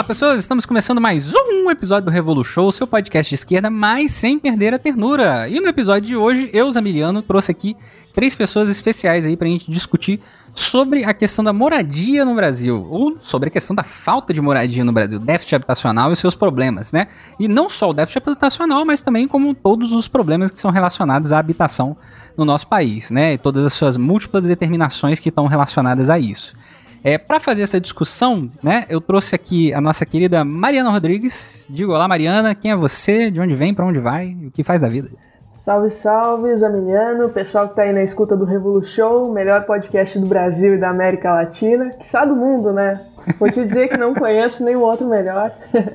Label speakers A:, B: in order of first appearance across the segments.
A: Olá pessoas, estamos começando mais um episódio do Revolu Show, seu podcast de esquerda, mas sem perder a ternura. E no episódio de hoje, eu, Zamiliano, trouxe aqui três pessoas especiais aí pra gente discutir sobre a questão da moradia no Brasil, ou sobre a questão da falta de moradia no Brasil, déficit habitacional e seus problemas, né? E não só o déficit habitacional, mas também como todos os problemas que são relacionados à habitação no nosso país, né? E todas as suas múltiplas determinações que estão relacionadas a isso. É, para fazer essa discussão, né, eu trouxe aqui a nossa querida Mariana Rodrigues. Digo olá, Mariana, quem é você, de onde vem, para onde vai o que faz da vida?
B: Salve, salve, Zamiliano, pessoal que tá aí na escuta do Revolu Show, melhor podcast do Brasil e da América Latina, que sabe do mundo, né? Vou te dizer que não conheço nenhum outro melhor.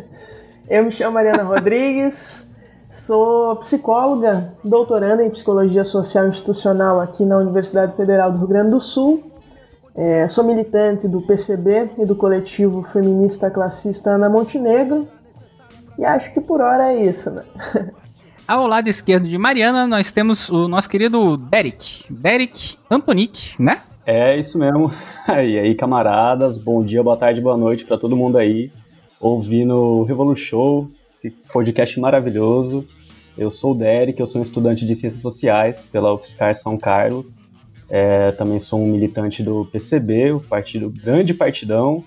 B: Eu me chamo Mariana Rodrigues, sou psicóloga, doutoranda em Psicologia Social Institucional aqui na Universidade Federal do Rio Grande do Sul é, sou militante do PCB e do coletivo feminista classista Ana Montenegro. E acho que por hora é isso, né?
A: Ao lado esquerdo de Mariana, nós temos o nosso querido Derek. Derek Antonic, né?
C: É isso mesmo. E aí, camaradas, bom dia, boa tarde, boa noite para todo mundo aí ouvindo o Revolu Show, esse podcast maravilhoso. Eu sou o Derek, eu sou um estudante de Ciências Sociais pela UFSCar São Carlos é, também sou um militante do PCB, o partido grande partidão,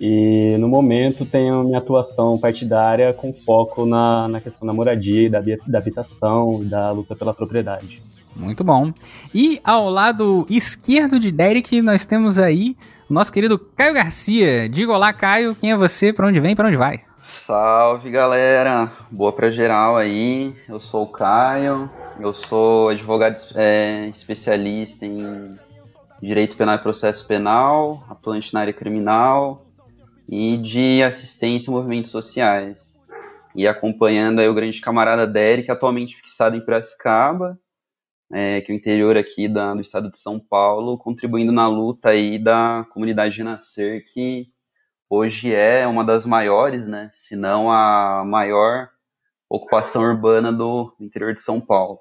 C: e no momento tenho minha atuação partidária com foco na, na questão da moradia, da, da habitação e da luta pela propriedade.
A: Muito bom. E ao lado esquerdo de Derek, nós temos aí nosso querido Caio Garcia. Diga olá, Caio, quem é você, para onde vem, para onde vai?
D: Salve, galera. Boa pra geral aí. Eu sou o Caio, eu sou advogado é, especialista em direito penal e processo penal, atuante na área criminal e de assistência em movimentos sociais. E acompanhando aí o grande camarada Derek, atualmente fixado em Piracicaba, é, que é o interior aqui da, do estado de São Paulo, contribuindo na luta aí da comunidade Renascer, que hoje é uma das maiores, né, se não a maior ocupação urbana do interior de São Paulo.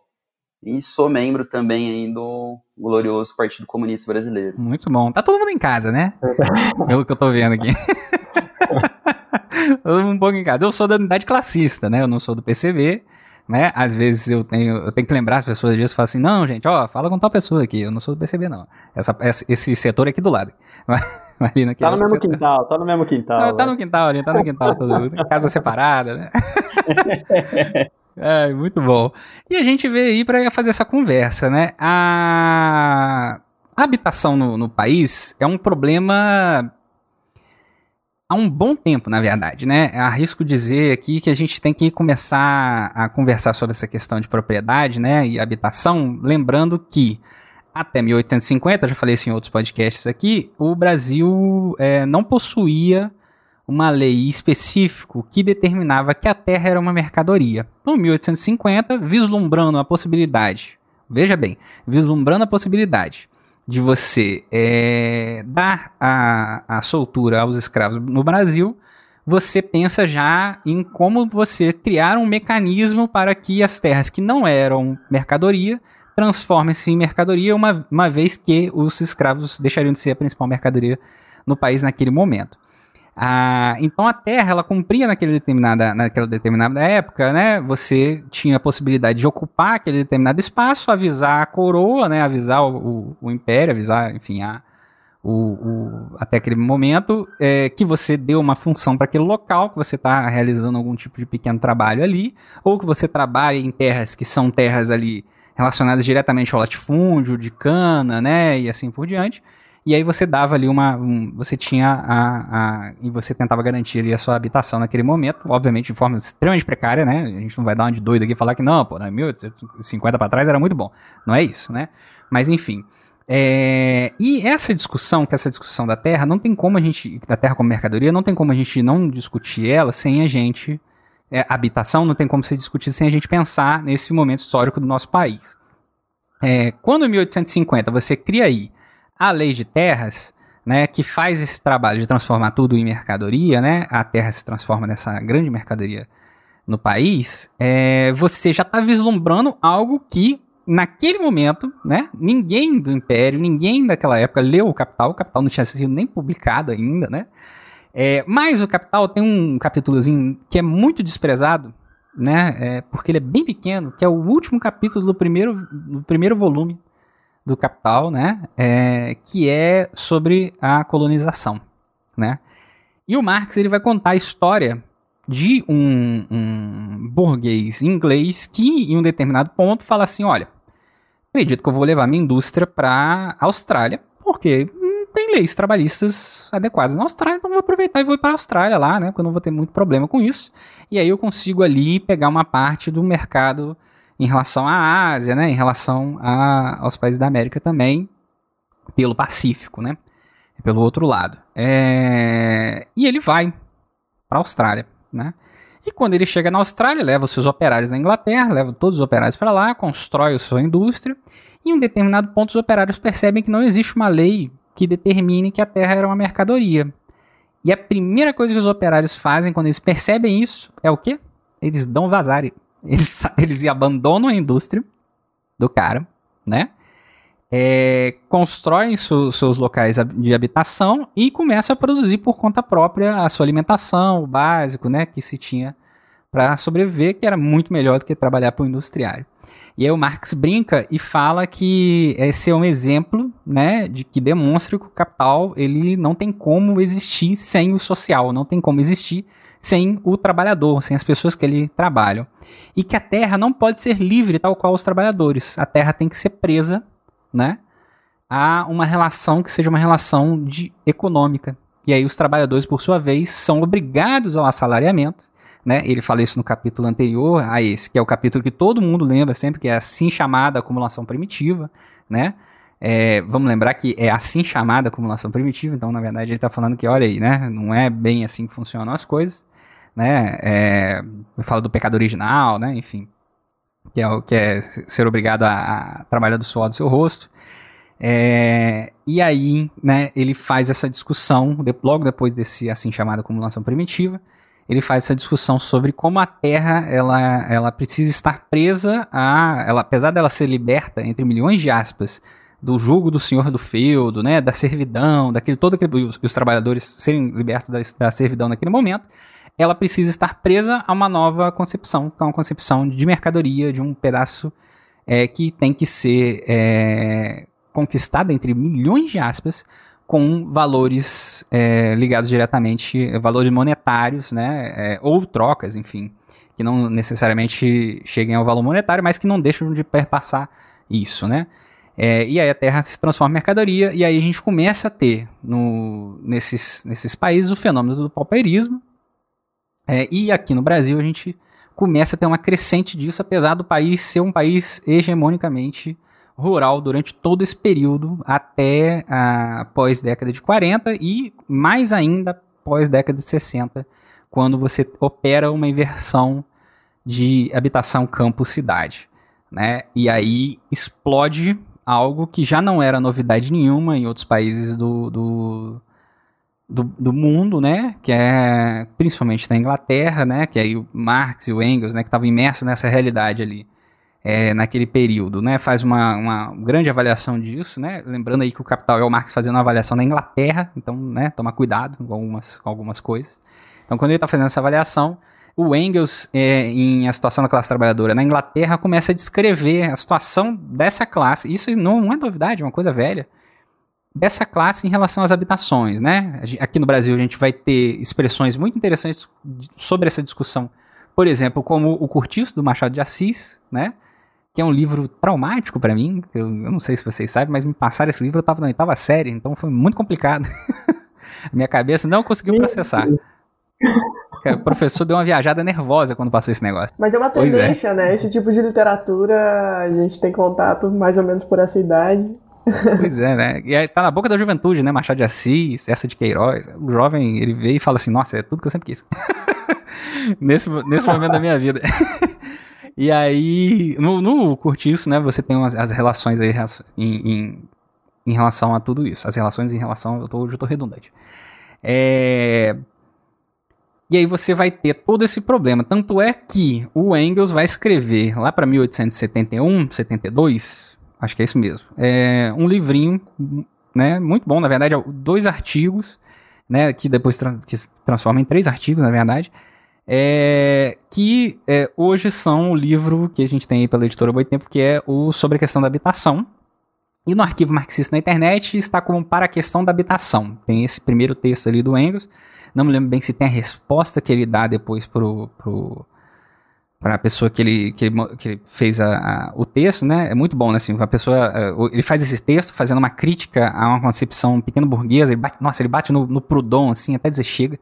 D: E sou membro também aí do glorioso Partido Comunista Brasileiro.
A: Muito bom. Tá todo mundo em casa, né? Pelo que eu tô vendo aqui. todo mundo um pouco em casa. Eu sou da unidade classista, né? Eu não sou do PCB, né? Às vezes eu tenho, eu tenho que lembrar as pessoas, vezes falam assim, não, gente, ó, fala com tal pessoa aqui, eu não sou do PCB, não. Essa, esse setor aqui do lado.
C: Marina, tá no mesmo setor. quintal, tá no mesmo quintal. Não,
A: tá no quintal ali, tá no quintal, todo mundo. Casa separada, né? É, muito bom. E a gente veio aí para fazer essa conversa, né? A, a habitação no, no, país é um problema há um bom tempo, na verdade, né? Arrisco dizer aqui que a gente tem que começar a conversar sobre essa questão de propriedade, né? E habitação, lembrando que até 1850, já falei isso em outros podcasts aqui, o Brasil é, não possuía uma lei específica que determinava que a terra era uma mercadoria. Então, em 1850, vislumbrando a possibilidade, veja bem, vislumbrando a possibilidade de você é, dar a, a soltura aos escravos no Brasil, você pensa já em como você criar um mecanismo para que as terras que não eram mercadoria transformem-se em mercadoria, uma, uma vez que os escravos deixariam de ser a principal mercadoria no país naquele momento. Ah, então a Terra, ela cumpria naquele determinada, naquela determinada época, né? Você tinha a possibilidade de ocupar aquele determinado espaço, avisar a coroa, né? Avisar o, o, o império, avisar, enfim, a, o, até aquele momento, é, que você deu uma função para aquele local, que você está realizando algum tipo de pequeno trabalho ali, ou que você trabalha em terras que são terras ali relacionadas diretamente ao latifúndio, de cana, né? E assim por diante. E aí você dava ali uma. Um, você tinha a, a. E você tentava garantir ali a sua habitação naquele momento, obviamente de forma extremamente precária, né? A gente não vai dar uma de doido aqui e falar que não, pô, 1850 para trás era muito bom. Não é isso, né? Mas enfim. É, e essa discussão, que essa discussão da terra, não tem como a gente. Da terra como mercadoria, não tem como a gente não discutir ela sem a gente. É, habitação não tem como ser discutida sem a gente pensar nesse momento histórico do nosso país. É, quando em 1850 você cria aí a lei de terras, né, que faz esse trabalho de transformar tudo em mercadoria, né, a terra se transforma nessa grande mercadoria no país, é, você já está vislumbrando algo que naquele momento, né, ninguém do Império, ninguém daquela época leu o Capital, o Capital não tinha sido nem publicado ainda, né, É, mas o Capital tem um capítulozinho que é muito desprezado, né? É, porque ele é bem pequeno, que é o último capítulo do primeiro, do primeiro volume do Capital, né? É, que é sobre a colonização, né? E o Marx ele vai contar a história de um, um burguês inglês que, em um determinado ponto, fala assim: olha, acredito que eu vou levar minha indústria para Austrália, porque tem leis trabalhistas adequadas na Austrália, então vou aproveitar e vou para a Austrália lá, né? Porque eu não vou ter muito problema com isso. E aí eu consigo ali pegar uma parte do mercado em relação à Ásia, né? Em relação a, aos países da América também, pelo Pacífico, né? Pelo outro lado. É... E ele vai para a Austrália, né? E quando ele chega na Austrália, leva os seus operários na Inglaterra, leva todos os operários para lá, constrói a sua indústria. E em um determinado ponto, os operários percebem que não existe uma lei que determine que a terra era uma mercadoria. E a primeira coisa que os operários fazem quando eles percebem isso é o quê? Eles dão vazar. Eles, eles abandonam a indústria do cara, né? É, constroem su, seus locais de habitação e começam a produzir por conta própria a sua alimentação, o básico, né? Que se tinha para sobreviver, que era muito melhor do que trabalhar para o industriário. E aí o Marx brinca e fala que esse é um exemplo, né, de que demonstra que o capital ele não tem como existir sem o social, não tem como existir sem o trabalhador, sem as pessoas que ele trabalham. E que a terra não pode ser livre tal qual os trabalhadores. A terra tem que ser presa, né, a uma relação que seja uma relação de econômica. E aí os trabalhadores, por sua vez, são obrigados ao assalariamento né? Ele fala isso no capítulo anterior a esse, que é o capítulo que todo mundo lembra sempre, que é assim chamada acumulação primitiva, né? É, vamos lembrar que é assim chamada acumulação primitiva, então na verdade ele está falando que, olha aí, né? Não é bem assim que funcionam as coisas, né? É, fala do pecado original, né? Enfim, que é o que é ser obrigado a, a trabalhar do suor do seu rosto. É, e aí, né, ele faz essa discussão, de, logo depois desse assim chamada acumulação primitiva, ele faz essa discussão sobre como a Terra ela, ela precisa estar presa a, ela, apesar dela ser liberta entre milhões de aspas do jugo do senhor do feudo, né, da servidão, daquele todo aquele, os, os trabalhadores serem libertos da, da servidão naquele momento, ela precisa estar presa a uma nova concepção, que é uma concepção de mercadoria, de um pedaço é, que tem que ser é, conquistado entre milhões de aspas com valores é, ligados diretamente, valores monetários, né, é, ou trocas, enfim, que não necessariamente cheguem ao valor monetário, mas que não deixam de perpassar isso, né. É, e aí a terra se transforma em mercadoria, e aí a gente começa a ter no, nesses, nesses países o fenômeno do paupeirismo, é, e aqui no Brasil a gente começa a ter uma crescente disso, apesar do país ser um país hegemonicamente rural durante todo esse período até a pós-década de 40 e mais ainda pós-década de 60, quando você opera uma inversão de habitação campo-cidade. Né? E aí explode algo que já não era novidade nenhuma em outros países do, do, do, do, mundo, né? Que é principalmente na Inglaterra, né? Que aí o Marx e o Engels, né? Que estavam imersos nessa realidade ali é, naquele período, né? Faz uma, uma grande avaliação disso, né? Lembrando aí que o Capital é o Marx fazendo uma avaliação na Inglaterra, então, né? Tomar cuidado com algumas, com algumas coisas. Então, quando ele está fazendo essa avaliação, o Engels, é, em A Situação da Classe Trabalhadora na Inglaterra, começa a descrever a situação dessa classe. Isso não é novidade, é uma coisa velha. Dessa classe em relação às habitações, né? Aqui no Brasil a gente vai ter expressões muito interessantes sobre essa discussão. Por exemplo, como o Curtiço, do Machado de Assis, né? que é um livro traumático para mim. Eu, eu, não sei se vocês sabem, mas me passaram esse livro, eu tava na oitava série, então foi muito complicado. Minha cabeça não conseguiu processar. O professor deu uma viajada nervosa quando passou esse negócio.
B: Mas é uma é. tendência, é. né? Esse tipo de literatura, a gente tem contato mais ou menos por essa idade.
A: Pois é, né? E aí tá na boca da juventude, né? Machado de Assis, essa de Queiroz. O jovem, ele veio e fala assim: Nossa, é tudo que eu sempre quis. nesse, nesse momento da minha vida. E aí, no, no Curtiço, né, você tem as, as relações aí em, em, em, relação a tudo isso. As relações em relação. Eu tô, hoje eu tô redundante. É, e aí você vai ter todo esse problema. Tanto é que o Engels vai escrever lá para 1871, 72, acho que é isso mesmo. É um livrinho, né, muito bom, na verdade, dois artigos né, que depois tra que se transforma em três artigos, na verdade, é, que é, hoje são o livro que a gente tem aí pela editora Boitempo, que é o sobre a questão da habitação. E no arquivo marxista na internet está como para a questão da habitação. Tem esse primeiro texto ali do Engels. Não me lembro bem se tem a resposta que ele dá depois pro, pro, para a pessoa que ele, que ele, que ele fez a, a, o texto, né? É muito bom, né? Assim, a pessoa, é, ele faz esse texto fazendo uma crítica a uma concepção pequeno burguesa. Ele bate, nossa, ele bate no, no assim, até dizer chega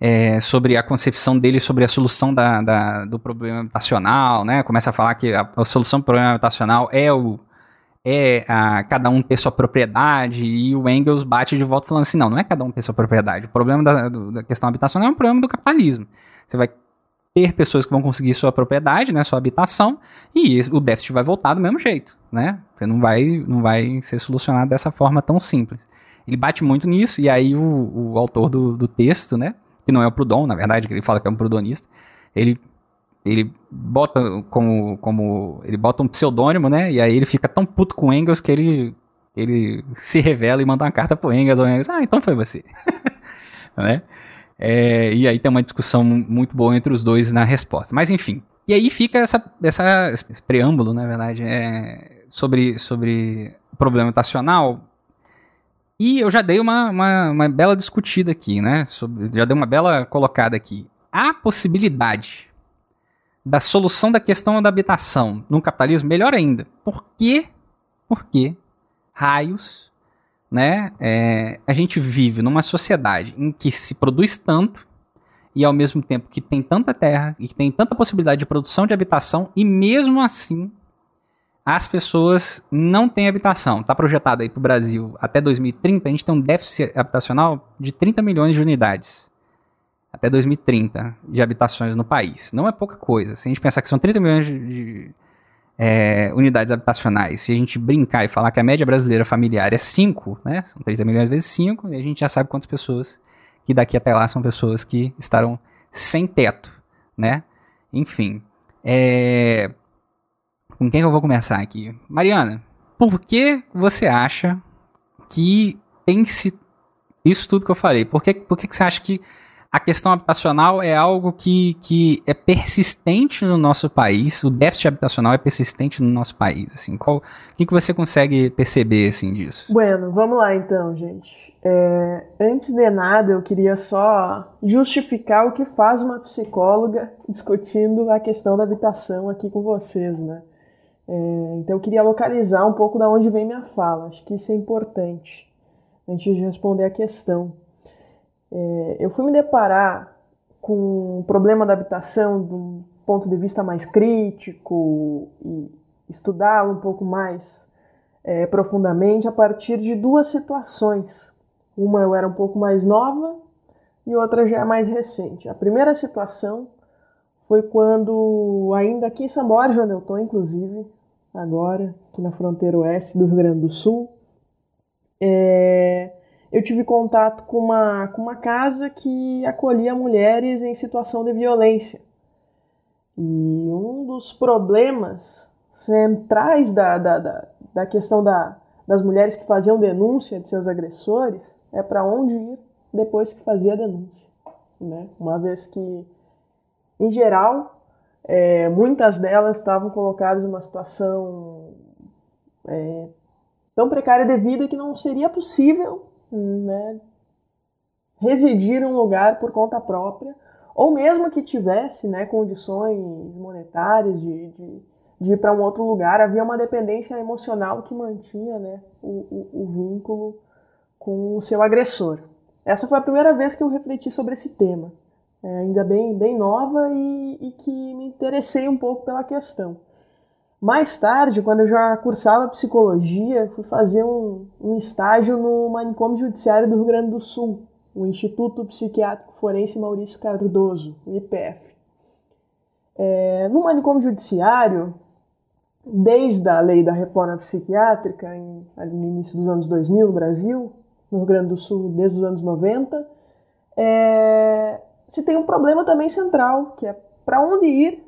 A: é, sobre a concepção dele sobre a solução da, da, do problema habitacional, né? Começa a falar que a, a solução do problema habitacional é o é a, cada um ter sua propriedade e o Engels bate de volta falando assim, não, não é cada um ter sua propriedade. O problema da, da questão habitacional é um problema do capitalismo. Você vai ter pessoas que vão conseguir sua propriedade, né, sua habitação, e o déficit vai voltar do mesmo jeito, né? Porque não vai, não vai ser solucionado dessa forma tão simples. Ele bate muito nisso, e aí o, o autor do, do texto, né, que não é o Proudhon, na verdade, que ele fala que é um prudonista, ele ele bota como, como ele bota um pseudônimo, né? E aí ele fica tão puto com Engels que ele ele se revela e manda uma carta pro Engels, o Engels, ah, então foi você, né? É, e aí tem uma discussão muito boa entre os dois na resposta. Mas enfim, e aí fica essa, essa esse preâmbulo, na verdade, é, sobre sobre o problema estacional e eu já dei uma, uma, uma, bela discutida aqui, né? Sobre, já dei uma bela colocada aqui. Há possibilidade da solução da questão da habitação no capitalismo, melhor ainda. Por que, por que raios, né? É, a gente vive numa sociedade em que se produz tanto e ao mesmo tempo que tem tanta terra e que tem tanta possibilidade de produção de habitação e mesmo assim as pessoas não têm habitação. Está projetado aí para o Brasil até 2030, a gente tem um déficit habitacional de 30 milhões de unidades. Até 2030 de habitações no país. Não é pouca coisa. Se a gente pensar que são 30 milhões de, de é, unidades habitacionais, se a gente brincar e falar que a média brasileira familiar é 5, né? São 30 milhões vezes 5, e a gente já sabe quantas pessoas que daqui até lá são pessoas que estarão sem teto, né? Enfim. É, com quem que eu vou começar aqui? Mariana, por que você acha que tem se isso tudo que eu falei? Por que, por que, que você acha que a questão habitacional é algo que, que é persistente no nosso país? O déficit habitacional é persistente no nosso país? Assim, qual, o que, que você consegue perceber assim, disso?
B: Bueno, vamos lá então, gente. É, antes de nada, eu queria só justificar o que faz uma psicóloga discutindo a questão da habitação aqui com vocês, né? É, então eu queria localizar um pouco da onde vem minha fala. Acho que isso é importante antes de responder a questão. É, eu fui me deparar com o problema da habitação de um ponto de vista mais crítico e estudá-lo um pouco mais é, profundamente a partir de duas situações. Uma eu era um pouco mais nova e outra já é mais recente. A primeira situação foi quando, ainda aqui em São Borja, onde eu estou, inclusive, agora, aqui na fronteira oeste do Rio Grande do Sul, é, eu tive contato com uma, com uma casa que acolhia mulheres em situação de violência. E um dos problemas centrais da, da, da, da questão da, das mulheres que faziam denúncia de seus agressores é para onde ir depois que fazia a denúncia. Né? Uma vez que em geral, é, muitas delas estavam colocadas em uma situação é, tão precária de vida que não seria possível né, residir em um lugar por conta própria, ou mesmo que tivesse né, condições monetárias de, de, de ir para um outro lugar, havia uma dependência emocional que mantinha né, o, o, o vínculo com o seu agressor. Essa foi a primeira vez que eu refleti sobre esse tema é, ainda bem, bem nova e, e, que me interessei um pouco pela questão. Mais tarde, quando eu já cursava psicologia, fui fazer um, um estágio no manicômio judiciário do Rio Grande do Sul, o Instituto Psiquiátrico Forense Maurício Cardoso, o IPF. É, no manicômio judiciário, desde a lei da reforma psiquiátrica, em, no início dos anos 2000 no Brasil, no Rio Grande do Sul desde os anos 90, é, se tem um problema também central, que é para onde ir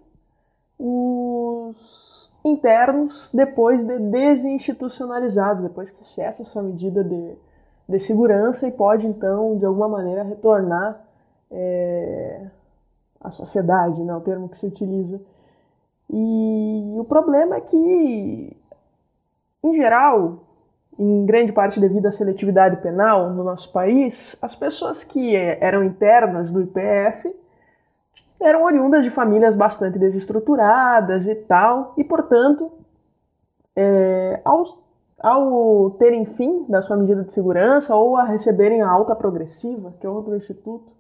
B: os internos depois de desinstitucionalizados, depois que cessa sua medida de, de segurança e pode então de alguma maneira retornar é, à sociedade, né, o termo que se utiliza. E o problema é que, em geral, em grande parte devido à seletividade penal no nosso país, as pessoas que eram internas do IPF eram oriundas de famílias bastante desestruturadas e tal, e portanto, é, ao, ao terem fim da sua medida de segurança ou a receberem a alta progressiva, que é outro instituto,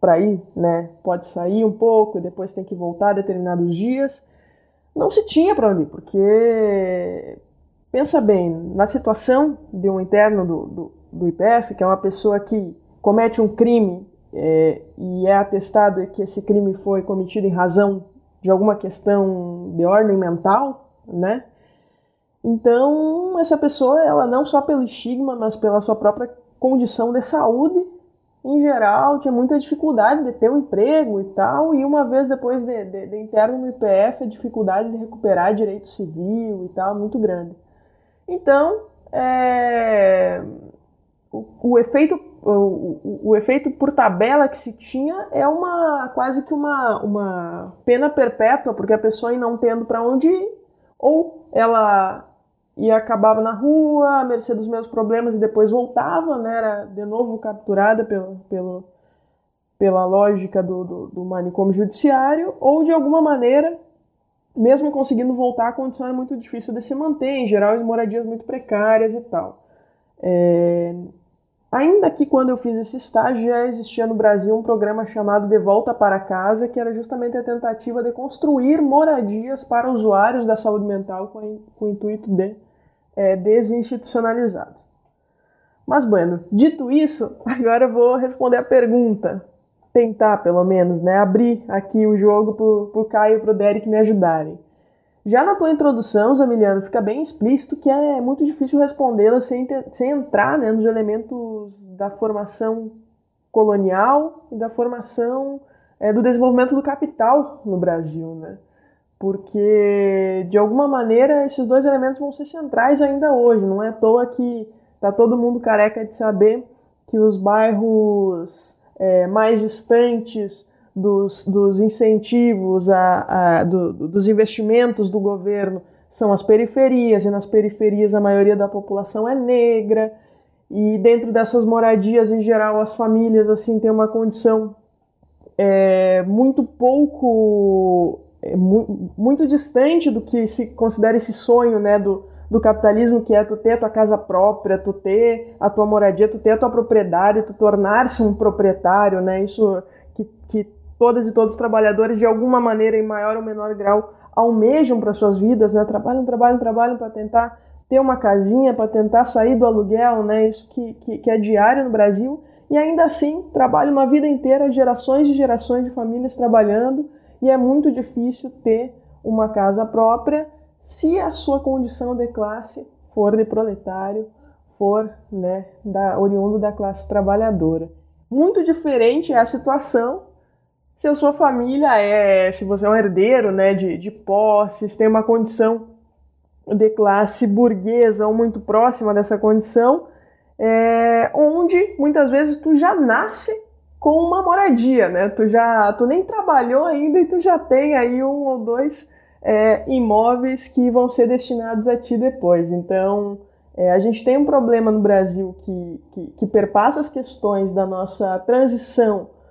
B: para ir, né, pode sair um pouco e depois tem que voltar determinados dias, não se tinha para onde ir, porque pensa bem, na situação de um interno do, do, do IPF, que é uma pessoa que comete um crime é, e é atestado que esse crime foi cometido em razão de alguma questão de ordem mental, né? Então, essa pessoa, ela não só pelo estigma, mas pela sua própria condição de saúde, em geral, tinha muita dificuldade de ter um emprego e tal, e uma vez depois de, de, de interno no IPF, a dificuldade de recuperar direito civil e tal, muito grande. Então, é, o, o, efeito, o, o, efeito por tabela que se tinha é uma quase que uma, uma pena perpétua, porque a pessoa não tendo para onde ir, ou ela e acabava na rua, à mercê dos meus problemas, e depois voltava, né? Era de novo capturada pelo, pelo, pela lógica do, do, do manicômio judiciário, ou de alguma maneira, mesmo conseguindo voltar, a condição era muito difícil de se manter, em geral, em moradias muito precárias e tal. É... Ainda que quando eu fiz esse estágio já existia no Brasil um programa chamado De Volta para Casa, que era justamente a tentativa de construir moradias para usuários da saúde mental com, com o intuito de é, desinstitucionalizados. Mas, bueno, dito isso, agora eu vou responder a pergunta. Tentar, pelo menos, né? Abrir aqui o jogo para o Caio e para o Derek me ajudarem. Já na tua introdução, Zamiliano, fica bem explícito que é muito difícil respondê-la sem, sem entrar né, nos elementos da formação colonial e da formação é, do desenvolvimento do capital no Brasil. Né? porque de alguma maneira esses dois elementos vão ser centrais ainda hoje. Não é à toa que está todo mundo careca de saber que os bairros é, mais distantes dos, dos incentivos, a, a do, dos investimentos do governo são as periferias, e nas periferias a maioria da população é negra, e dentro dessas moradias, em geral, as famílias assim têm uma condição é, muito pouco é muito distante do que se considera esse sonho né, do, do capitalismo, que é tu ter a tua casa própria, tu ter a tua moradia, tu ter a tua propriedade, tu tornar-se um proprietário, né? Isso todas e todos os trabalhadores, de alguma maneira, em maior ou menor grau, almejam para suas vidas, né? Trabalham, trabalham, trabalham para tentar ter uma casinha, para tentar sair do aluguel, né? Isso que, que, que é diário no Brasil. E ainda assim, trabalham uma vida inteira, gerações e gerações de famílias trabalhando, e é muito difícil ter uma casa própria se a sua condição de classe for de proletário, for né, da, oriundo da classe trabalhadora. Muito diferente é a situação se a sua família é, se você é um herdeiro né, de, de posses, tem uma condição de classe burguesa ou muito próxima dessa condição, é, onde muitas vezes tu já nasce com uma moradia, né? Tu já, tu nem trabalhou ainda e tu já tem aí um ou dois é, imóveis que vão ser destinados a ti depois. Então, é, a gente tem um problema no Brasil que, que, que perpassa as questões da nossa transição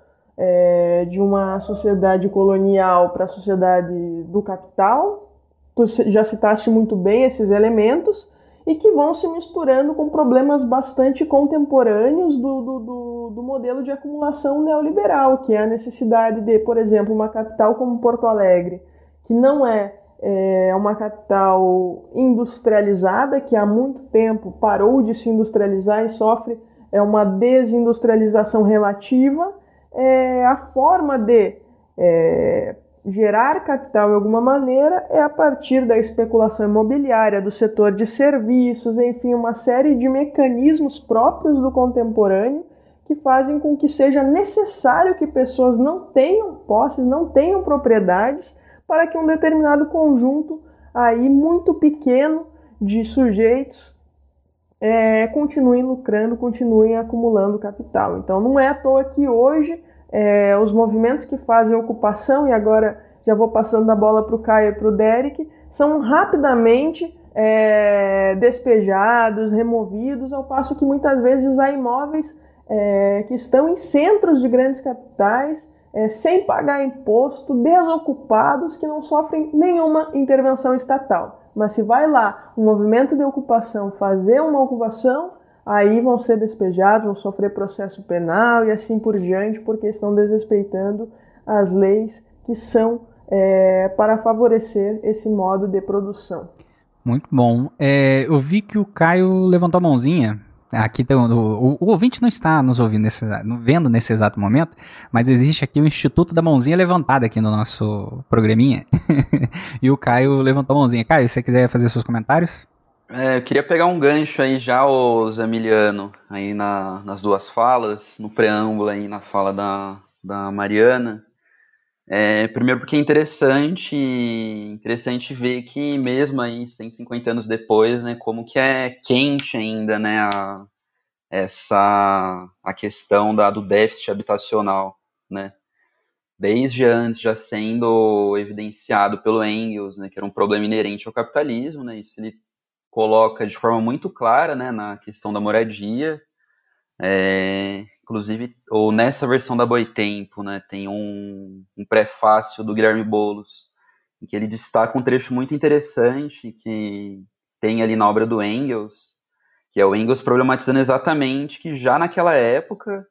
B: é, de uma sociedade colonial para a sociedade do capital. Tu já citaste muito bem esses elementos e que vão se misturando com problemas bastante contemporâneos do, do, do, do, modelo de acumulação neoliberal, que é a necessidade de, por exemplo, uma capital como Porto Alegre, que não é, é uma capital industrializada, que há muito tempo parou de se industrializar e sofre é uma desindustrialização relativa, é, a forma de é, gerar capital de alguma maneira é a partir da especulação imobiliária, do setor de serviços, enfim, uma série de mecanismos próprios do contemporâneo que fazem com que seja necessário que pessoas não tenham posses, não tenham propriedades, para que um determinado conjunto aí muito pequeno de sujeitos é, continuem lucrando, continuem acumulando capital. Então não é à toa que hoje é, os movimentos que fazem ocupação, e agora já vou passando a bola para o Caio e para o Derek, são rapidamente é, despejados, removidos, ao passo que muitas vezes há imóveis é, que estão em centros de grandes capitais, é, sem pagar imposto, desocupados, que não sofrem nenhuma intervenção estatal. Mas se vai lá um movimento de ocupação fazer uma ocupação, aí vão ser despejados, vão sofrer processo penal e assim por diante, porque estão desrespeitando as leis que são é, para favorecer esse modo de produção.
A: Muito bom. É, eu vi que o Caio levantou a mãozinha. Aqui tem, o, o, ouvinte não está nos ouvindo nesse, vendo nesse exato momento, mas existe aqui o Instituto da Mãozinha Levantada aqui no nosso programinha. e o Caio levantou a mãozinha. Caio, se você quiser fazer seus comentários?
D: É, eu queria pegar um gancho aí já, o Zamiliano, aí na, nas duas falas, no preâmbulo aí na fala da, da Mariana. É, primeiro porque é interessante, interessante ver que mesmo aí 150 anos depois, né, como que é quente ainda, né, a, essa a questão da, do déficit habitacional, né, desde antes já sendo evidenciado pelo Engels, né, que era um problema inerente ao capitalismo, né, isso ele coloca de forma muito clara, né, na questão da moradia, é, inclusive, ou nessa versão da Boitempo, né, tem um, um prefácio do Guilherme Boulos, em que ele destaca um trecho muito interessante que tem ali na obra do Engels, que é o Engels problematizando exatamente que já naquela época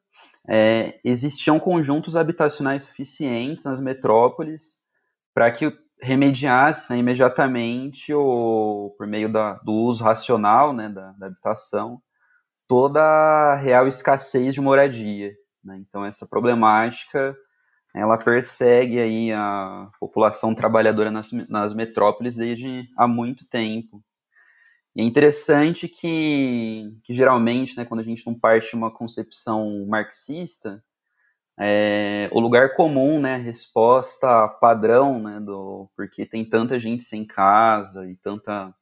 D: é, existiam conjuntos habitacionais suficientes nas metrópoles para que remediasse né, imediatamente, ou por meio da, do uso racional né, da, da habitação, toda a real escassez de moradia. Né? Então essa problemática ela persegue aí a população trabalhadora nas, nas metrópoles desde há muito tempo. E é interessante que, que geralmente, né, quando a gente não parte de uma concepção marxista, é, o lugar comum, né, a resposta padrão, né, do porque tem tanta gente sem casa e tanta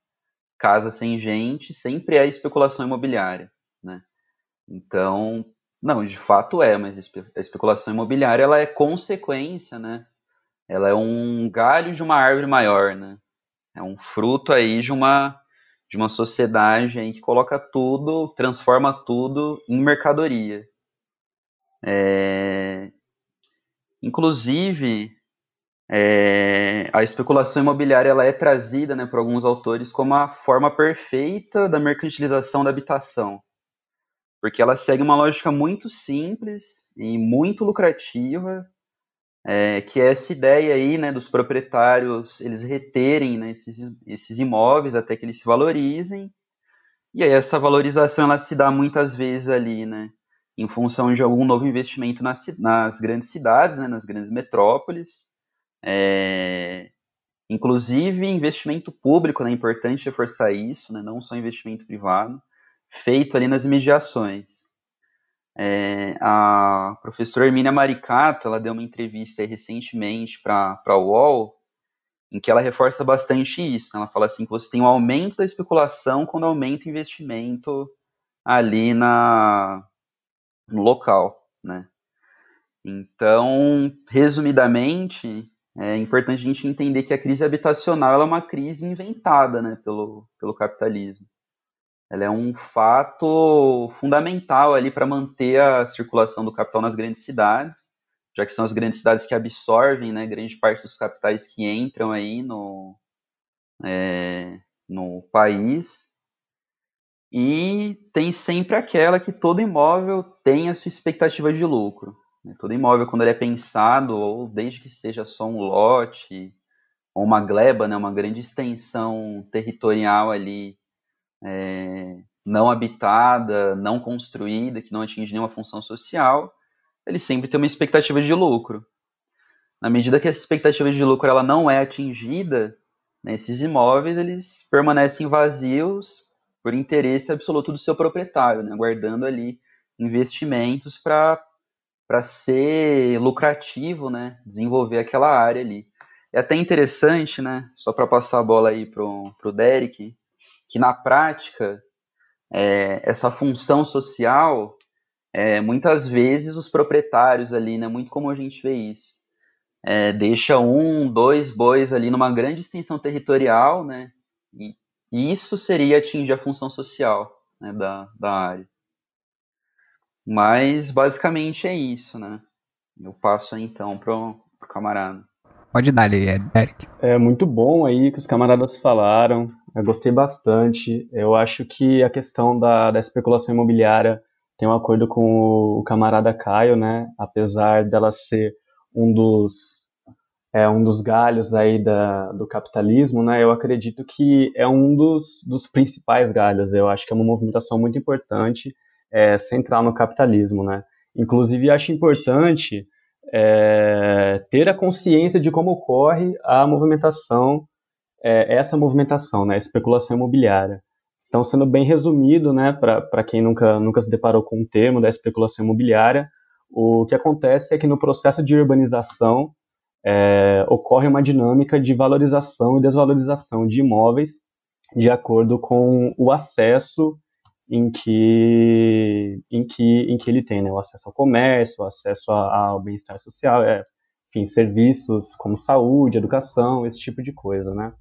D: casa sem gente, sempre é a especulação imobiliária? Então, não, de fato é, mas a especulação imobiliária ela é consequência, né? Ela é um galho de uma árvore maior, né? É um fruto aí de uma de uma sociedade aí que coloca tudo, transforma tudo em mercadoria. É... Inclusive, é... a especulação imobiliária ela é trazida né, por alguns autores como a forma perfeita da mercantilização da habitação porque ela segue uma lógica muito simples e muito lucrativa, é, que é essa ideia aí, né, dos proprietários, eles reterem né, esses, esses imóveis até que eles se valorizem, e aí essa valorização ela se dá muitas vezes ali, né, em função de algum novo investimento nas, nas grandes cidades, né, nas grandes metrópoles, é, inclusive investimento público, né, é importante reforçar isso, né, não só investimento privado, feito ali nas mediações. É, a professora Hermínia Maricato, ela deu uma entrevista recentemente para a UOL, em que ela reforça bastante isso. Ela fala assim que você tem um aumento da especulação quando aumenta o investimento ali na, no local, né? Então, resumidamente, é importante a gente entender que a crise habitacional é uma crise inventada né, pelo, pelo capitalismo ela é um fato fundamental ali para manter a circulação do capital nas grandes cidades, já que são as grandes cidades que absorvem né, grande parte dos capitais que entram aí no, é, no país. E tem sempre aquela que todo imóvel tem a sua expectativa de lucro. Né? Todo imóvel, quando ele é pensado, ou desde que seja só um lote, ou uma gleba, né, uma grande extensão territorial ali é, não habitada, não construída, que não atinge nenhuma função social, ele sempre tem uma expectativa de lucro. Na medida que essa expectativa de lucro ela não é atingida, né, esses imóveis eles permanecem vazios por interesse absoluto do seu proprietário, né, guardando ali investimentos para para ser lucrativo, né, desenvolver aquela área ali. É até interessante, né, só para passar a bola aí pro, pro Derek, que na prática é, essa função social, é, muitas vezes os proprietários ali, né, muito como a gente vê isso, é, deixa um, dois bois ali numa grande extensão territorial, né, e isso seria atingir a função social né, da, da área. Mas basicamente é isso, né? Eu passo aí, então pro, pro camarada.
A: Pode dar ali, Eric.
C: É muito bom aí que os camaradas falaram. Eu gostei bastante. Eu acho que a questão da, da especulação imobiliária tem um acordo com o, o camarada Caio, né? Apesar dela ser um dos é um dos galhos aí da, do capitalismo, né? Eu acredito que é um dos, dos principais galhos. Eu acho que é uma movimentação muito importante, é, central no capitalismo, né? Inclusive, acho importante é, ter a consciência de como ocorre a movimentação, é, essa movimentação, né? Especulação imobiliária. Então, sendo bem resumido, né? Para quem nunca, nunca se deparou com o termo da especulação imobiliária, o que acontece é que no processo de urbanização é, ocorre uma dinâmica de valorização e desvalorização de imóveis de acordo com o acesso em que, em que, em que ele tem, né? o acesso ao comércio, o acesso ao bem-estar social, é, enfim, serviços como saúde, educação, esse tipo de coisa, né?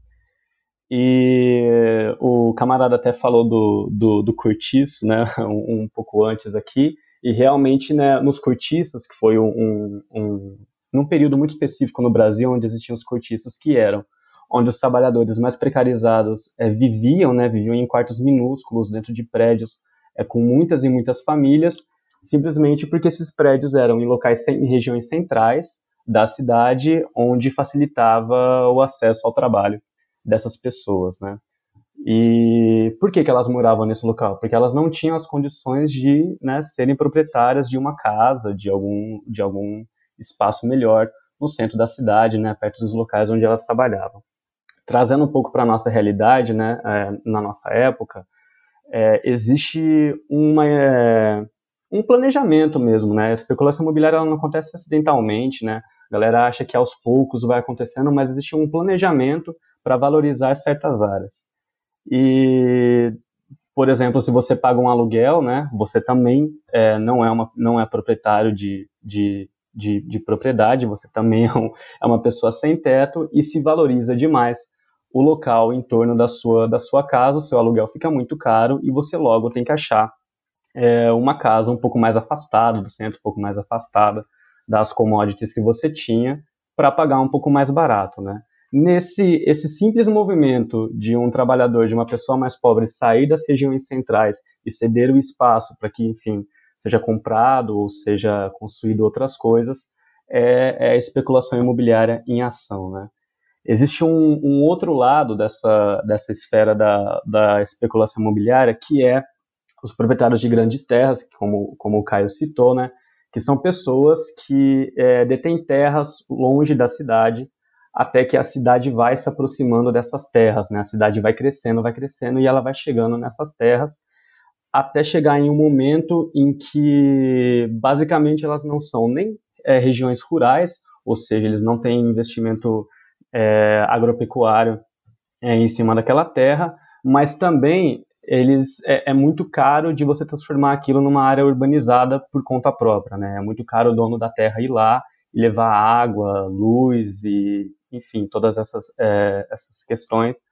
C: E o camarada até falou do, do, do cortiço, né, um, um, pouco antes aqui, e realmente, né, nos cortiços, que foi um, um, num período muito específico no Brasil, onde existiam os cortiços que eram onde os trabalhadores mais precarizados é, viviam, né, viviam em quartos minúsculos dentro de prédios é, com muitas e muitas famílias, simplesmente porque esses prédios eram em locais em regiões centrais da cidade, onde facilitava o acesso ao trabalho dessas pessoas, né? E por que, que elas moravam nesse local? Porque elas não tinham as condições de né, serem proprietárias de uma casa, de algum, de algum espaço melhor no centro da cidade, né, perto dos locais onde elas trabalhavam. Trazendo um pouco para a nossa realidade, né, é, na nossa época, é, existe uma, é, um planejamento mesmo, né, a especulação imobiliária não acontece acidentalmente, né, a galera acha que aos poucos vai acontecendo, mas existe um planejamento para valorizar certas áreas. E, por exemplo, se você paga um aluguel, né, você também é, não, é uma, não é proprietário de, de de, de propriedade, você também é, um, é uma pessoa sem teto e se valoriza demais o local em torno da sua, da sua casa, o seu aluguel fica muito caro e você logo tem que achar é, uma casa um pouco mais afastada do centro, um pouco mais afastada das commodities que você tinha para pagar um pouco mais barato, né? Nesse esse simples movimento de um trabalhador, de uma pessoa mais pobre sair das regiões centrais e ceder o espaço para que, enfim, seja comprado ou seja construído outras coisas, é, é a especulação imobiliária em ação, né? Existe um, um, outro lado dessa, dessa esfera da, da especulação imobiliária, que é os proprietários de grandes terras, como, como o Caio citou, né, que são pessoas que é, detêm terras longe da cidade, até que a cidade vai se aproximando dessas terras, né, a cidade vai crescendo, vai crescendo, e ela vai chegando nessas terras, até chegar em um momento em que basicamente elas não são nem é, regiões rurais, ou seja, eles não têm investimento é, agropecuário é, em cima daquela terra, mas também eles é, é, muito caro de você transformar aquilo numa área urbanizada por conta própria, né? É muito caro o dono da terra ir lá e levar água, luz e, enfim, todas essas, é, essas questões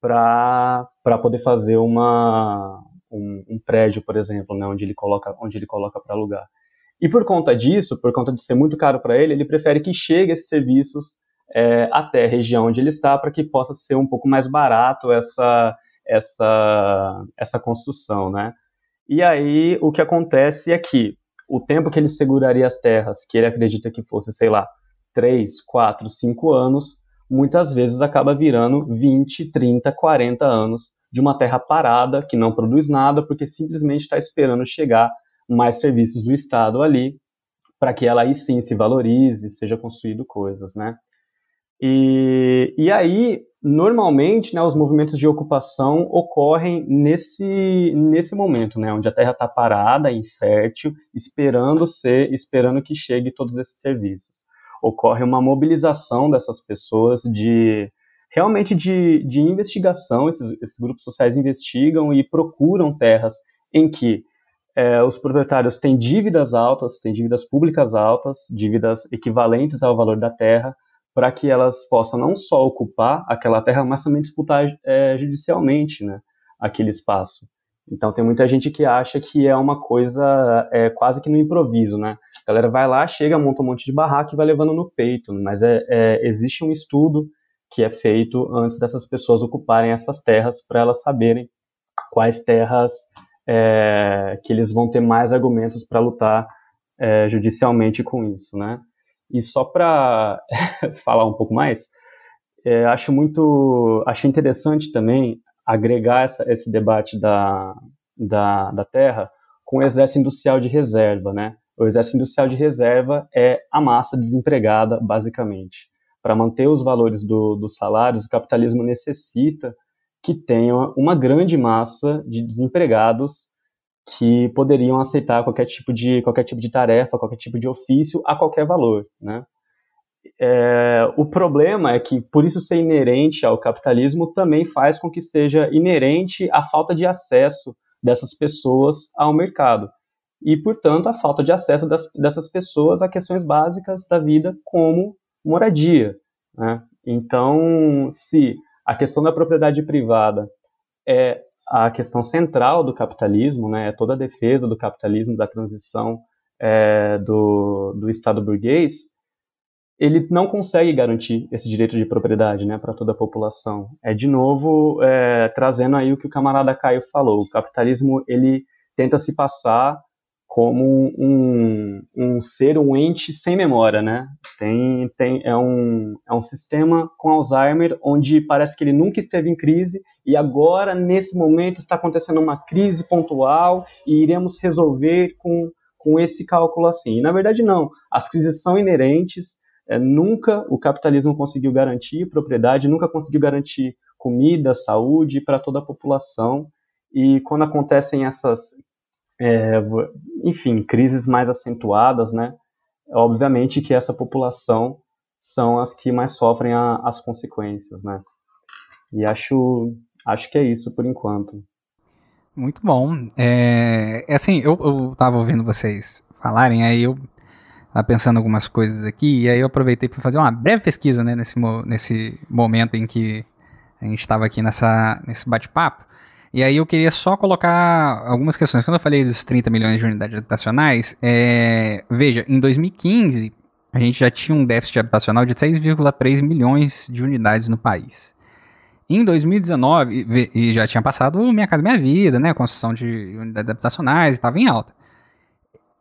C: para poder fazer uma, um, um prédio, por exemplo, né, onde ele coloca, onde ele coloca para alugar. E por conta disso, por conta de ser muito caro para ele, ele prefere que chegue esses serviços é, até a região onde ele está, para que possa ser um pouco mais barato essa, essa, essa construção, né? E aí o que acontece é que o tempo que ele seguraria as terras, que ele acredita que fosse, sei lá, 3, 4, 5 anos, muitas vezes acaba virando 20, 30, 40 anos de uma terra parada, que não produz nada, porque simplesmente está esperando chegar mais serviços do Estado ali, para que ela aí sim se valorize, seja construído coisas, né? E, e aí, normalmente, né, os movimentos de ocupação ocorrem nesse, nesse momento, né, onde a terra está parada, infértil, esperando ser, esperando que chegue todos esses serviços. Ocorre uma mobilização dessas pessoas de realmente de, de investigação. Esses, esses grupos sociais investigam e procuram terras em que é, os proprietários têm dívidas altas, têm dívidas públicas altas, dívidas equivalentes ao valor da terra, para que elas possam não só ocupar aquela terra, mas também disputar é, judicialmente né, aquele espaço. Então tem muita gente que acha que é uma coisa é, quase que no improviso, né? A galera vai lá, chega, monta um monte de barraco e vai levando no peito, mas é, é existe um estudo que é feito antes dessas pessoas ocuparem essas terras para elas saberem quais terras é, que eles vão ter mais argumentos para lutar é, judicialmente com isso, né? E só para falar um pouco mais, é, acho muito, acho interessante também agregar essa, esse debate da, da, da terra com o exército industrial de reserva, né? O exército industrial de reserva é a massa desempregada, basicamente. Para manter os valores do, dos salários, o capitalismo necessita que tenha uma grande massa de desempregados que poderiam aceitar qualquer tipo de qualquer tipo de tarefa, qualquer tipo de ofício a qualquer valor, né? É, o problema é que, por isso ser inerente ao capitalismo, também faz com que seja inerente a falta de acesso dessas pessoas ao mercado. E, portanto, a falta de acesso das, dessas pessoas a questões básicas da vida, como moradia. Né? Então, se a questão da propriedade privada é a questão central do capitalismo, né, é toda a defesa do capitalismo, da transição é, do, do Estado burguês, ele não consegue garantir esse direito de propriedade né, para toda a população. É, de novo, é, trazendo aí o que o camarada Caio falou, o capitalismo ele tenta se passar como um, um ser, um ente sem memória, né? Tem, tem, é, um, é um sistema com Alzheimer onde parece que ele nunca esteve em crise e agora, nesse momento, está acontecendo uma crise pontual e iremos resolver com, com esse cálculo assim. E, na verdade, não. As crises são inerentes, é, nunca o capitalismo conseguiu garantir propriedade, nunca conseguiu garantir comida, saúde para toda a população. E quando acontecem essas é, enfim, crises mais acentuadas, né? Obviamente que essa população são as que mais sofrem a, as consequências, né? E acho, acho que é isso por enquanto.
A: Muito bom. É, é assim, eu, eu tava ouvindo vocês falarem, aí eu tava pensando algumas coisas aqui, e aí eu aproveitei para fazer uma breve pesquisa, né, nesse, nesse momento em que a gente estava aqui nessa, nesse bate-papo. E aí eu queria só colocar algumas questões. Quando eu falei dos 30 milhões de unidades habitacionais, é, veja, em 2015 a gente já tinha um déficit habitacional de 6,3 milhões de unidades no país. Em 2019, e já tinha passado Minha Casa Minha Vida, né, a construção de unidades habitacionais, estava em alta.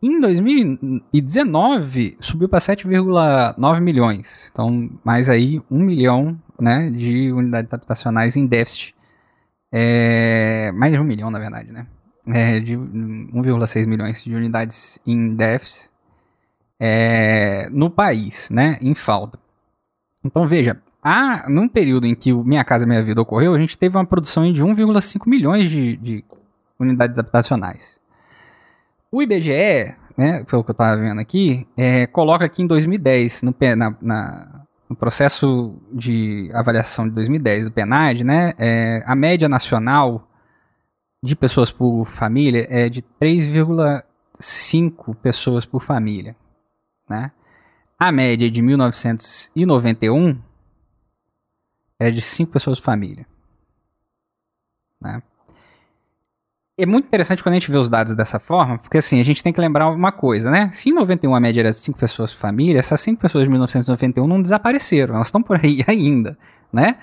A: Em 2019, subiu para 7,9 milhões. Então, mais aí um milhão né, de unidades habitacionais em déficit é, mais de um milhão, na verdade, né? É, de 1,6 milhões de unidades em déficit é, no país, né? Em falta. Então veja, há, num período em que o Minha Casa Minha Vida ocorreu, a gente teve uma produção de 1,5 milhões de, de, unidades habitacionais. O IBGE, né, pelo que eu estava vendo aqui, é, coloca aqui em 2010, no, na, na no processo de avaliação de 2010 do PNAD, né, é, a média nacional de pessoas por família é de 3,5 pessoas por família. Né? A média de 1991 é de 5 pessoas por família. Né? É muito interessante quando a gente vê os dados dessa forma, porque assim, a gente tem que lembrar uma coisa, né? Se em 91 a média era de 5 pessoas por família, essas 5 pessoas de 1991 não desapareceram, elas estão por aí ainda, né?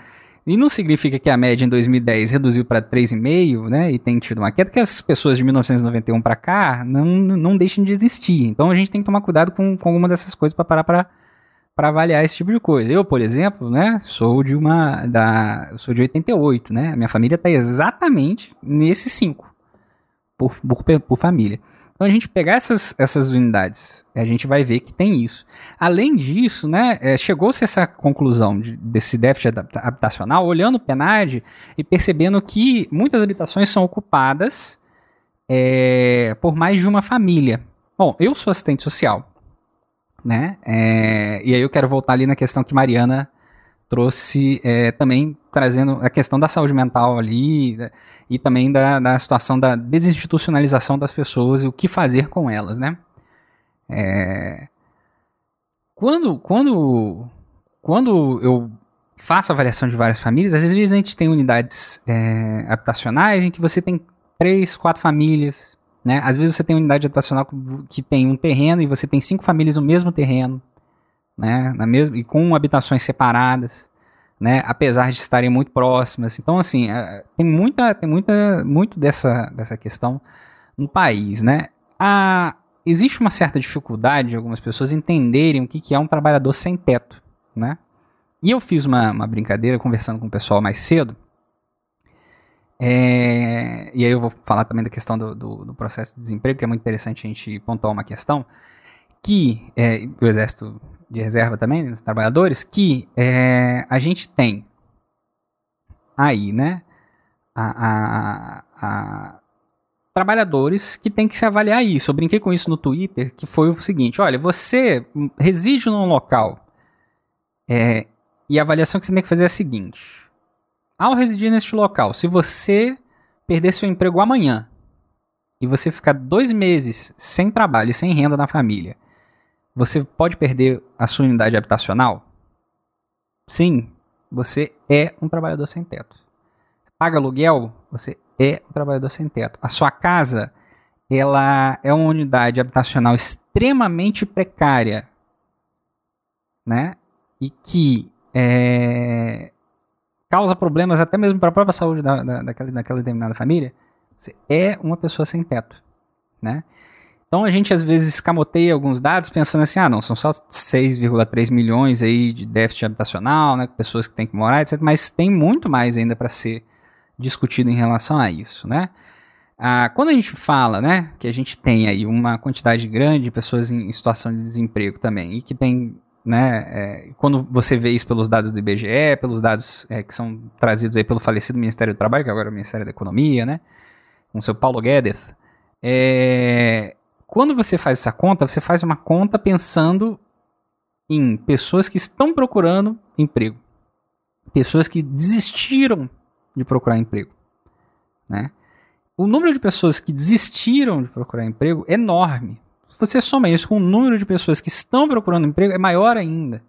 A: E não significa que a média em 2010 reduziu para 3,5, né? E tem tido uma queda, que as pessoas de 1991 para cá não, não deixem de existir. Então a gente tem que tomar cuidado com, com alguma dessas coisas para parar para para avaliar esse tipo de coisa. Eu, por exemplo, né, sou de uma da, sou de 88, né? Minha família está exatamente nesses 5 por, por, por família. Então a gente pegar essas, essas unidades, a gente vai ver que tem isso. Além disso, né, é, chegou-se a essa conclusão de, desse déficit habitacional olhando o PNAD e percebendo que muitas habitações são ocupadas é, por mais de uma família. Bom, eu sou assistente social, né? É, e aí eu quero voltar ali na questão que Mariana trouxe é, também trazendo a questão da saúde mental ali né, e também da, da situação da desinstitucionalização das pessoas e o que fazer com elas, né? É, quando, quando, quando eu faço avaliação de várias famílias, às vezes a gente tem unidades é, habitacionais em que você tem três, quatro famílias, né? Às vezes você tem unidade habitacional que tem um terreno e você tem cinco famílias no mesmo terreno, né? Na mesma, e com habitações separadas, né? Apesar de estarem muito próximas. Então, assim, é, tem muita, tem muita, muito dessa, dessa questão no país, né? A, existe uma certa dificuldade de algumas pessoas entenderem o que, que é um trabalhador sem teto, né? E eu fiz uma, uma brincadeira conversando com o pessoal mais cedo. É, e aí eu vou falar também da questão do, do, do, processo de desemprego, que é muito interessante a gente pontuar uma questão. Que é, o Exército de Reserva também, os trabalhadores, que é, a gente tem aí, né? A, a, a, trabalhadores que tem que se avaliar isso. Eu brinquei com isso no Twitter, que foi o seguinte: olha, você reside num local é, e a avaliação que você tem que fazer é a seguinte: ao residir neste local, se você perder seu emprego amanhã e você ficar dois meses sem trabalho e sem renda na família, você pode perder a sua unidade habitacional? Sim, você é um trabalhador sem teto. Paga aluguel? Você é um trabalhador sem teto. A sua casa, ela é uma unidade habitacional extremamente precária, né? E que é, causa problemas até mesmo para a própria saúde da, da, daquela, daquela determinada família. Você é uma pessoa sem teto, né? Então a gente às vezes escamoteia alguns dados pensando assim, ah não, são só 6,3 milhões aí de déficit habitacional, né, pessoas que têm que morar, etc. Mas tem muito mais ainda para ser discutido em relação a isso, né? Ah, quando a gente fala, né, que a gente tem aí uma quantidade grande de pessoas em situação de desemprego também e que tem, né, é, quando você vê isso pelos dados do IBGE, pelos dados é, que são trazidos aí pelo falecido Ministério do Trabalho, que agora é o Ministério da Economia, né, com o seu Paulo Guedes, é, quando você faz essa conta, você faz uma conta pensando em pessoas que estão procurando emprego, pessoas que desistiram de procurar emprego. Né? O número de pessoas que desistiram de procurar emprego é enorme. Se você soma isso com o número de pessoas que estão procurando emprego, é maior ainda.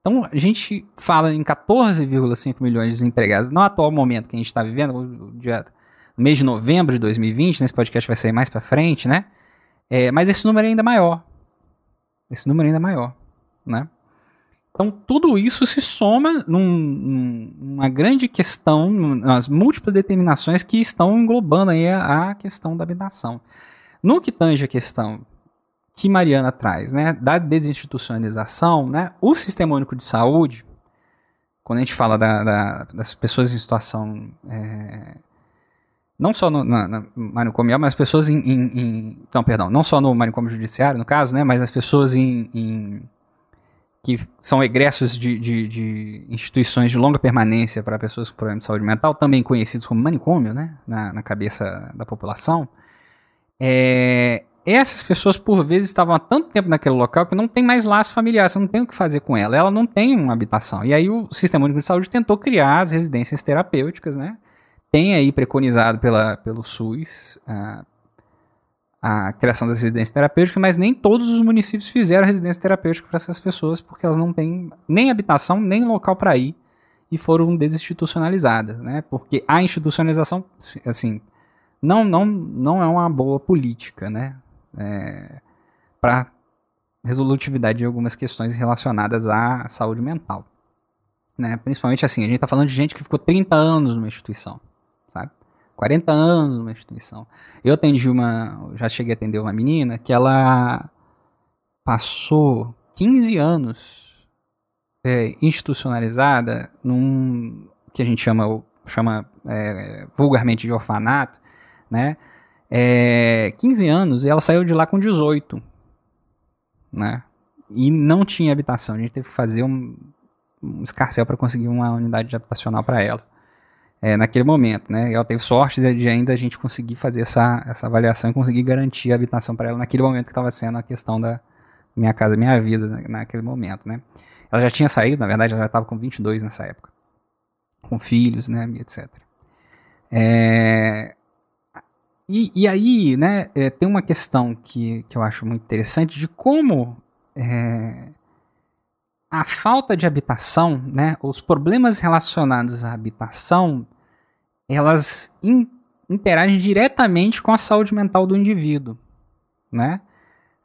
A: Então, a gente fala em 14,5 milhões de desempregados no atual momento que a gente está vivendo, o dia, mês de novembro de 2020, nesse podcast vai sair mais para frente, né? É, mas esse número é ainda maior. Esse número é ainda maior, né? Então, tudo isso se soma num, numa grande questão, nas múltiplas determinações que estão englobando aí a, a, questão da habitação. No que tange a questão que Mariana traz, né, da desinstitucionalização, né, o Sistema Único de Saúde, quando a gente fala da, da, das pessoas em situação, é, não só no na, na manicômio, mas as pessoas em, em, em, Não, perdão, não só no manicômio judiciário, no caso, né, mas as pessoas em, em que são egressos de, de, de, instituições de longa permanência para pessoas com problemas de saúde mental, também conhecidos como manicômio, né, na, na cabeça da população, é, essas pessoas, por vezes, estavam há tanto tempo naquele local que não tem mais laço familiar, você não tem o que fazer com ela, ela não tem uma habitação. E aí o Sistema Único de Saúde tentou criar as residências terapêuticas, né, tem aí preconizado pela, pelo SUS, uh, a criação das residências terapêuticas, mas nem todos os municípios fizeram residência terapêutica para essas pessoas, porque elas não têm nem habitação, nem local para ir, e foram desinstitucionalizadas, né? Porque a institucionalização, assim, não, não, não é uma boa política, né? É, para resolutividade de algumas questões relacionadas à saúde mental. Né? Principalmente assim, a gente está falando de gente que ficou 30 anos numa instituição. 40 anos numa instituição. Eu atendi uma, já cheguei a atender uma menina que ela passou 15 anos é, institucionalizada num que a gente chama, chama é, vulgarmente de orfanato, né? É, 15 anos e ela saiu de lá com 18, né? E não tinha habitação. A gente teve que fazer um, um escarcel para conseguir uma unidade habitacional para ela é, naquele momento, né? Ela teve sorte de ainda a gente conseguir fazer essa, essa avaliação e conseguir garantir a habitação para ela naquele momento que estava sendo a questão da, Minha Casa Minha Vida naquele momento, né? Ela já tinha saído, na verdade, ela já estava com 22 nessa época. Com filhos, né, etc. É... E, e aí, né, é, tem uma questão que, que eu acho muito interessante de como é, a falta de habitação, né, os problemas relacionados à habitação, elas in, interagem diretamente com a saúde mental do indivíduo, né?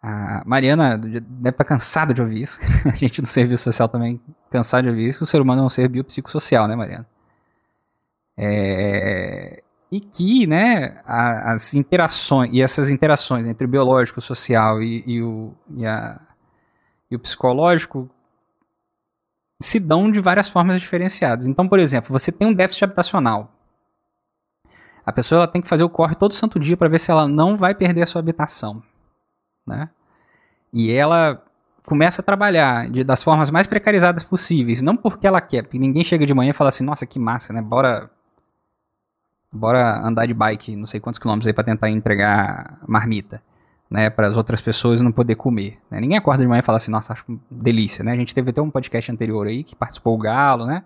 A: A Mariana deve estar tá cansada de ouvir isso. a gente no serviço social também cansado de ouvir isso. O ser humano é um ser biopsicossocial, né, Mariana? É... E que, né, as interações, e essas interações entre o biológico, o social e, e o, e, a, e o psicológico se dão de várias formas diferenciadas. Então, por exemplo, você tem um déficit habitacional. A pessoa tem que fazer o corre todo santo dia para ver se ela não vai perder a sua habitação né? E ela começa a trabalhar de, das formas mais precarizadas possíveis, não porque ela quer, porque ninguém chega de manhã e fala assim, nossa, que massa, né? Bora bora andar de bike, não sei quantos quilômetros aí para tentar entregar marmita, né, para as outras pessoas não poder comer. Né? Ninguém acorda de manhã e fala assim, nossa, acho delícia, né? A gente teve até um podcast anterior aí que participou o Galo, né?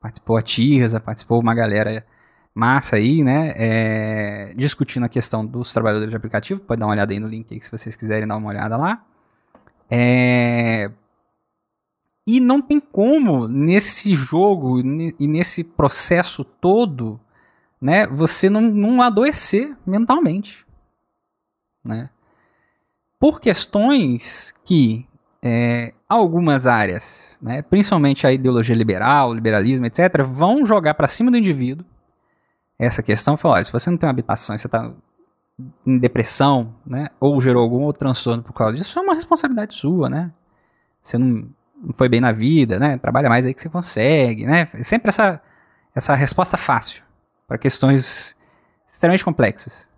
A: Participou a Tirza, participou uma galera massa aí, né? É, discutindo a questão dos trabalhadores de aplicativo. Pode dar uma olhada aí no link aí, se vocês quiserem dar uma olhada lá. É, e não tem como nesse jogo e nesse processo todo, né? Você não, não adoecer mentalmente, né? Por questões que é, algumas áreas, né, principalmente a ideologia liberal, liberalismo, etc., vão jogar para cima do indivíduo essa questão, falou, se você não tem uma habitação e você está em depressão, né, ou gerou algum outro transtorno por causa disso, isso é uma responsabilidade sua, né? Você não, não foi bem na vida, né? Trabalha mais aí que você consegue, né? É sempre essa, essa resposta fácil para questões extremamente complexas.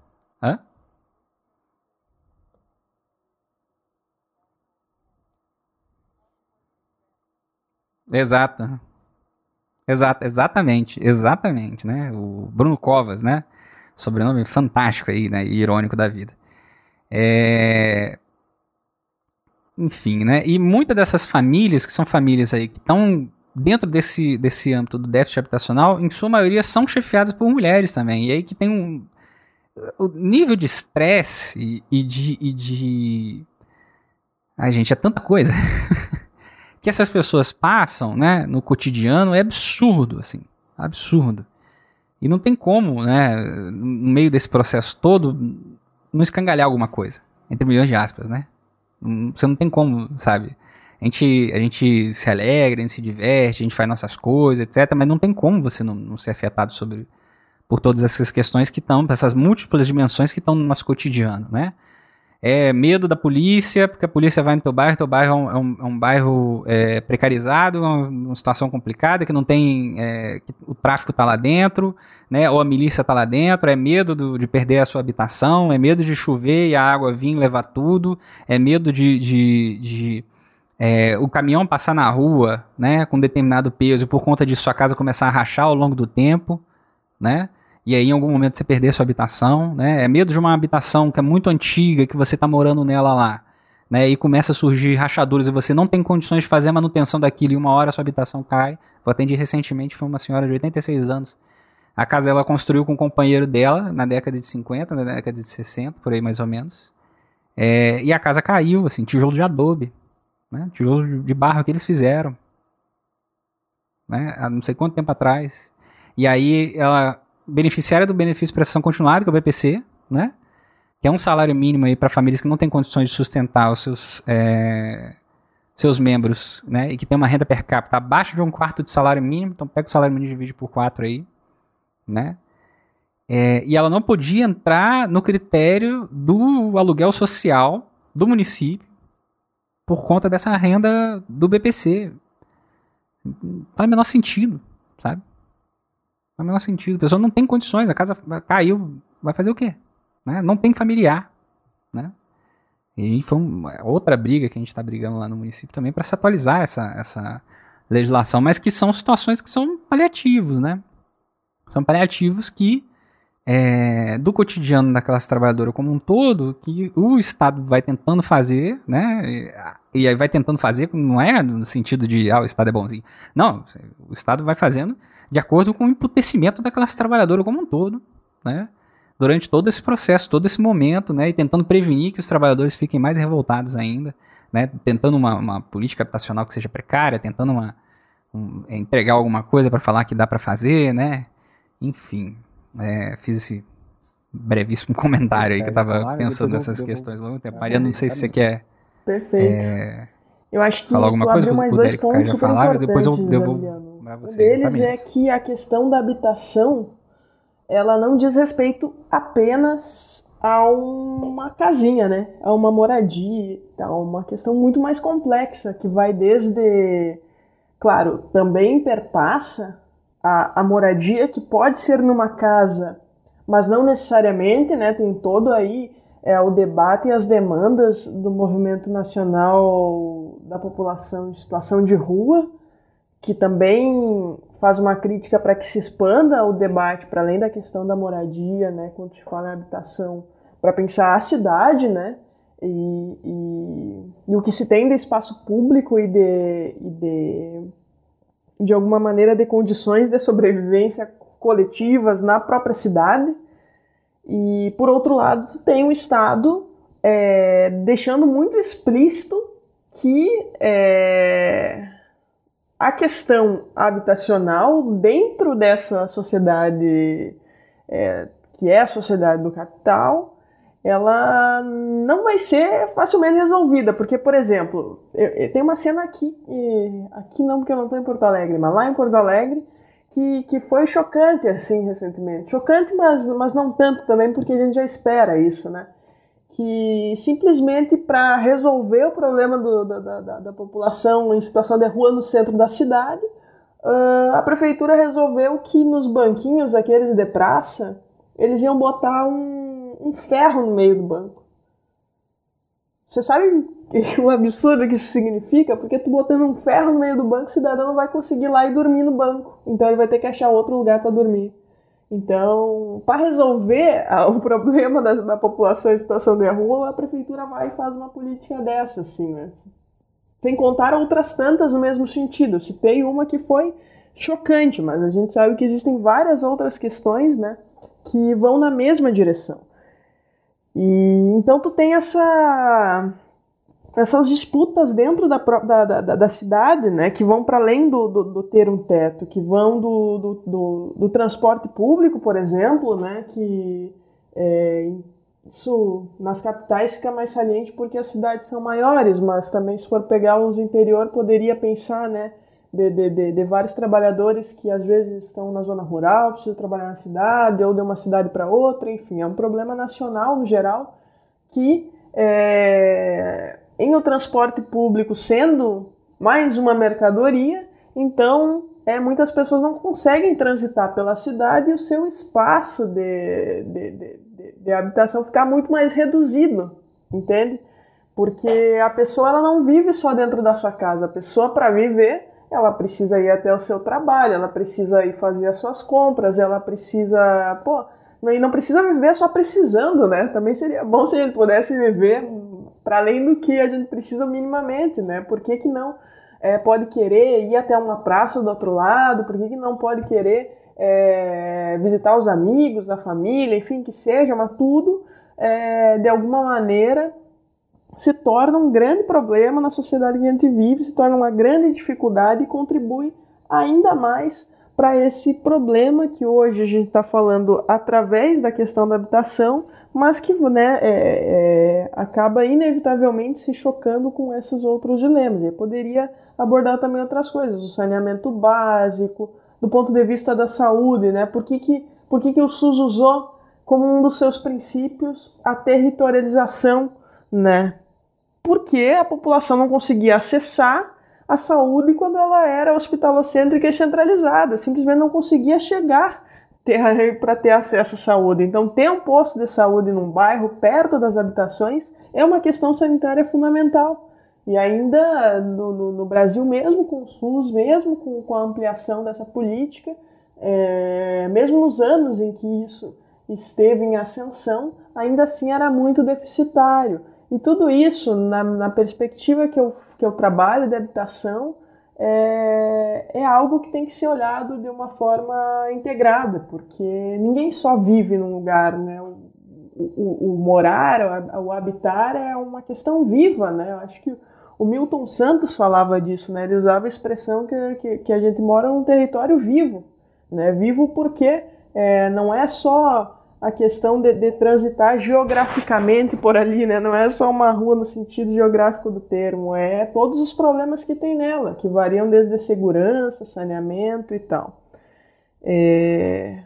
A: Exato. Exato, exatamente, exatamente, né? O Bruno Covas, né? Sobrenome fantástico aí, né? Irônico da vida. É... Enfim, né? E muitas dessas famílias, que são famílias aí que estão dentro desse, desse âmbito do déficit habitacional, em sua maioria são chefiadas por mulheres também. E aí que tem um. O nível de estresse e, e, de, e de. Ai, gente, é tanta coisa. que essas pessoas passam, né, no cotidiano é absurdo, assim, absurdo. E não tem como, né, no meio desse processo todo, não escangalhar alguma coisa, entre milhões de aspas, né? Você não tem como, sabe? A gente, a gente se alegra, a gente se diverte, a gente faz nossas coisas, etc. Mas não tem como você não, não ser afetado sobre, por todas essas questões que estão, essas múltiplas dimensões que estão no nosso cotidiano, né? É medo da polícia, porque a polícia vai no teu bairro, teu bairro é um, é um, é bairro é, precarizado, uma, uma, situação complicada, que não tem. É, que o tráfico está lá dentro, né? Ou a milícia está lá dentro, é medo do, de perder a sua habitação, é medo de chover e a água vir levar tudo, é medo de, de, de é, o caminhão passar na rua, né, com determinado peso e por conta disso sua casa começar a rachar ao longo do tempo, né? E aí em algum momento você perder sua habitação, né? É medo de uma habitação que é muito antiga, que você está morando nela lá, né? E começa a surgir rachaduras e você não tem condições de fazer a manutenção daquilo e uma hora sua habitação cai. Eu atendi recentemente, foi uma senhora de 86 anos. A casa ela construiu com um companheiro dela na década de 50, na década de 60, por aí mais ou menos. É, e a casa caiu, assim, tijolo de adobe, né? Tijolo de barro que eles fizeram, né? Há não sei quanto tempo atrás. E aí ela beneficiária do benefício de prestação continuada, que é o BPC, né? Que é um salário mínimo aí para famílias que não têm condições de sustentar os seus, é, seus membros, né? E que tem uma renda per capita abaixo de um quarto de salário mínimo. Então pega o salário mínimo e divide por quatro aí, né? É, e ela não podia entrar no critério do aluguel social do município por conta dessa renda do BPC. Não faz o menor sentido, sabe? Não faz o menor sentido. A pessoa não tem condições, a casa caiu, vai fazer o quê? Né? Não tem familiar. Né? E foi uma, outra briga que a gente está brigando lá no município também para se atualizar essa, essa legislação, mas que são situações que são paliativos, né? São paliativos que é, do cotidiano da classe trabalhadora como um todo que o Estado vai tentando fazer, né? E aí vai tentando fazer, não é no sentido de, ah, o Estado é bonzinho. Não, o Estado vai fazendo de acordo com o emputecimento da classe trabalhadora como um todo, né? Durante todo esse processo, todo esse momento, né? E tentando prevenir que os trabalhadores fiquem mais revoltados ainda, né? Tentando uma, uma política habitacional que seja precária, tentando uma, um, entregar alguma coisa para falar que dá para fazer, né? Enfim, é, fiz esse brevíssimo comentário aí que eu tava pensando nessas questões ao longo tempo. Mariana, não sei se você quer.
B: Perfeito. É,
A: eu acho que falar alguma coisa
B: mais dois pontos super falar, depois eu devolvo
A: você.
B: Um deles é que a questão da habitação ela não diz respeito apenas a uma casinha, né? A uma moradia, a uma questão muito mais complexa que vai desde, claro, também perpassa a, a moradia que pode ser numa casa, mas não necessariamente, né? Tem todo aí é, o debate e as demandas do movimento nacional da população em situação de rua, que também faz uma crítica para que se expanda o debate para além da questão da moradia, né? Quando se fala em habitação, para pensar a cidade, né? E, e, e, o que se tem de espaço público e de, e de de alguma maneira, de condições de sobrevivência coletivas na própria cidade. E, por outro lado, tem o Estado é, deixando muito explícito que é, a questão habitacional dentro dessa sociedade é, que é a sociedade do capital ela não vai ser facilmente resolvida, porque, por exemplo, eu, eu, tem uma cena aqui, aqui não porque eu não estou em Porto Alegre, mas lá em Porto Alegre, que, que foi chocante, assim, recentemente. Chocante, mas, mas não tanto também, porque a gente já espera isso, né? Que simplesmente para resolver o problema do, da, da, da, população em situação de rua no centro da cidade, uh, a prefeitura resolveu que nos banquinhos, aqueles de praça, eles iam botar um um ferro no meio do banco. Você sabe o absurdo que isso significa? Porque tu botando um ferro no meio do banco, o cidadão não vai conseguir ir lá e dormir no banco. Então ele vai ter que achar outro lugar para dormir. Então, para resolver o problema da, da, população em situação de rua, a prefeitura vai e faz uma política dessa, assim, né? Sem contar outras tantas no mesmo sentido. Citei uma que foi chocante, mas a gente sabe que existem várias outras questões, né, que vão na mesma direção. E então tu tem essa essas disputas dentro da, da, da, da cidade, né, que vão para além do, do, do, ter um teto, que vão do, do, do, do transporte público, por exemplo, né, que é, isso nas capitais fica mais saliente porque as cidades são maiores, mas também se for pegar os interior poderia pensar, né, de, de, de, de, vários trabalhadores que às vezes estão na zona rural, precisam trabalhar na cidade, ou de uma cidade para outra, enfim, é um problema nacional no geral que é, em o transporte público sendo mais uma mercadoria, então é, muitas pessoas não conseguem transitar pela cidade e o seu espaço de, de, de, de habitação ficar muito mais reduzido, entende? Porque a pessoa ela não vive só dentro da sua casa, a pessoa para viver ela precisa ir até o seu trabalho, ela precisa ir fazer as suas compras, ela precisa, pô, e não precisa viver só precisando, né? Também seria bom se a gente pudesse viver para além do que a gente precisa minimamente, né? Por que, que não é, pode querer ir até uma praça do outro lado? Por que, que não pode querer é, visitar os amigos, a família, enfim, que seja, mas tudo é, de alguma maneira se torna um grande problema na sociedade que a gente vive, se torna uma grande dificuldade e contribui ainda mais para esse problema que hoje a gente está falando através da questão da habitação, mas que né, é, é, acaba inevitavelmente se chocando com esses outros dilemas. E poderia abordar também outras coisas, o saneamento básico, do ponto de vista da saúde, né? Por que, que, por que, que o SUS usou como um dos seus princípios a territorialização né? Porque a população não conseguia acessar a saúde quando ela era hospitalocêntrica e centralizada, simplesmente não conseguia chegar para ter acesso à saúde. Então, ter um posto de saúde num bairro perto das habitações é uma questão sanitária fundamental. E ainda no, no, no Brasil, mesmo com o SUS, mesmo com, com a ampliação dessa política, é, mesmo nos anos em que isso esteve em ascensão, ainda assim era muito deficitário. E tudo isso, na, na perspectiva que eu, que eu trabalho de habitação, é, é algo que tem que ser olhado de uma forma integrada, porque ninguém só vive num lugar, né? O, o, o morar, o, o habitar é uma questão viva, né? Eu acho que o Milton Santos falava disso, né? Ele usava a expressão que, que, que a gente mora num território vivo, né? Vivo porque é, não é só a questão de, de, transitar geograficamente por ali, né? Não é só uma rua no sentido geográfico do termo, é todos os problemas que tem nela, que variam desde segurança, saneamento e tal. É...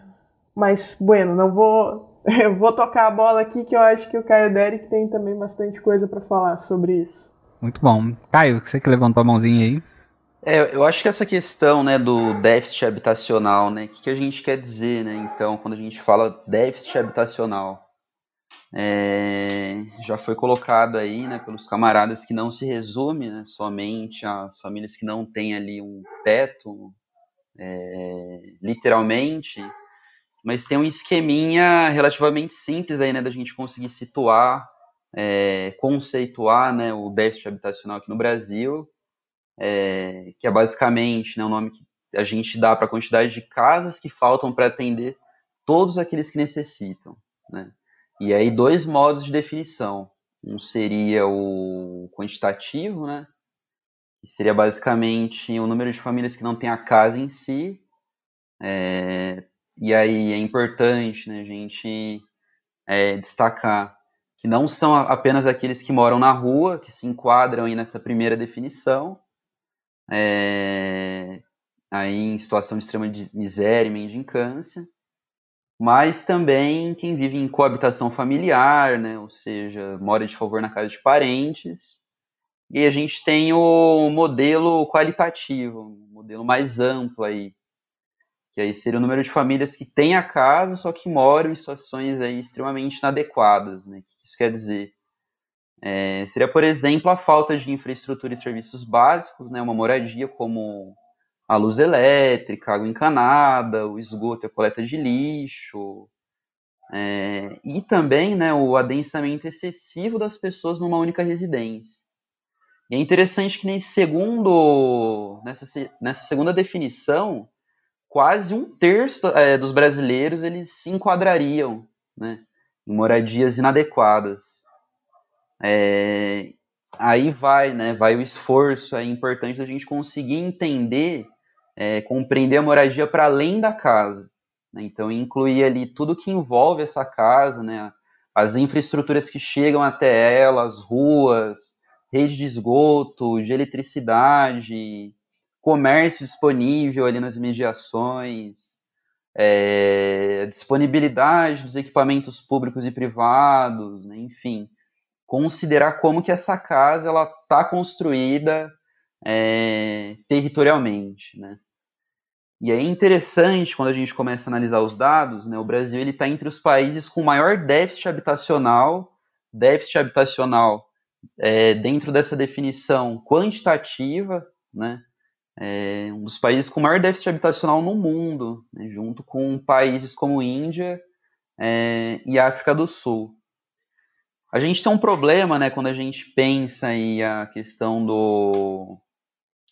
B: Mas, bueno, não vou, vou tocar a bola aqui que eu acho que o Caio Derek tem também bastante coisa para falar sobre isso.
A: Muito bom. Caio, você que levantou a mãozinha aí.
D: É, eu acho que essa questão né, do déficit habitacional, né, o que, que, a gente quer dizer, né, então, quando a gente fala déficit habitacional? É, já foi colocado aí, né, pelos camaradas que não se resume né, somente às famílias que não têm ali um teto, é, literalmente, mas tem um esqueminha relativamente simples aí, né, da gente conseguir situar, é, conceituar, né, o déficit habitacional aqui no Brasil, é, que é basicamente né, o nome que a gente dá para a quantidade de casas que faltam para atender todos aqueles que necessitam. Né? E aí, dois modos de definição. Um seria o quantitativo, né? que seria basicamente o número de famílias que não tem a casa em si. É, e aí é importante né, a gente é, destacar que não são apenas aqueles que moram na rua, que se enquadram aí nessa primeira definição, é, aí em situação de extrema miséria e mendicância, mas também quem vive em coabitação familiar, né, ou seja, mora de favor na casa de parentes. E a gente tem o modelo qualitativo, um modelo mais amplo aí, que aí seria o número de famílias que têm a casa, só que moram em situações aí extremamente inadequadas, né? O que isso quer dizer? É, seria, por exemplo, a falta de infraestrutura e serviços básicos, né, uma moradia como a luz elétrica, água encanada, o esgoto e a coleta de lixo, é, e também né, o adensamento excessivo das pessoas numa única residência. E é interessante que nesse segundo, nessa, nessa segunda definição, quase um terço é, dos brasileiros eles se enquadrariam né, em moradias inadequadas. É, aí vai, né? Vai o esforço, é importante a gente conseguir entender, é, compreender a moradia para além da casa. Né? Então, incluir ali tudo que envolve essa casa, né? As infraestruturas que chegam até ela, as ruas, rede de esgoto, de eletricidade, comércio disponível ali nas imediações, é, disponibilidade dos equipamentos públicos e privados, né? enfim considerar como que essa casa ela está construída é, territorialmente, né? E é interessante quando a gente começa a analisar os dados, né? O Brasil ele está entre os países com maior déficit habitacional, déficit habitacional é, dentro dessa definição quantitativa, né? É um dos países com maior déficit habitacional no mundo, né? junto com países como Índia é, e África do Sul. A gente tem um problema, né, quando a gente pensa aí a questão do,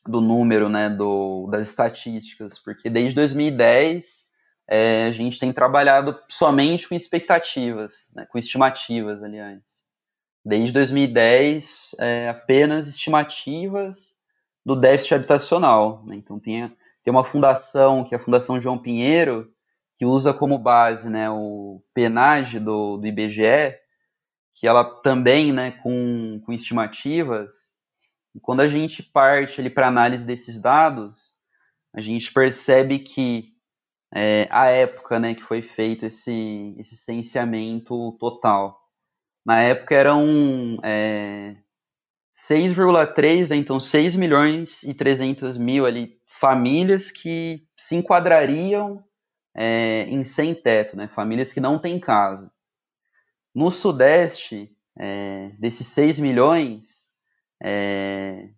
D: do número, né, do, das estatísticas, porque desde 2010 é, a gente tem trabalhado somente com expectativas, né, com estimativas, aliás. Desde 2010, é, apenas estimativas do déficit habitacional. Né? Então tem, tem uma fundação, que é a Fundação João Pinheiro, que usa como base né, o PNAD do, do IBGE, que ela também, né, com, com estimativas, quando a gente parte para análise desses dados, a gente percebe que é, a época, né, que foi feito esse, esse censeamento total, na época eram é, 6,3, né, então 6 milhões e 300 mil ali, famílias que se enquadrariam é, em sem teto, né, famílias que não têm casa. No Sudeste, é, desses 6 milhões, é,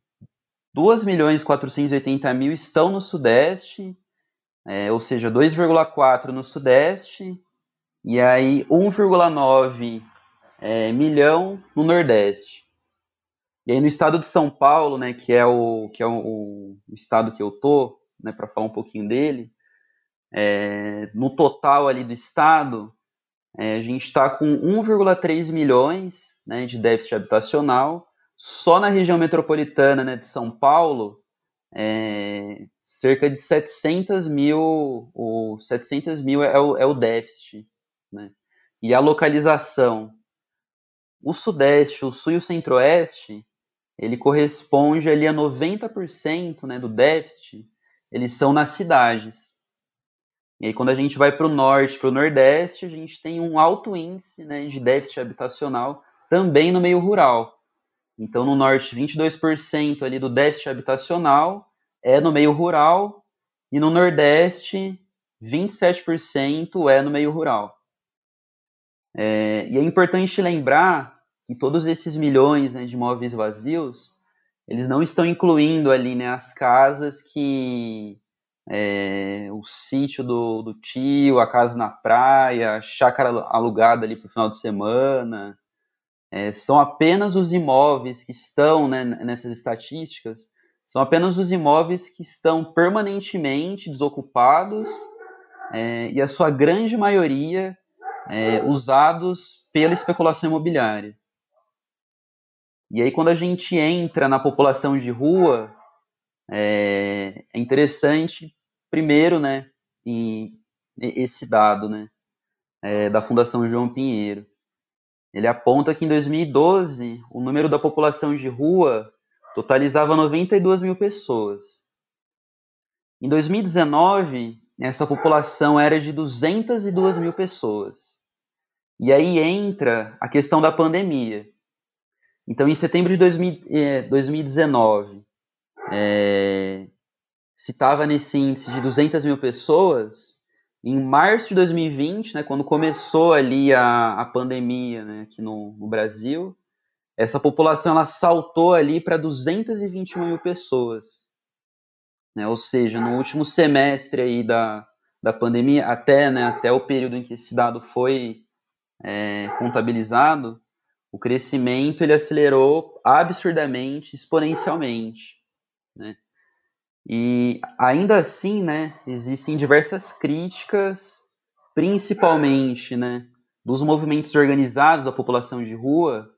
D: 2 milhões e 480 mil estão no Sudeste, é, ou seja, 2,4 no Sudeste e aí 1,9 é, milhão no Nordeste. E aí no estado de São Paulo, né, que é o que é o, o estado que eu tô, né, para falar um pouquinho dele, é, no total ali do estado, é, a gente está com 1,3 milhões né, de déficit habitacional. Só na região metropolitana né, de São Paulo, é, cerca de 700 mil, o 700 mil é o, é o déficit. Né? E a localização, o Sudeste, o Sul e o Centro-Oeste, ele corresponde ali a 90% né, do déficit, eles são nas cidades. E aí, quando a gente vai para o norte, para o nordeste, a gente tem um alto índice né, de déficit habitacional também no meio rural. Então, no norte, 22% ali do déficit habitacional é no meio rural, e no nordeste, 27% é no meio rural. É, e é importante lembrar que todos esses milhões né, de imóveis vazios, eles não estão incluindo ali né, as casas que é, o sítio do, do tio, a casa na praia, a chácara alugada ali para o final de semana. É, são apenas os imóveis que estão né, nessas estatísticas, são apenas os imóveis que estão permanentemente desocupados é, e a sua grande maioria é, usados pela especulação imobiliária. E aí, quando a gente entra na população de rua, é, é interessante, primeiro, né, em, esse dado, né, é, da Fundação João Pinheiro. Ele aponta que em 2012 o número da população de rua totalizava 92 mil pessoas. Em 2019, essa população era de 202 mil pessoas. E aí entra a questão da pandemia. Então, em setembro de 2019, é, se estava nesse índice de 200 mil pessoas, em março de 2020, né, quando começou ali a, a pandemia né, aqui no, no Brasil, essa população ela saltou ali para 221 mil pessoas. Né, ou seja, no último semestre aí da, da pandemia, até, né, até o período em que esse dado foi é, contabilizado, o crescimento ele acelerou absurdamente, exponencialmente. Né? E ainda assim, né, existem diversas críticas, principalmente né, dos movimentos organizados da população de rua,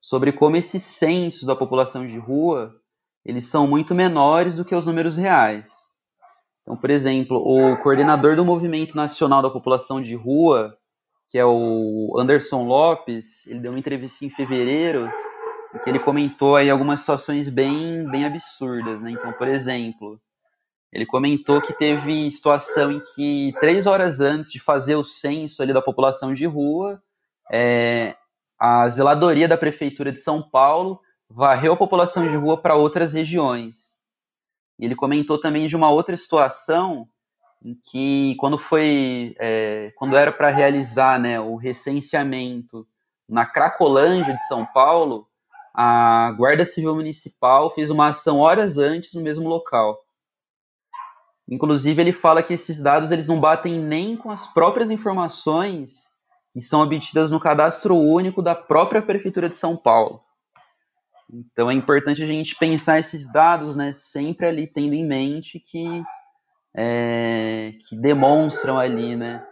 D: sobre como esses censos da população de rua eles são muito menores do que os números reais. Então, por exemplo, o coordenador do Movimento Nacional da População de Rua, que é o Anderson Lopes, ele deu uma entrevista em fevereiro em que ele comentou aí algumas situações bem, bem absurdas, né? Então, por exemplo, ele comentou que teve situação em que três horas antes de fazer o censo ali da população de rua, é, a zeladoria da prefeitura de São Paulo varreu a população de rua para outras regiões. E ele comentou também de uma outra situação em que quando foi, é, quando era para realizar, né, o recenseamento na Cracolândia de São Paulo, a Guarda Civil Municipal fez uma ação horas antes no mesmo local. Inclusive, ele fala que esses dados eles não batem nem com as próprias informações que são obtidas no cadastro único da própria Prefeitura de São Paulo. Então, é importante a gente pensar esses dados né, sempre ali tendo em mente que, é, que demonstram ali né,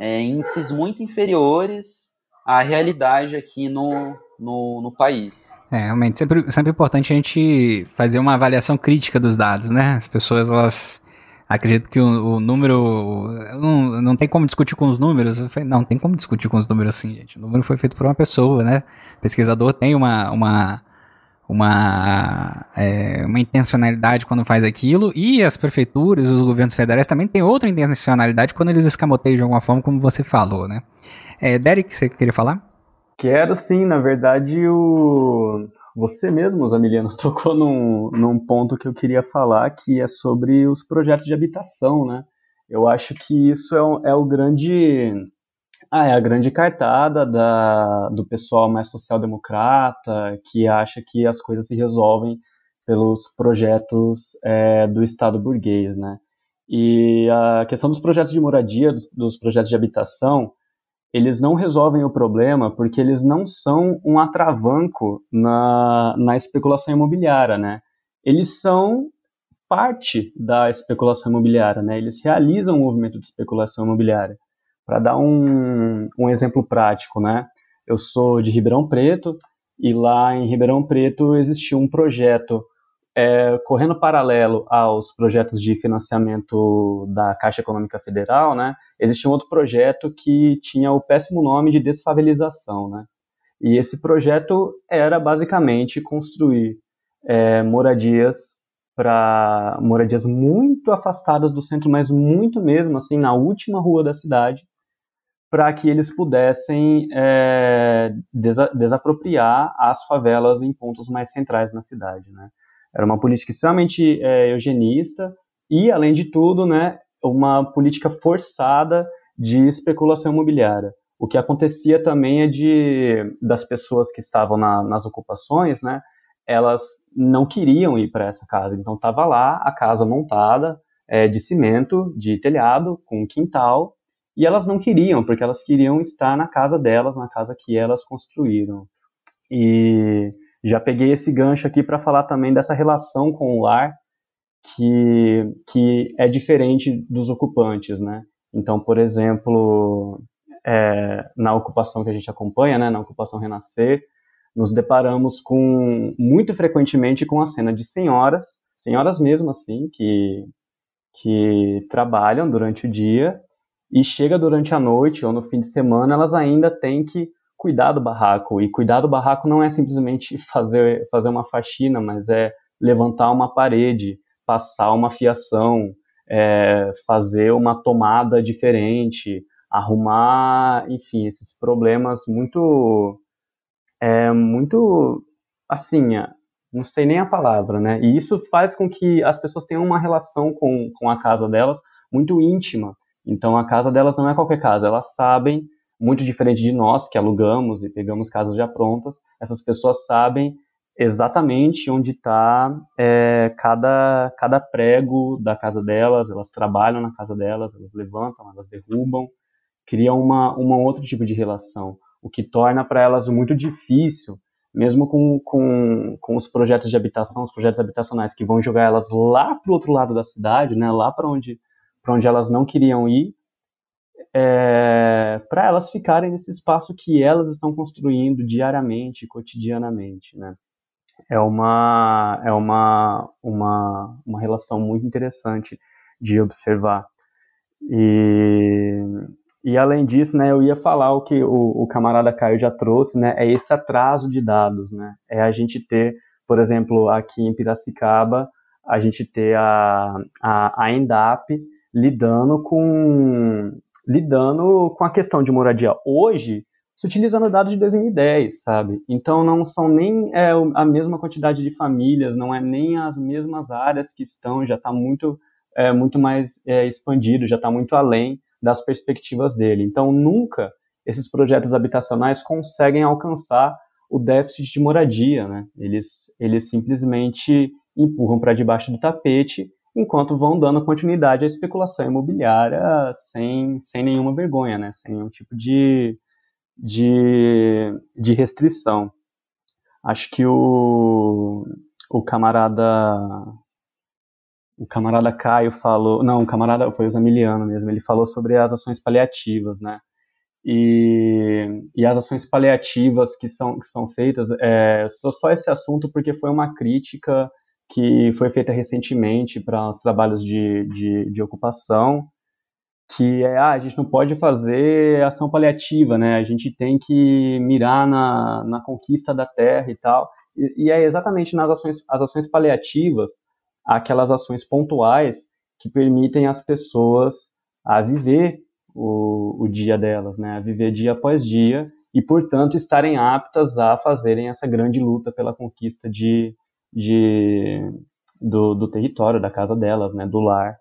D: é, índices muito inferiores à realidade aqui no, no, no país.
A: É, realmente, sempre, sempre importante a gente fazer uma avaliação crítica dos dados, né? As pessoas, elas acreditam que o, o número. Não, não tem como discutir com os números. Não, tem como discutir com os números assim, gente. O número foi feito por uma pessoa, né? O pesquisador tem uma. uma uma, é, uma intencionalidade quando faz aquilo, e as prefeituras, os governos federais também têm outra intencionalidade quando eles escamoteiam de alguma forma, como você falou, né? É, Derek, você queria falar?
C: Quero sim, na verdade, o... você mesmo, Zamiliano, tocou num, num ponto que eu queria falar, que é sobre os projetos de habitação, né? Eu acho que isso é, é o grande. Ah, é a grande cartada da, do pessoal mais social-democrata, que acha que as coisas se resolvem pelos projetos é, do Estado burguês, né? E a questão dos projetos de moradia, dos, dos projetos de habitação, eles não resolvem o problema porque eles não são um atravanco na, na especulação imobiliária, né? Eles são parte da especulação imobiliária, né? Eles realizam o movimento de especulação imobiliária. Para dar um, um exemplo prático, né? Eu sou de Ribeirão Preto e lá em Ribeirão Preto existia um projeto é, correndo paralelo aos projetos de financiamento da Caixa Econômica Federal, né? Existia um outro projeto que tinha o péssimo nome de desfavelização, né? E esse projeto era basicamente construir é, moradias para moradias muito afastadas do centro, mas muito mesmo assim na última rua da cidade, para que eles pudessem é, desa desapropriar as favelas em pontos mais centrais na cidade, né? Era uma política extremamente é, eugenista e, além de tudo, né, uma política forçada de especulação imobiliária. O que acontecia também é de das pessoas que estavam na, nas ocupações, né, elas não queriam ir para essa casa. Então estava lá a casa montada é, de cimento, de telhado, com quintal, e elas não queriam, porque elas queriam estar na casa delas, na casa que elas construíram. E já peguei esse gancho aqui para falar também dessa relação com o lar que, que é diferente dos ocupantes, né? Então, por exemplo, é, na ocupação que a gente acompanha, né, na ocupação Renascer, nos deparamos com muito frequentemente com a cena de senhoras, senhoras mesmo assim, que, que trabalham durante o dia e chega durante a noite ou no fim de semana, elas ainda têm que cuidar do barraco. E cuidar do barraco não é simplesmente fazer, fazer uma faxina, mas é levantar uma parede, passar uma fiação, é, fazer uma tomada diferente, arrumar, enfim, esses problemas muito é muito assim, não sei nem a palavra, né? E isso faz com que as pessoas tenham uma relação com, com a casa delas muito íntima. Então a casa delas não é qualquer casa, elas sabem, muito diferente de nós que alugamos e pegamos casas já prontas, essas pessoas sabem exatamente onde está é, cada, cada prego da casa delas, elas trabalham na casa delas, elas levantam, elas derrubam, criam uma, uma outro tipo de relação o que torna para elas muito difícil, mesmo com, com, com os projetos de habitação, os projetos habitacionais que vão jogar elas lá para o outro lado da cidade, né, lá para onde, onde elas não queriam ir, é, para elas ficarem nesse espaço que elas estão construindo diariamente, cotidianamente, né. É uma, é uma, uma, uma relação muito interessante de observar. E, e além disso, né, eu ia falar o que o, o, camarada Caio já trouxe, né, é esse atraso de dados, né, é a gente ter, por exemplo, aqui em Piracicaba, a gente ter a, a, a Endap lidando com lidando com a questão de moradia hoje, se utilizando dados de 2010, sabe? Então não são nem é, a mesma quantidade de famílias, não é nem as mesmas áreas que estão, já está muito é, muito mais é, expandido, já está muito além das perspectivas dele. Então, nunca esses projetos habitacionais conseguem alcançar o déficit de moradia, né? Eles, eles simplesmente empurram para debaixo do tapete enquanto vão dando continuidade à especulação imobiliária sem, sem nenhuma vergonha, né? Sem nenhum tipo de, de, de restrição. Acho que o, o camarada o camarada Caio falou, não, o camarada foi o Zamiliano mesmo, ele falou sobre as ações paliativas, né? E, e as ações paliativas que são, que são feitas, é, só esse assunto porque foi uma crítica que foi feita recentemente para os trabalhos de, de, de, ocupação, que é, ah, a gente não pode fazer ação paliativa, né? A gente tem que mirar na, na conquista da terra e tal. E, e é exatamente nas ações, as ações paliativas aquelas ações pontuais que permitem às pessoas a viver o, o dia delas, né, a viver dia após dia e, portanto, estarem aptas a fazerem essa grande luta pela conquista de, de do, do, território, da casa delas, né, do lar.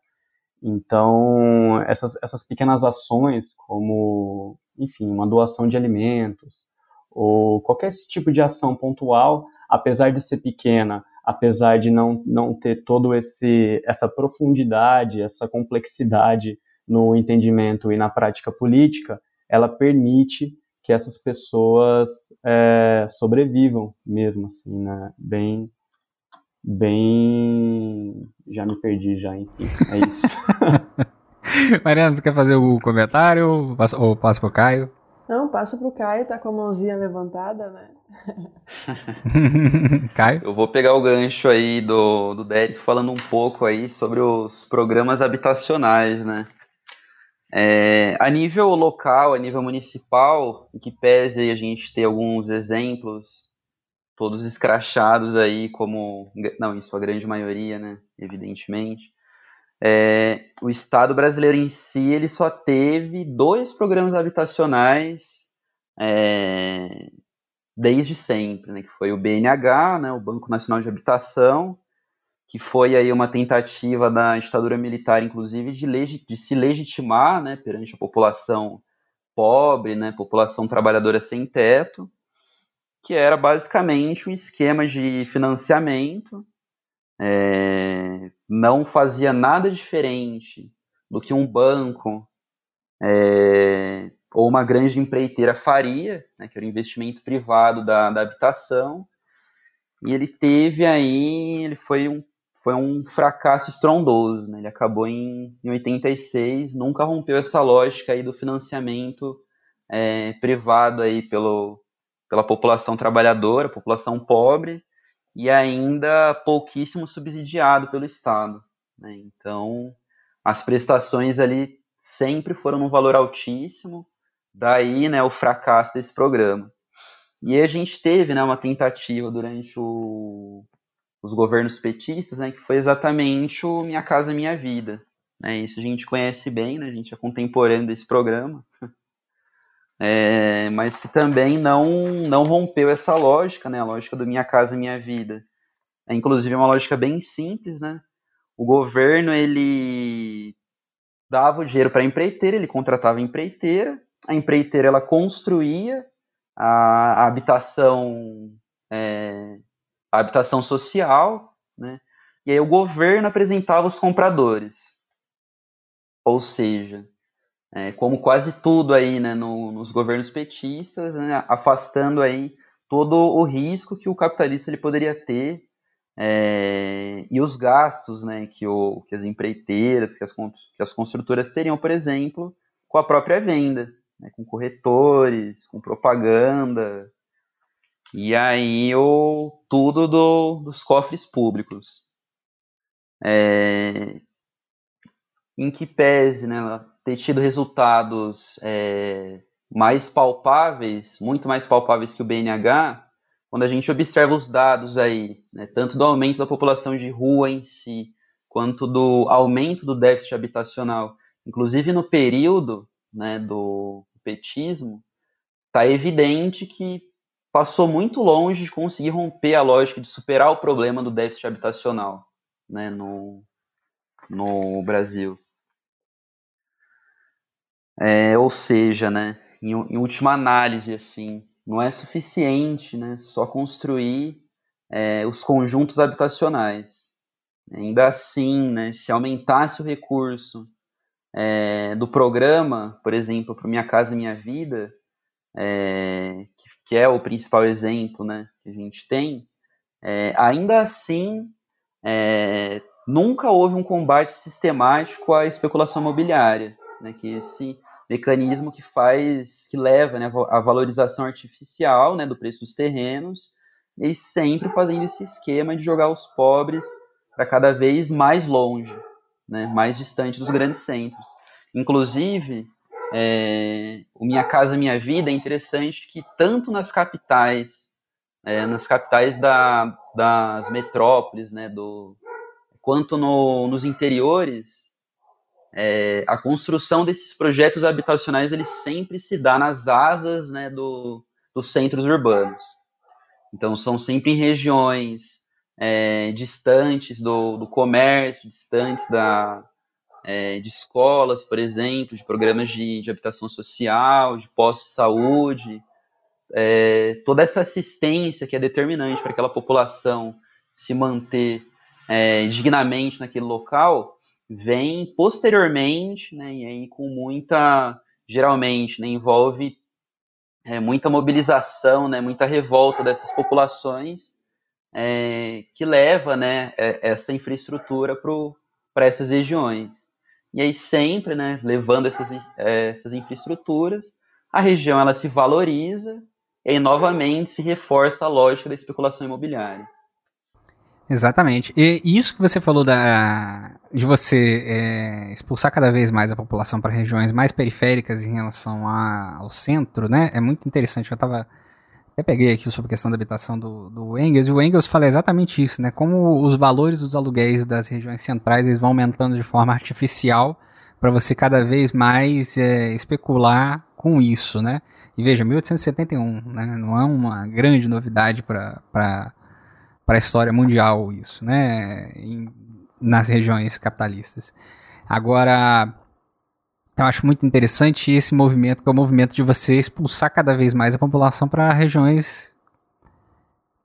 C: Então, essas, essas pequenas ações, como, enfim, uma doação de alimentos, ou qualquer tipo de ação pontual, apesar de ser pequena, apesar de não, não ter todo esse essa profundidade, essa complexidade no entendimento e na prática política, ela permite que essas pessoas é, sobrevivam mesmo, assim, né? Bem, bem, já me perdi já, enfim, é isso.
A: Mariana, você quer fazer o comentário ou passo para o Caio?
B: Não, passo para o Caio, tá com a mãozinha levantada, né?
A: Caio?
D: Eu vou pegar o gancho aí do, do Derek falando um pouco aí sobre os programas habitacionais, né? É, a nível local, a nível municipal, em que pese a gente ter alguns exemplos, todos escrachados aí, como. Não, isso a grande maioria, né? Evidentemente. É, o Estado brasileiro em si ele só teve dois programas habitacionais é, desde sempre, né, que foi o BNH, né, o Banco Nacional de Habitação, que foi aí uma tentativa da ditadura militar, inclusive, de, de se legitimar né, perante a população pobre, né, população trabalhadora sem teto, que era basicamente um esquema de financiamento, é, não fazia nada diferente do que um banco é, ou uma grande empreiteira faria, né, que era o investimento privado da, da habitação, e ele teve aí, ele foi um, foi um fracasso estrondoso, né, ele acabou em, em 86, nunca rompeu essa lógica aí do financiamento é, privado aí pelo, pela população trabalhadora, população pobre, e ainda pouquíssimo subsidiado pelo Estado. Né? Então, as prestações ali sempre foram num valor altíssimo, Daí, né, o fracasso desse programa. E a gente teve, né, uma tentativa durante o, os governos petistas, né, que foi exatamente o Minha Casa Minha Vida. Né, isso a gente conhece bem, né, a gente é contemporâneo desse programa, é, mas que também não, não rompeu essa lógica, né, a lógica do Minha Casa Minha Vida. É, inclusive, uma lógica bem simples, né, o governo, ele dava o dinheiro para a empreiteira, ele contratava a empreiteira, a empreiteira ela construía a, a habitação é, a habitação social, né? E aí o governo apresentava os compradores. Ou seja, é, como quase tudo aí, né, no, nos governos petistas, né, afastando aí todo o risco que o capitalista ele poderia ter é, e os gastos, né, que, o, que as empreiteiras, que as, que as construtoras teriam, por exemplo, com a própria venda né, com corretores, com propaganda, e aí o, tudo do, dos cofres públicos. É, em que pese né, ter tido resultados é, mais palpáveis, muito mais palpáveis que o BNH, quando a gente observa os dados aí, né, tanto do aumento da população de rua em si, quanto do aumento do déficit habitacional, inclusive no período né, do petismo, está evidente que passou muito longe de conseguir romper a lógica de superar o problema do déficit habitacional né, no, no Brasil. É, ou seja, né, em, em, última análise, assim, não é suficiente né, só construir é, os conjuntos habitacionais. Ainda assim, né, se aumentasse o recurso é, do programa, por exemplo, para Minha Casa Minha Vida, é, que, que, é o principal exemplo né, que a gente tem, é, ainda assim, é, nunca houve um combate sistemático à especulação imobiliária, né, que esse mecanismo que faz, que leva né, a valorização artificial né, do preço dos terrenos, e sempre fazendo esse esquema de jogar os pobres para cada vez mais longe né, mais distante dos grandes centros. Inclusive, é, o Minha Casa Minha Vida é interessante que tanto nas capitais, é, nas capitais da, das metrópoles, né, do, quanto no, nos interiores, é, a construção desses projetos habitacionais ele sempre se dá nas asas né, do, dos centros urbanos. Então, são sempre em regiões é, distantes do, do, comércio, distantes da, é, de escolas, por exemplo, de programas de, de habitação social, de postos de saúde, é, toda essa assistência que é determinante para aquela população se manter é, dignamente naquele local, vem posteriormente, né, e aí com muita geralmente né, envolve é, muita mobilização, né, muita revolta dessas populações, é, que leva né, é, essa infraestrutura para essas regiões. E aí sempre, né, levando essas, é, essas infraestruturas, a região ela se valoriza e aí novamente se reforça a lógica da especulação imobiliária.
A: Exatamente. E isso que você falou da, de você é, expulsar cada vez mais a população para regiões mais periféricas em relação a, ao centro, né? É muito interessante. Eu estava até peguei aqui sobre a questão da habitação do, do Engels, e o Engels fala exatamente isso, né? Como os valores dos aluguéis das regiões centrais eles vão aumentando de forma artificial para você cada vez mais é, especular com isso, né? E veja, 1871, né? Não é uma grande novidade para para a história mundial isso, né? Em, nas regiões capitalistas. Agora, eu acho muito interessante esse movimento, que é o movimento de você expulsar cada vez mais a população para regiões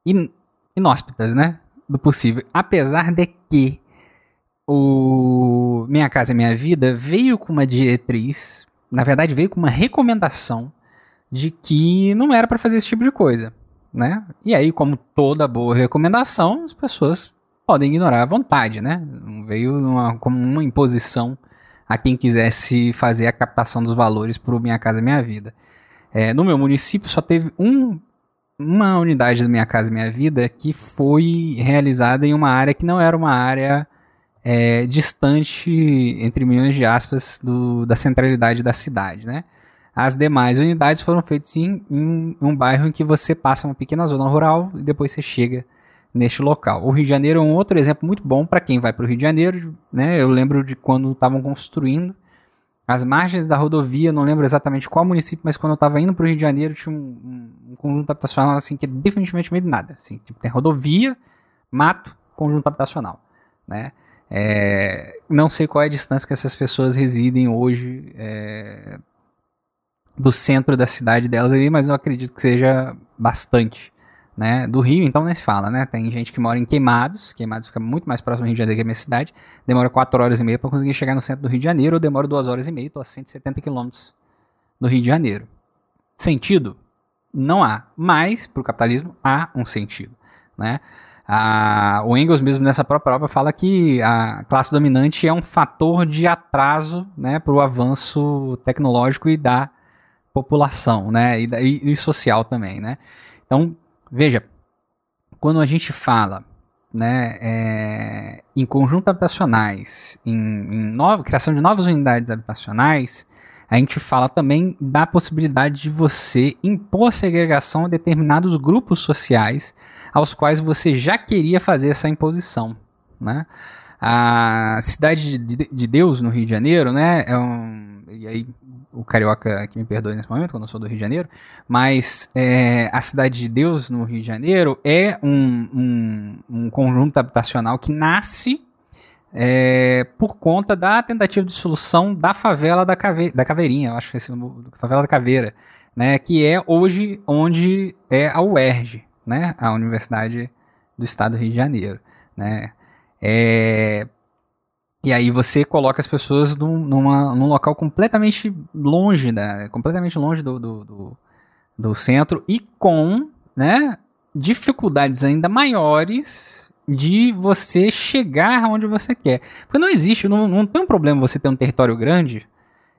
A: in, inóspitas, né? Do possível. Apesar de que o Minha Casa Minha Vida veio com uma diretriz, na verdade veio com uma recomendação de que não era para fazer esse tipo de coisa né? E aí, como toda boa recomendação, as pessoas podem ignorar à vontade, né? Não veio uma, como uma imposição a quem quisesse fazer a captação dos valores para o Minha Casa Minha Vida. É, no meu município só teve um, uma unidade do Minha Casa Minha Vida que foi realizada em uma área que não era uma área é, distante, entre milhões de aspas, do, da centralidade da cidade, né? As demais unidades foram feitas em, em, um bairro em que você passa uma pequena zona rural e depois você chega neste local. O Rio de Janeiro é um outro exemplo muito bom para quem vai para o Rio de Janeiro. Né? Eu lembro de quando estavam construindo as margens da rodovia, não lembro exatamente qual município, mas quando eu estava indo para o Rio de Janeiro tinha um, um, conjunto habitacional assim que é definitivamente meio de nada. Assim, tipo, tem rodovia, mato, conjunto habitacional. Né? É, não sei qual é a distância que essas pessoas residem hoje é, do centro da cidade delas ali, mas eu acredito que seja bastante. Né? Do Rio, então, nem se fala, né? Tem gente que mora em Queimados, Queimados fica muito mais próximo do Rio de Janeiro que a minha cidade, demora 4 horas e meia para conseguir chegar no centro do Rio de Janeiro, ou demora 2 horas e meia, estou a 170 quilômetros do Rio de Janeiro. Sentido? Não há, mas para o capitalismo há um sentido, né? A, o Engels mesmo nessa própria obra fala que a classe dominante é um fator de atraso né, para o avanço tecnológico e da população, né? E, e, social também, né? Então, veja, quando a gente fala né, é, em conjuntos habitacionais, em, em nova, criação de novas unidades habitacionais, a gente fala também da possibilidade de você impor segregação a determinados grupos sociais aos quais você já queria fazer essa imposição. Né? A cidade de, de Deus, no Rio de Janeiro, né, é um, e aí o carioca que me perdoe nesse momento, quando eu sou do Rio de Janeiro, mas é, a Cidade de Deus no Rio de Janeiro é um, um, um conjunto habitacional que nasce é, por conta da tentativa de solução da favela da, cave, da Caveirinha, eu acho que é esse favela da Caveira, né, que é hoje onde é a UERJ, né, a Universidade do Estado do Rio de Janeiro, né, é, e aí você coloca as pessoas num, numa, num local completamente longe, né? completamente longe do, do, do, do centro e com né, dificuldades ainda maiores de você chegar onde você quer. Porque não existe, não, não tem um problema você ter um território grande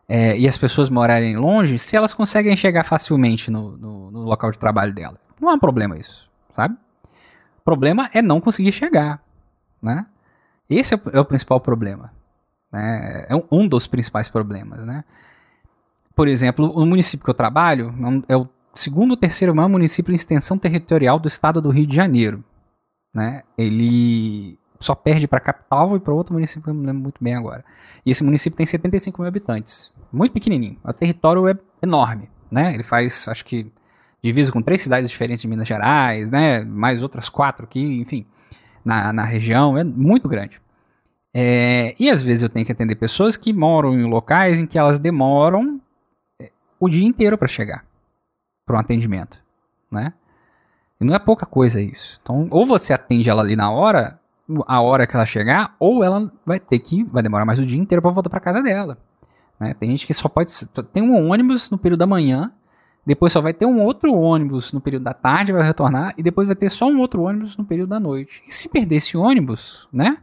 A: é, e as pessoas morarem longe se elas conseguem chegar facilmente no, no, no local de trabalho dela. Não é um problema isso, sabe? O problema é não conseguir chegar, né? Esse é o, é o principal problema. Né? É um dos principais problemas. Né? Por exemplo, o município que eu trabalho é, é o segundo ou terceiro maior município em extensão territorial do estado do Rio de Janeiro. Né? Ele só perde para a capital e para outro município que eu não lembro muito bem agora. E esse município tem 75 mil habitantes. Muito pequenininho. O território é enorme. Né? Ele faz, acho que, divisa com três cidades diferentes de Minas Gerais, né? mais outras quatro aqui, enfim na, na região, é muito grande. É, e às vezes eu tenho que atender pessoas que moram em locais em que elas demoram é, o dia inteiro para chegar para um atendimento, né? E não é pouca coisa isso. Então, ou você atende ela ali na hora, a hora que ela chegar, ou ela vai ter que vai demorar mais o dia inteiro para voltar para casa dela, Né? Tem gente que só pode. Tem um ônibus no período da manhã, depois só vai ter um outro ônibus no período da tarde, vai retornar, e depois vai ter só um outro ônibus no período da noite. E se perder esse ônibus, né?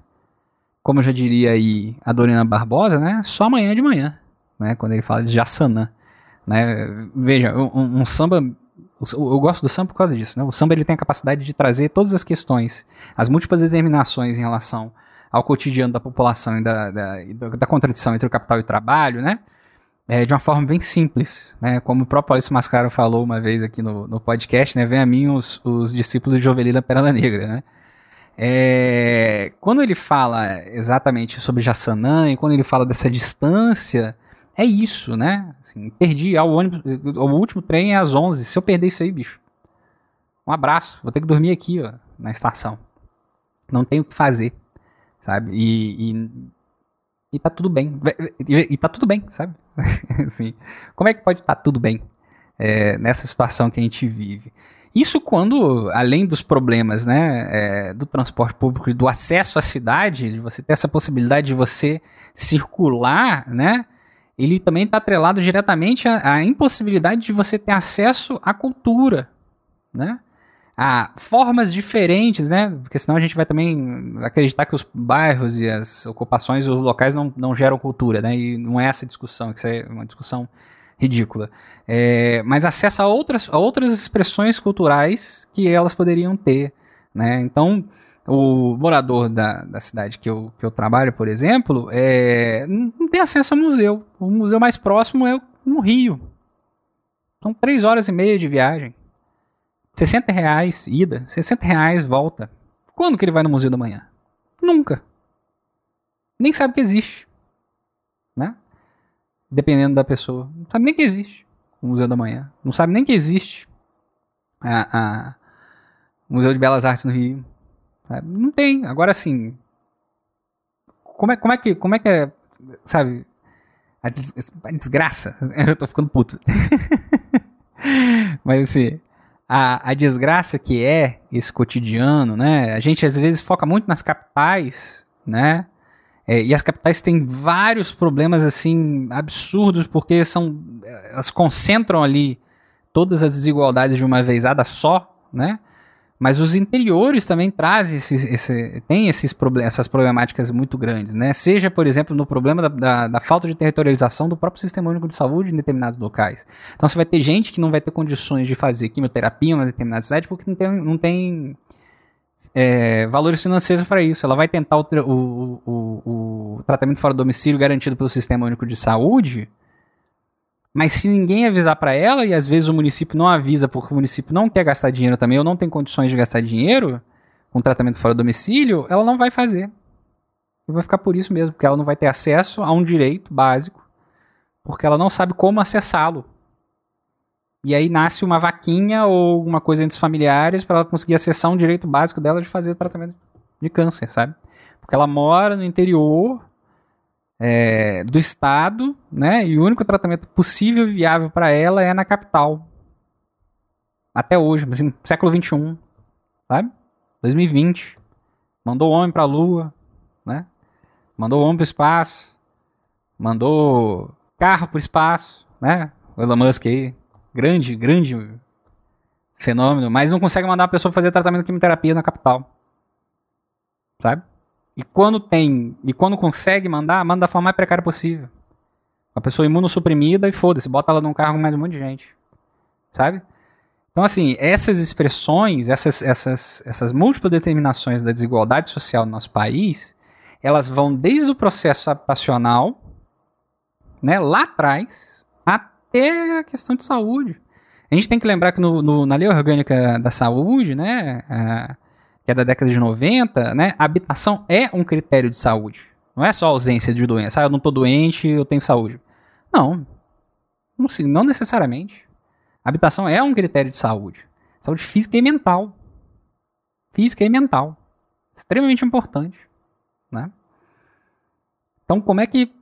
A: Como já diria aí a Dorina Barbosa, né? Só amanhã de manhã, né? Quando ele fala de Jassanã. Né? Veja, um, um samba eu gosto do samba por causa disso, né? O samba ele tem a capacidade de trazer todas as questões, as múltiplas determinações em relação ao cotidiano da população e da, da, da contradição entre o capital e o trabalho, né? É, de uma forma bem simples, né? Como o próprio Alisson Mascaro falou uma vez aqui no, no podcast, né? Vem a mim os, os discípulos de Jovelina Pérola Negra, né? É, quando ele fala exatamente sobre Jassanã e quando ele fala dessa distância, é isso, né? Assim, perdi ah, o ônibus, o último trem é às 11. Se eu perder isso aí, bicho, um abraço. Vou ter que dormir aqui, ó, na estação. Não tenho o que fazer sabe? E, e, e tá tudo bem. E, tá tudo bem, sabe? assim, como é que pode estar tá tudo bem é, nessa situação que a gente vive? Isso quando, além dos problemas né, é, do transporte público e do acesso à cidade, de você ter essa possibilidade de você circular, né? Ele também está atrelado diretamente à, à impossibilidade de você ter acesso à cultura, né? A formas diferentes, né? Porque senão a gente vai também acreditar que os bairros e as ocupações, os locais não, não geram cultura, né? E não é essa discussão, que isso é uma discussão ridícula. É, mas acesso a outras, a outras expressões culturais que elas poderiam ter, né? Então, o morador da, da cidade que eu, que eu trabalho, por exemplo, é, não tem acesso a museu. O museu mais próximo é no Rio. São três horas e meia de viagem. 60 reais ida, 60 reais volta. Quando que ele vai no Museu da Manhã? Nunca. Nem sabe que existe. Né? Dependendo da pessoa. Não sabe nem que existe o Museu da Manhã. Não sabe nem que existe a, a Museu de Belas Artes no Rio. Sabe? Não tem. Agora sim. Como é, como é que. Como é que é. Sabe? A, des, a desgraça. Eu tô ficando puto. Mas assim a, a desgraça que é esse cotidiano, né? A gente às vezes foca muito nas capitais, né? É, e as capitais têm vários problemas assim absurdos porque são elas concentram ali todas as desigualdades de uma vezada só, né? Mas os interiores também trazem esse, esse, tem esses essas problemáticas muito grandes, né? Seja, por exemplo, no problema da, da, da, falta de territorialização do próprio sistema único de saúde em determinados locais. Então você vai ter gente que não vai ter condições de fazer quimioterapia em uma determinada cidade porque não tem, não tem é, valores financeiros para isso. Ela vai tentar o, o, o, o tratamento fora do domicílio garantido pelo sistema único de saúde mas se ninguém avisar para ela, e às vezes o município não avisa porque o município não quer gastar dinheiro também, ou não tem condições de gastar dinheiro com tratamento fora do domicílio, ela não vai fazer. E vai ficar por isso mesmo, porque ela não vai ter acesso a um direito básico, porque ela não sabe como acessá-lo. E aí nasce uma vaquinha ou alguma coisa entre os familiares para ela conseguir acessar um direito básico dela de fazer tratamento de câncer, sabe? Porque ela mora no interior, é, do Estado, né? E o único tratamento possível e viável para ela é na capital. Até hoje, assim, século XXI, sabe? 2020. Mandou homem para a Lua, né? Mandou homem para o espaço. Mandou carro para o espaço, né? O Elon Musk aí, grande, grande fenômeno, mas não consegue mandar uma pessoa fazer tratamento de quimioterapia na capital. Sabe? E quando tem, e quando consegue mandar, manda da forma mais precária possível. A pessoa imunossuprimida e foda-se, bota ela num carro com mais um monte de gente. Sabe? Então, assim, essas expressões, essas, essas, essas múltiplas determinações da desigualdade social no nosso país, elas vão desde o processo habitacional, né, lá atrás, até a questão de saúde. A gente tem que lembrar que no, no na Lei Orgânica da Saúde, né, que é da década de 90, né, habitação é um critério de saúde. Não é só ausência de doença. Ah, eu não estou doente, eu tenho saúde. Não. Não, não necessariamente. Habitação é um critério de saúde. Saúde física e mental. Física e mental. Extremamente importante. Né? Então, como é que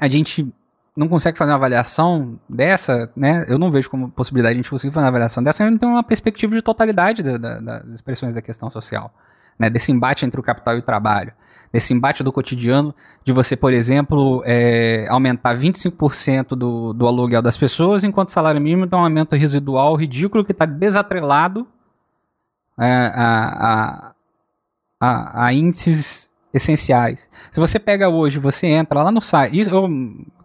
A: a gente não consegue fazer uma avaliação dessa, né? Eu não vejo como possibilidade de a gente conseguir fazer uma avaliação dessa, a gente tem uma perspectiva de totalidade da, da, das expressões da questão social. né, desse embate entre o capital e o trabalho, desse embate do cotidiano, de você, por exemplo, é, aumentar 25% do, do aluguel das pessoas, enquanto o salário mínimo tem um aumento residual ridículo que está desatrelado é, a, a, a, a, índices essenciais. Se você pega hoje, você entra lá no site, isso, eu,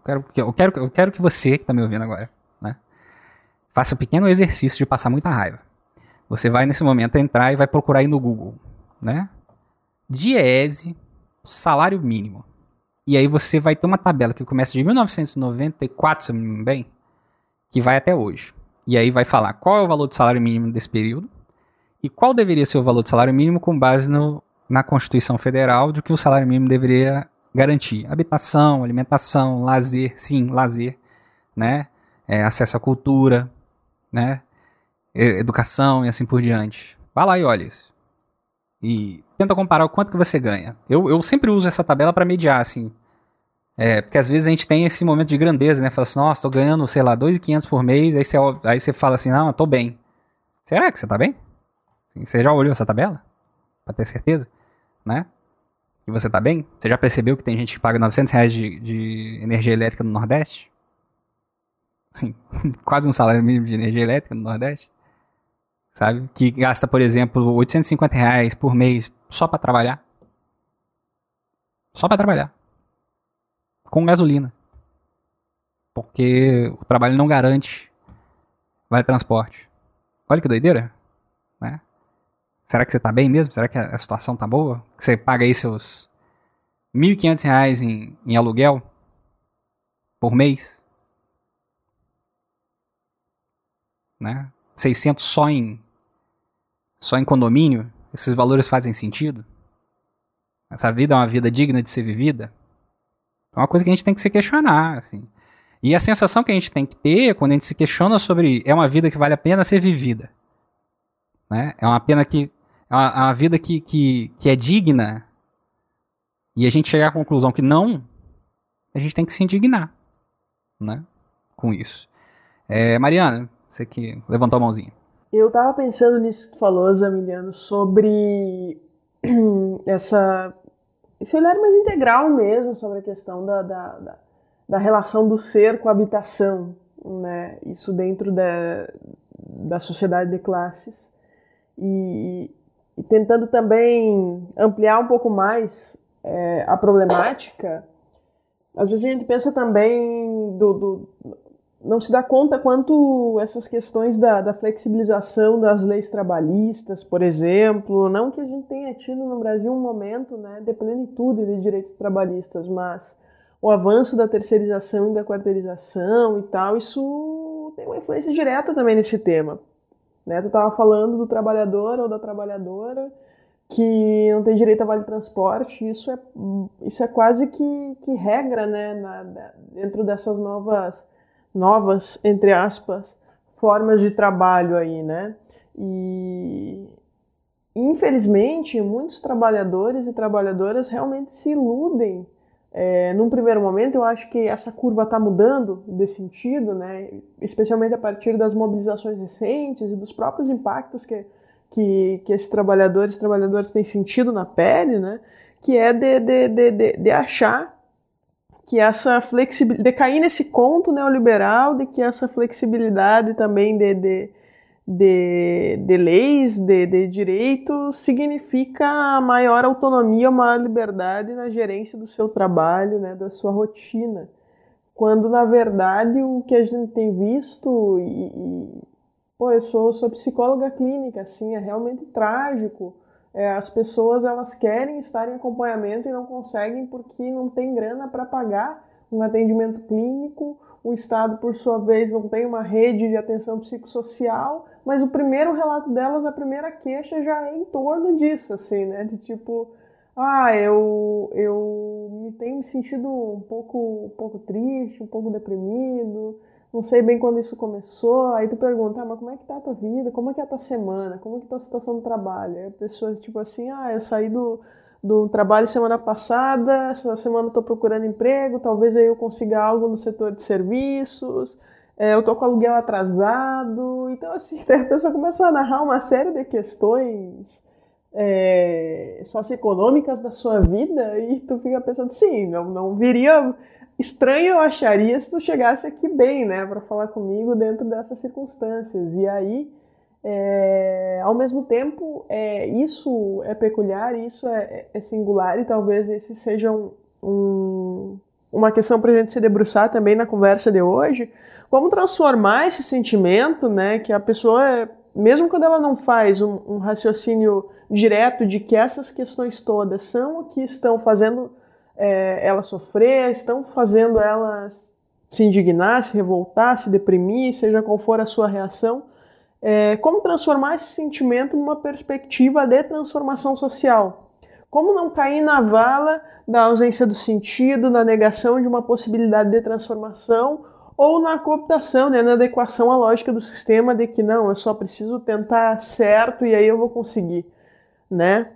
A: quero, eu, quero, eu quero que você, que está me ouvindo agora, né, faça um pequeno exercício de passar muita raiva. Você vai nesse momento entrar e vai procurar aí no Google, né? Diese salário mínimo. E aí você vai ter uma tabela que começa de 1994, se eu me bem, que vai até hoje. E aí vai falar qual é o valor do salário mínimo desse período e qual deveria ser o valor do salário mínimo com base no, na Constituição Federal de que o salário mínimo deveria garantir. Habitação, alimentação, lazer, sim, lazer, né? É, acesso à cultura, né? educação e assim por diante. Vai lá e olha isso. E tenta comparar o quanto que você ganha. Eu, eu sempre uso essa tabela para mediar, assim. É, porque às vezes a gente tem esse momento de grandeza, né? Fala assim, nossa, tô ganhando, sei lá, 2.500 por mês. Aí você, aí você fala assim, não, eu tô bem. Será que você tá bem? Você já olhou essa tabela? Pra ter certeza? Né? E você tá bem? Você já percebeu que tem gente que paga 900 reais de, de energia elétrica no Nordeste? Sim, quase um salário mínimo de energia elétrica no Nordeste sabe? Que gasta, por exemplo, 850 reais por mês só para trabalhar. Só para trabalhar. Com gasolina. Porque o trabalho não garante vale transporte. Olha que doideira, né? Será que você tá bem mesmo? Será que a situação tá boa? Que você paga aí seus 1.500 reais em, em aluguel por mês? Né? 600 só em só em condomínio, esses valores fazem sentido? Essa vida é uma vida digna de ser vivida? É uma coisa que a gente tem que se questionar, assim. E a sensação que a gente tem que ter quando a gente se questiona sobre é uma vida que vale a pena ser vivida. Né? É uma pena que é uma vida que, que, que é digna e a gente chegar à conclusão que não, a gente tem que se indignar né? com isso. É, Mariana, você que levantou a mãozinha.
B: Eu tava pensando nisso que tu falou, Zamiliano, sobre essa, esse olhar mais integral mesmo sobre a questão da, da, da, da relação do ser com a habitação, né? Isso dentro da, da sociedade de classes. E, e tentando também ampliar um pouco mais é, a problemática, às vezes a gente pensa também do, do não se dá conta quanto essas questões da, da, flexibilização das leis trabalhistas, por exemplo, não que a gente tenha tido no Brasil um momento né, de plenitude de direitos trabalhistas, mas o avanço da terceirização e da quarteirização e tal, isso tem uma influência direta também nesse tema. Né? Tu estava falando do trabalhador ou da trabalhadora que não tem direito a vale transporte, isso é, isso é quase que, que regra né, na, dentro dessas novas novas, entre aspas, formas de trabalho aí, né? E infelizmente muitos trabalhadores e trabalhadoras realmente se iludem. É, num primeiro momento, eu acho que essa curva está mudando de sentido, né? especialmente a partir das mobilizações recentes e dos próprios impactos que, que, que esses trabalhadores e trabalhadoras têm sentido na pele, né? que é de, de, de, de, de achar que essa flexibilidade, de cair nesse conto neoliberal de que essa flexibilidade também de, de, de, de leis, de, de direitos, significa maior autonomia, maior liberdade na gerência do seu trabalho, né, da sua rotina. Quando, na verdade, o que a gente tem visto, e, e pô, eu sou, sou psicóloga clínica, assim, é realmente trágico é, as pessoas elas querem estar em acompanhamento e não conseguem porque não tem grana para pagar um atendimento clínico. O Estado, por sua vez, não tem uma rede de atenção psicossocial, mas o primeiro relato delas, a primeira queixa já é em torno disso, assim, né? De tipo, ah, eu, eu me tenho me sentido um pouco, um pouco triste, um pouco deprimido, não sei bem quando isso começou, aí tu pergunta, ah, mas como é que tá a tua vida? Como é que é a tua semana? Como é que tá a situação do trabalho? Aí a pessoa, tipo assim, ah, eu saí do, do trabalho semana passada, essa semana eu tô procurando emprego, talvez aí eu consiga algo no setor de serviços, é, eu tô com aluguel atrasado, então assim, a pessoa começa a narrar uma série de questões é, socioeconômicas da sua vida e tu fica pensando, sim, não, não viria estranho eu acharia se tu chegasse aqui bem, né, para falar comigo dentro dessas circunstâncias. E aí, é, ao mesmo tempo, é, isso é peculiar, isso é, é singular e talvez esse seja um, um, uma questão para a gente se debruçar também na conversa de hoje. Como transformar esse sentimento, né, que a pessoa, é, mesmo quando ela não faz um, um raciocínio direto de que essas questões todas são o que estão fazendo é, ela sofrer, estão fazendo ela se indignar, se revoltar, se deprimir, seja qual for a sua reação. É, como transformar esse sentimento numa perspectiva de transformação social? Como não cair na vala da ausência do sentido, na negação de uma possibilidade de transformação ou na cooptação, né, na adequação à lógica do sistema de que não, eu só preciso tentar certo e aí eu vou conseguir né?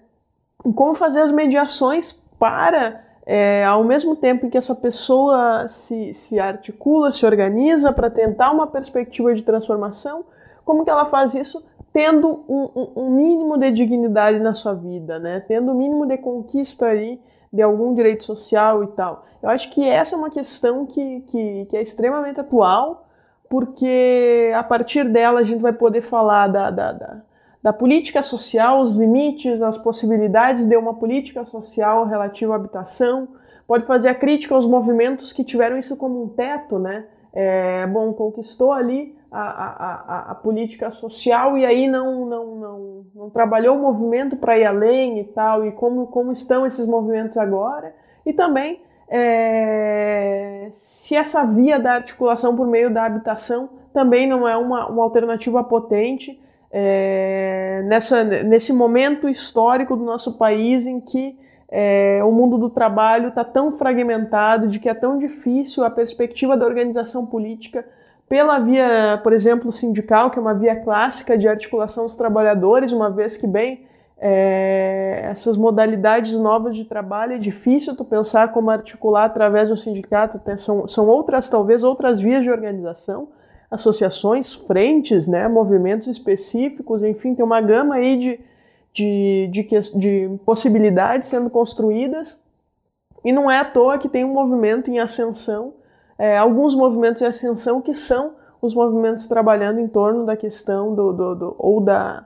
B: como fazer as mediações para, é, ao mesmo tempo em que essa pessoa se, se articula, se organiza para tentar uma perspectiva de transformação, como que ela faz isso tendo um, um, um, mínimo de dignidade na sua vida, né? Tendo o um mínimo de conquista aí de algum direito social e tal. Eu acho que essa é uma questão que, que, que é extremamente atual, porque a partir dela a gente vai poder falar da, da, da da política social, os limites, as possibilidades de uma política social relativa à habitação, pode fazer a crítica aos movimentos que tiveram isso como um teto, né? É, bom, conquistou ali a, a, a, política social e aí não, não, não, não trabalhou o movimento para ir além e tal, e como, como estão esses movimentos agora, e também é, se essa via da articulação por meio da habitação também não é uma, uma alternativa potente é, nessa, nesse momento histórico do nosso país em que é, o mundo do trabalho está tão fragmentado, de que é tão difícil a perspectiva da organização política pela via, por exemplo, sindical, que é uma via clássica de articulação dos trabalhadores, uma vez que, bem, é, essas modalidades novas de trabalho é difícil tu pensar como articular através do sindicato, são, são outras, talvez, outras vias de organização associações, frentes, né, movimentos específicos, enfim, tem uma gama aí de, de, de, de possibilidades sendo construídas. E não é à toa que tem um movimento em ascensão, é, alguns movimentos em ascensão que são os movimentos trabalhando em torno da questão do, do, do ou da,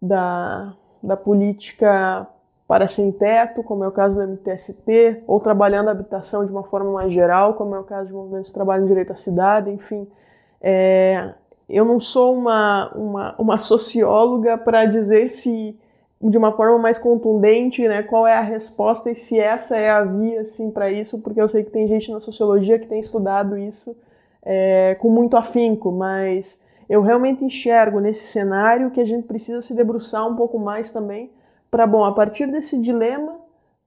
B: da, da política para sem teto, como é o caso do MTST, ou trabalhando a habitação de uma forma mais geral, como é o caso de movimentos de trabalho em direito à cidade, enfim. É, eu não sou uma, uma, uma socióloga para dizer se de uma forma mais contundente, né, qual é a resposta e se essa é a via assim para isso, porque eu sei que tem gente na sociologia que tem estudado isso é, com muito afinco, mas eu realmente enxergo nesse cenário que a gente precisa se debruçar um pouco mais também para, bom, a partir desse dilema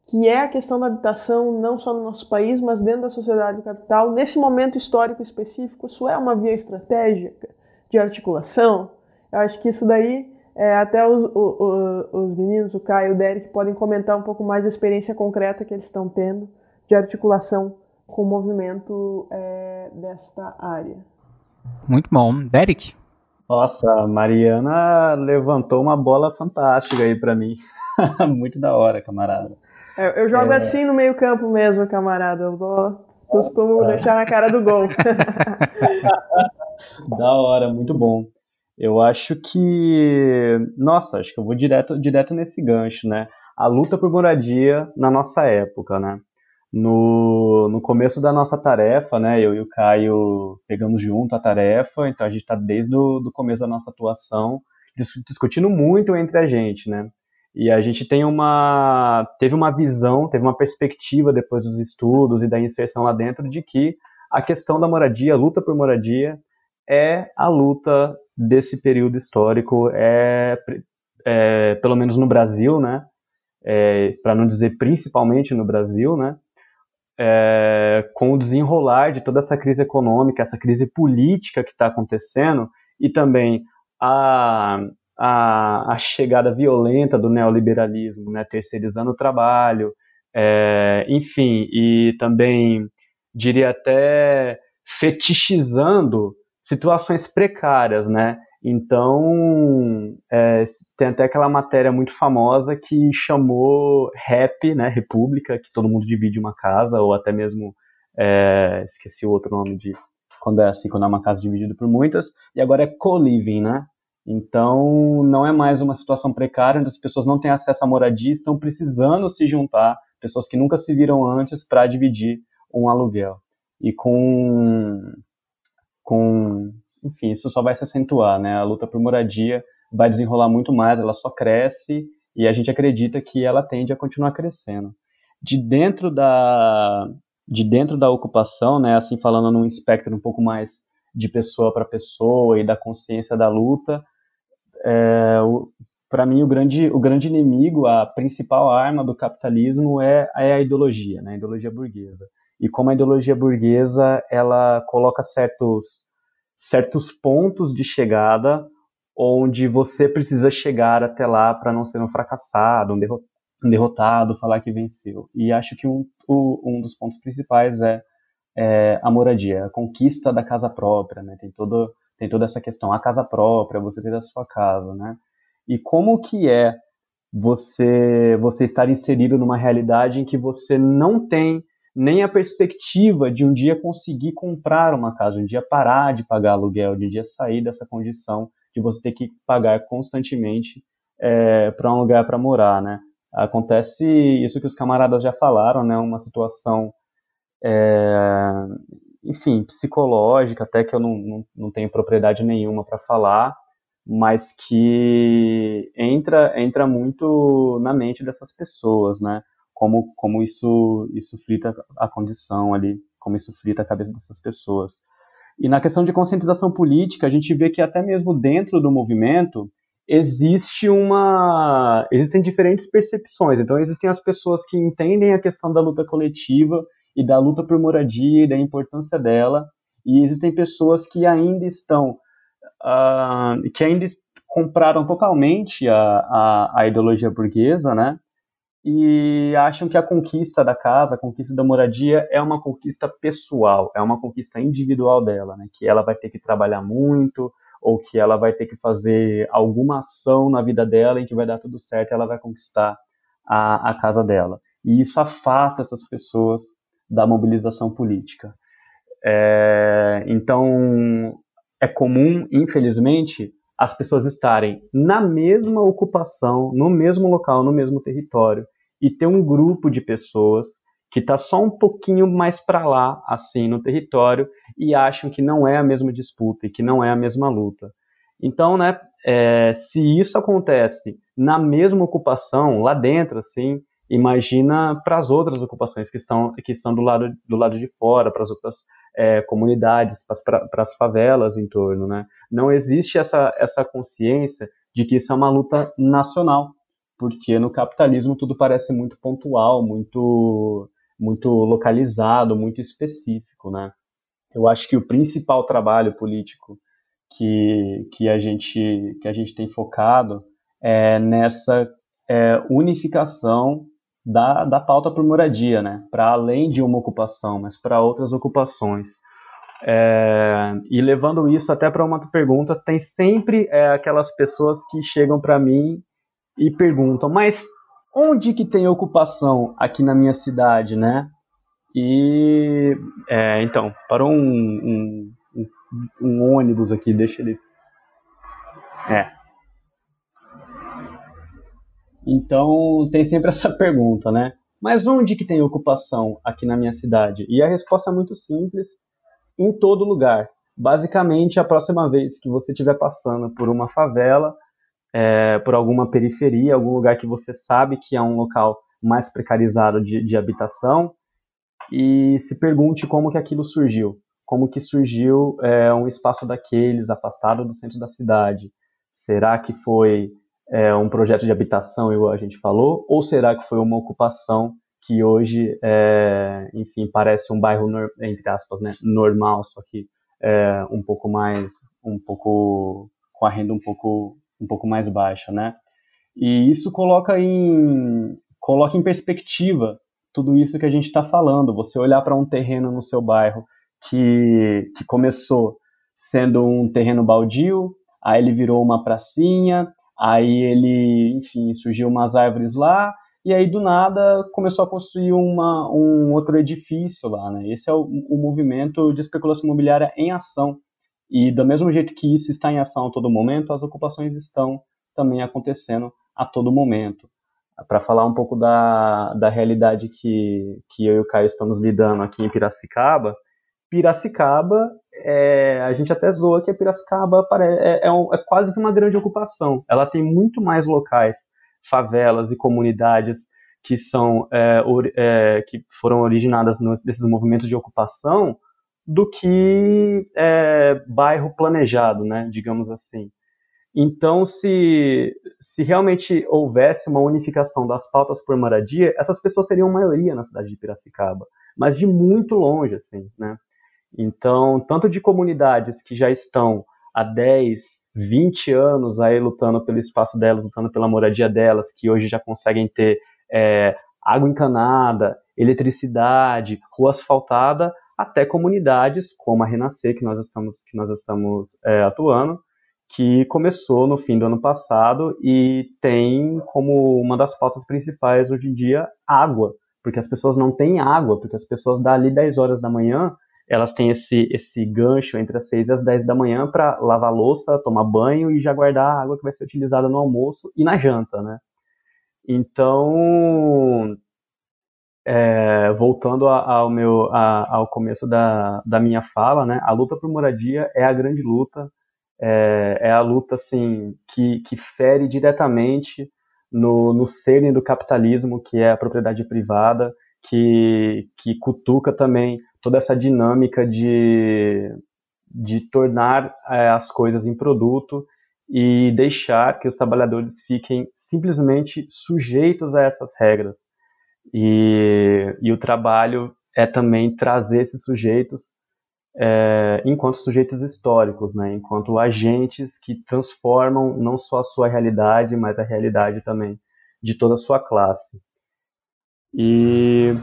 B: que é a questão da habitação não só no nosso país, mas dentro da sociedade capital, nesse momento histórico específico, isso é uma via estratégica de articulação? Eu acho que isso daí, é, até os, os, os, meninos, o Caio e o Derek, podem comentar um pouco mais da experiência concreta que eles estão tendo de articulação com o movimento é, desta área.
A: Muito bom. Derek?
C: Nossa, a Mariana levantou uma bola fantástica aí para mim. Muito da hora, camarada.
B: É, eu jogo é... assim no meio campo mesmo, camarada. Eu vou, costumo é. deixar na cara do gol.
C: da hora, muito bom. Eu acho que. Nossa, acho que eu vou direto, direto nesse gancho, né? A luta por moradia na nossa época, né? No, no começo da nossa tarefa, né? Eu e o Caio pegamos junto a tarefa, então a gente está desde o do começo da nossa atuação discutindo muito entre a gente, né? E a gente tem uma, teve uma visão, teve uma perspectiva depois dos estudos e da inserção lá dentro de que a questão da moradia, a luta por moradia, é a luta desse período histórico, é, é pelo menos no Brasil, né? É, para não dizer principalmente no Brasil, né? É, com o desenrolar de toda essa crise econômica, essa crise política que está acontecendo e também a, a, a chegada violenta do neoliberalismo, né, terceirizando o trabalho, é, enfim, e também diria até fetichizando situações precárias, né? Então, é, tem até aquela matéria muito famosa que chamou REP, né, República, que todo mundo divide uma casa, ou até mesmo, é, esqueci o outro nome de, quando é assim, quando é uma casa dividida por muitas, e agora é co-living, né? Então, não é mais uma situação precária, onde as pessoas não têm acesso à moradia, estão precisando se juntar, pessoas que nunca se viram antes, para dividir um aluguel. E com, com enfim, isso só vai se acentuar, né? A luta por moradia vai desenrolar muito mais, ela só cresce e a gente acredita que ela tende a continuar crescendo. De dentro da de dentro da ocupação, né, assim falando num espectro um pouco mais de pessoa para pessoa e da consciência da luta, é, para mim o grande o grande inimigo, a principal arma do capitalismo é, é a ideologia, né, a ideologia burguesa. E como a ideologia burguesa ela coloca certos certos pontos de chegada onde você precisa chegar até lá para não ser um fracassado, um derrotado, falar que venceu. E acho que um, um dos pontos principais é, é, a moradia, a conquista da casa própria, né? Tem, todo, tem toda essa questão, a casa própria, você ter a sua casa, né? E como que é você você estar inserido numa realidade em que você não tem nem a perspectiva de um dia conseguir comprar uma casa, um dia parar de pagar aluguel, de um dia sair dessa condição de você ter que pagar constantemente é, para um lugar para morar, né? Acontece isso que os camaradas já falaram, né? Uma situação, é, enfim, psicológica, até que eu não, não, não tenho propriedade nenhuma para falar, mas que entra entra muito na mente dessas pessoas, né? Como, como isso, isso frita a condição ali, como isso frita a cabeça dessas pessoas. E na questão de conscientização política, a gente vê que até mesmo dentro do movimento existe uma existem diferentes percepções. Então existem as pessoas que entendem a questão da luta coletiva e da luta por moradia e da importância dela, e existem pessoas que ainda estão uh, que ainda compraram totalmente a, a, a ideologia burguesa, né? E acham que a conquista da casa, a conquista da moradia é uma conquista pessoal, é uma conquista individual dela, né? Que ela vai ter que trabalhar muito ou que ela vai ter que fazer alguma ação na vida dela em que vai dar tudo certo e ela vai conquistar a, a casa dela. E isso afasta essas pessoas da mobilização política. É, então, é comum, infelizmente, as pessoas estarem na mesma ocupação, no mesmo local, no mesmo território, e ter um grupo de pessoas que está só um pouquinho mais para lá, assim, no território, e acham que não é a mesma disputa e que não é a mesma luta. Então, né, é, se isso acontece na mesma ocupação, lá dentro, assim, imagina para as outras ocupações que estão, que estão do, lado, do lado de fora, para as outras é, comunidades, para as favelas em torno, né? Não existe essa, essa consciência de que isso é uma luta nacional, porque no capitalismo tudo parece muito pontual, muito muito localizado, muito específico, né? Eu acho que o principal trabalho político que, que a gente que a gente tem focado é nessa é, unificação da, da pauta por moradia, né? Para além de uma ocupação, mas para outras ocupações. É, e levando isso até para uma pergunta, tem sempre é, aquelas pessoas que chegam para mim e perguntam, mas onde que tem ocupação aqui na minha cidade, né? E é, então, parou um, um, um, ônibus aqui, deixa ele. É. Então tem sempre essa pergunta, né? Mas onde que tem ocupação aqui na minha cidade? E a resposta é muito simples: em todo lugar. Basicamente, a próxima vez que você estiver passando por uma favela, é, por alguma periferia, algum lugar que você sabe que é um local mais precarizado de, de habitação e se pergunte como que aquilo surgiu, como que surgiu é, um espaço daqueles afastado do centro da cidade. Será que foi é, um projeto de habitação, igual a gente falou, ou será que foi uma ocupação que hoje, é, enfim, parece um bairro entre aspas, né, normal, só que é, um pouco mais, um pouco com a renda um pouco um pouco mais baixa, né? E isso coloca em, coloca em perspectiva tudo isso que a gente está falando. Você olhar para um terreno no seu bairro que, que começou sendo um terreno baldio, aí ele virou uma pracinha, aí ele, enfim, surgiu umas árvores lá, e aí do nada começou a construir uma, um outro edifício lá, né? Esse é o, o movimento de especulação imobiliária em ação. E do mesmo jeito que isso está em ação a todo momento, as ocupações estão também acontecendo a todo momento. Para falar um pouco da, da realidade que, que eu e o Caio estamos lidando aqui em Piracicaba, Piracicaba, é, a gente até zoa que a Piracicaba é, é, um, é, quase que uma grande ocupação. Ela tem muito mais locais, favelas e comunidades que são é, or, é, que foram originadas nos, desses movimentos de ocupação do que é, bairro planejado, né, digamos assim. Então, se, se realmente houvesse uma unificação das pautas por moradia, essas pessoas seriam maioria na cidade de Piracicaba, mas de muito longe, assim, né? Então, tanto de comunidades que já estão há 10, 20 anos aí lutando pelo espaço delas, lutando pela moradia delas, que hoje já conseguem ter é, água encanada, eletricidade, rua asfaltada, até comunidades como a Renascer, que nós estamos, que nós estamos é, atuando, que começou no fim do ano passado e tem como uma das pautas principais hoje em dia água, porque as pessoas não têm água, porque as pessoas dali 10 horas da manhã elas têm esse, esse gancho entre as 6 e as 10 da manhã para lavar louça, tomar banho e já guardar a água que vai ser utilizada no almoço e na janta, né? Então, é, voltando ao, meu, a, ao começo da, da minha fala, né? A luta por moradia é a grande luta, é, é a luta, assim, que, que fere diretamente no, no cerne do capitalismo, que é a propriedade privada, que, que cutuca também toda essa dinâmica de, de tornar é, as coisas em produto e deixar que os trabalhadores fiquem simplesmente sujeitos a essas regras. E, e o trabalho é também trazer esses sujeitos é, enquanto sujeitos históricos, né, enquanto agentes que transformam não só a sua realidade, mas a realidade também de toda a sua classe. E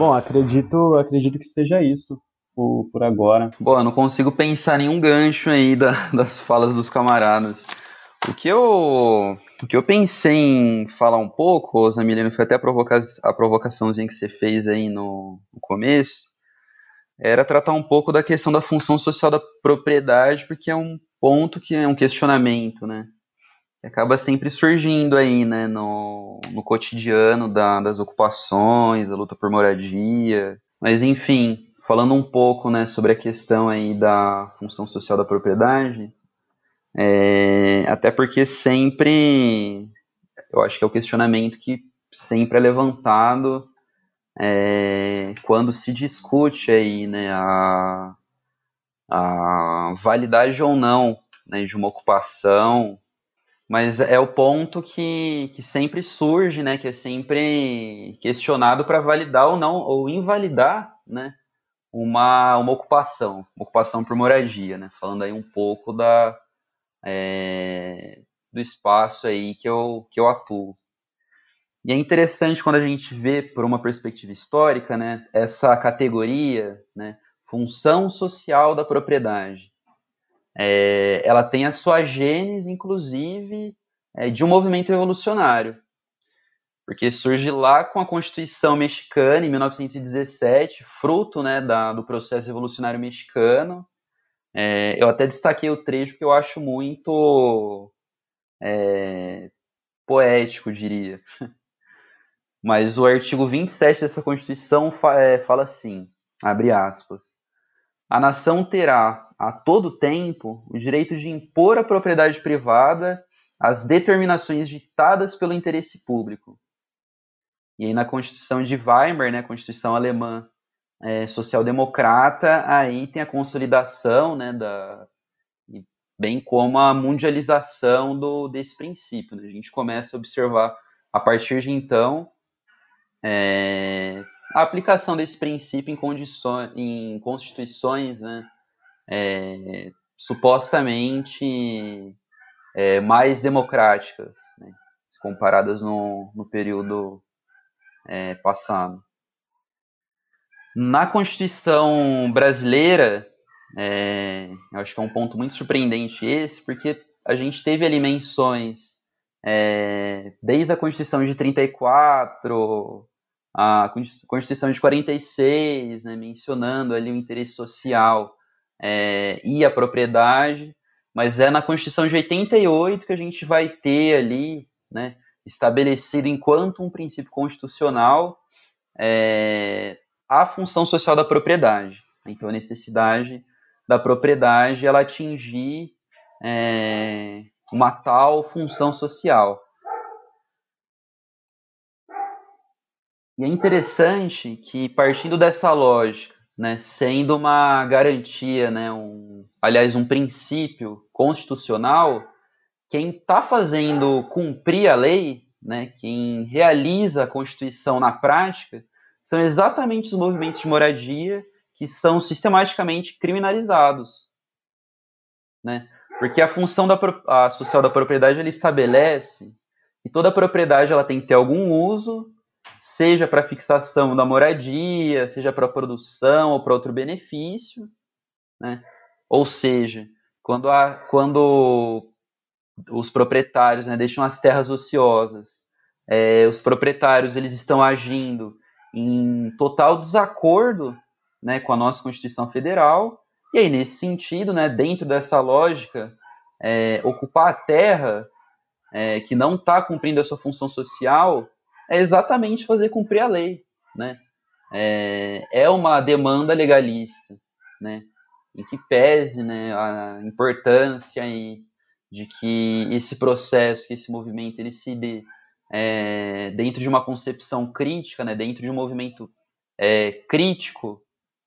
C: Bom, acredito, acredito que seja isso por, por agora.
D: Bom, eu não consigo pensar nenhum gancho aí da, das falas dos camaradas. O que eu, o que eu pensei em falar um pouco, Zamiliano, foi até a, provoca a provocaçãozinha que você fez aí no, no começo, era tratar um pouco da questão da função social da propriedade, porque é um ponto que é um questionamento, né? acaba sempre surgindo aí, né, no, no cotidiano da, das ocupações, da luta por moradia. Mas, enfim, falando um pouco, né, sobre a questão aí da função social da propriedade, é, até porque sempre, eu acho que é o questionamento que sempre é levantado é, quando se discute aí, né, a, a validade ou não né, de uma ocupação mas é o ponto que, que sempre surge, né? Que é sempre questionado para validar ou não, ou invalidar, né? Uma, uma ocupação, uma ocupação por moradia, né? Falando aí um pouco da, é, do espaço aí que eu, que eu atuo. E é interessante quando a gente vê por uma perspectiva histórica, né? Essa categoria, né? Função social da propriedade é, ela tem a sua gênese, inclusive, é, de um movimento revolucionário, porque surge lá com a Constituição Mexicana, em 1917, fruto né, da, do processo revolucionário mexicano. É, eu até destaquei o trecho porque eu acho muito é, poético, diria. Mas o artigo 27 dessa Constituição fa é, fala assim, abre aspas, a nação terá a todo tempo o direito de impor à propriedade privada as determinações ditadas pelo interesse público. E aí na Constituição de Weimar, né, Constituição alemã é, social-democrata, aí tem a consolidação, né, da, bem como a mundialização do, desse princípio. Né? A gente começa a observar, a partir de então, é, a aplicação desse princípio em, condições, em constituições né, é, supostamente é, mais democráticas, né, comparadas no, no período é, passado. Na Constituição brasileira, É, eu acho que é um ponto muito surpreendente esse, porque a gente teve ali menções é, desde a Constituição de 34, a Constituição de 46, né, mencionando ali o interesse social é, e a propriedade, mas é na Constituição de 88 que a gente vai ter ali, né, estabelecido enquanto um princípio constitucional é, a função social da propriedade. Então, a necessidade da propriedade ela atingir é, uma tal função social. E é interessante que, partindo dessa lógica, né, sendo uma garantia, né, um, aliás, um princípio constitucional, quem está fazendo cumprir a lei, né, quem realiza a Constituição na prática, são exatamente os movimentos de moradia que são sistematicamente criminalizados. Né? Porque a função da, a social da propriedade ele estabelece que toda propriedade ela tem que ter algum uso seja para fixação da moradia, seja para produção ou para outro benefício, né? Ou seja, quando, a, quando os proprietários né, deixam as terras ociosas, é, os proprietários eles estão agindo em total desacordo né, com a nossa Constituição Federal, e aí nesse sentido, né, dentro dessa lógica, é, ocupar a terra é, que não está cumprindo a sua função social é exatamente fazer cumprir a lei, né? É, é uma demanda legalista, né? Em que pese, né, a importância e de que esse processo, que esse movimento, ele se dê é, dentro de uma concepção crítica, né, dentro de um movimento é, crítico,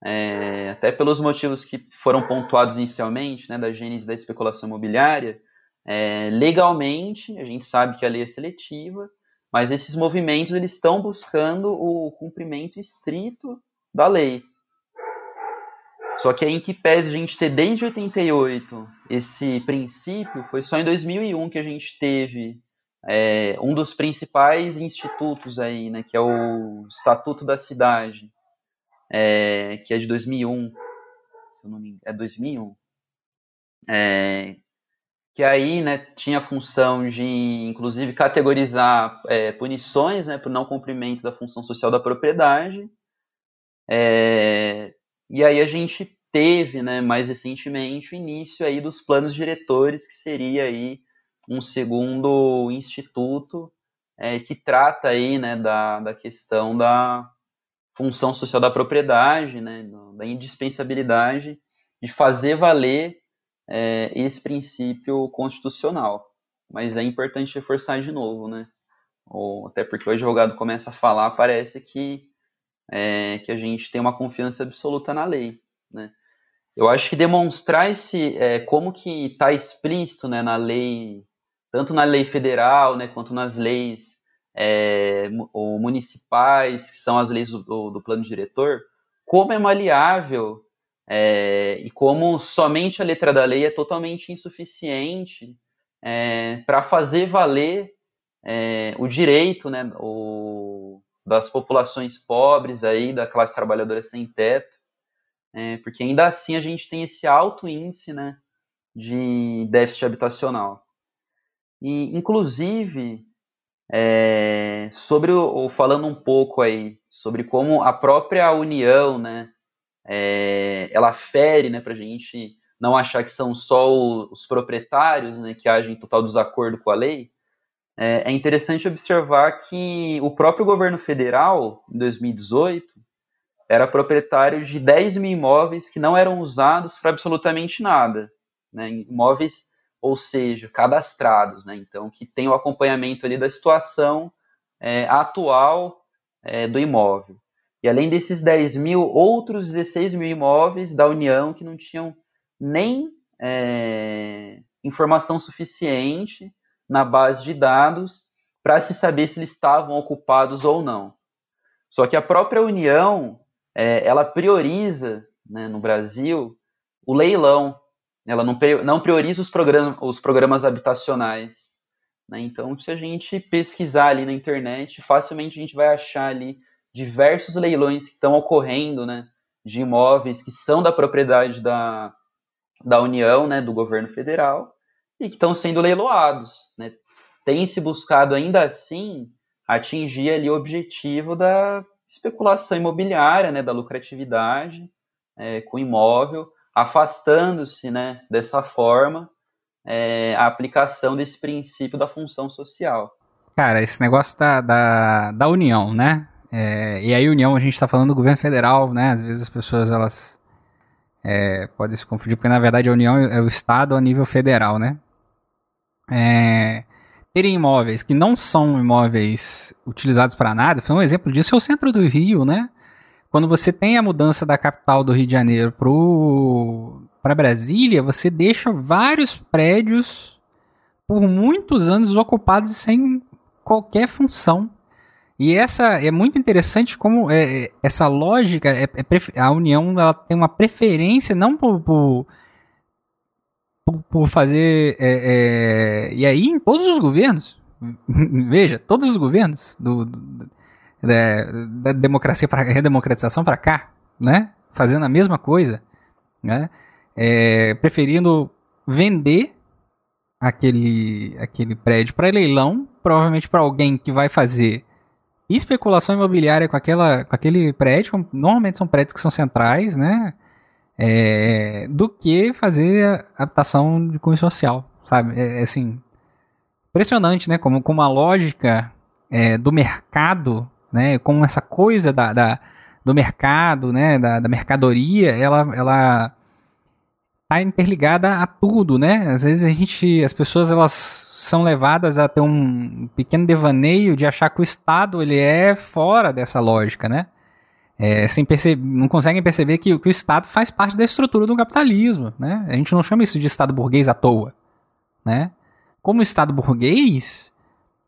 D: é, até pelos motivos que foram pontuados inicialmente, né, da gênese da especulação imobiliária, é, legalmente, a gente sabe que a lei é seletiva, mas esses movimentos eles estão buscando o cumprimento estrito da lei. Só que aí em que pese a gente ter desde 88 esse princípio, foi só em 2001 que a gente teve é, um dos principais institutos aí, né, que é o Estatuto da Cidade, é, que é de 2001, se eu não me engano, é 2001, é, que aí né, tinha a função de, inclusive, categorizar é, punições né, por não cumprimento da função social da propriedade. É, e aí a gente teve, né, mais recentemente, o início aí dos planos diretores, que seria aí um segundo instituto é, que trata aí, né, da, da questão da função social da propriedade, né, da indispensabilidade de fazer valer é, esse princípio constitucional. Mas é importante reforçar de novo, né? Ou, até porque o advogado começa a falar, parece que, é, que a gente tem uma confiança absoluta na lei, né? Eu acho que demonstrar esse, é, como que está explícito né, na lei, tanto na lei federal, né, quanto nas leis é, municipais, que são as leis do, do plano diretor, como é maleável é, e como somente a letra da lei é totalmente insuficiente é, para fazer valer é, o direito né, o, das populações pobres, aí, da classe trabalhadora sem teto, é, porque ainda assim a gente tem esse alto índice né, de déficit habitacional. E, inclusive, é, sobre o, falando um pouco aí sobre como a própria União, né, é, ela fere, né, para a gente não achar que são só os proprietários né, que agem em total desacordo com a lei, é, é interessante observar que o próprio governo federal, em 2018, era proprietário de 10 mil imóveis que não eram usados para absolutamente nada. Né, imóveis, ou seja, cadastrados, né, então que tem o acompanhamento ali da situação é, atual é, do imóvel. E além desses 10 mil, outros 16 mil imóveis da União que não tinham nem é, informação suficiente na base de dados para se saber se eles estavam ocupados ou não. Só que a própria União, é, ela prioriza, né, no Brasil, o leilão. Ela não, não prioriza os, program os programas habitacionais. Né? Então, se a gente pesquisar ali na internet, facilmente a gente vai achar ali diversos leilões que estão ocorrendo, né, de imóveis que são da propriedade da, da União, né, do governo federal, e que estão sendo leiloados. Né? Tem se buscado ainda assim atingir ali o objetivo da especulação imobiliária, né, da lucratividade é, com imóvel, afastando-se né, dessa forma é, a aplicação desse princípio da função social.
A: Cara, esse negócio da, da, da união, né? É, e aí união a gente está falando do governo federal, né? Às vezes as pessoas elas é, podem se confundir porque na verdade a união é o estado a nível federal, né? É, terem imóveis que não são imóveis utilizados para nada, foi um exemplo disso é o centro do Rio, né? Quando você tem a mudança da capital do Rio de Janeiro para Brasília, você deixa vários prédios por muitos anos ocupados sem qualquer função. E essa é muito interessante como é, é essa lógica, é, é, a União ela tem uma preferência não por, por, por fazer. É, é, e aí em todos os governos, veja, todos os governos do, do da, da democracia para redemocratização para cá, né? Fazendo a mesma coisa, né? É, preferindo vender aquele, aquele prédio para leilão, provavelmente para alguém que vai fazer especulação imobiliária com, aquela, com aquele prédio, normalmente são prédios que são centrais, né? É, do que fazer habitação de cunho social, sabe? É, é assim, impressionante, né? Como, como a lógica é, do mercado, né? Como essa coisa da, da do mercado, né? Da, da mercadoria, ela, ela tá interligada a tudo, né? Às vezes a gente, as pessoas elas são levadas a ter um pequeno devaneio de achar que o Estado ele é fora dessa lógica, né? É, sem perceber, não conseguem perceber que, que, o Estado faz parte da estrutura do capitalismo, né? A gente não chama isso de Estado burguês à toa, né? Como Estado burguês,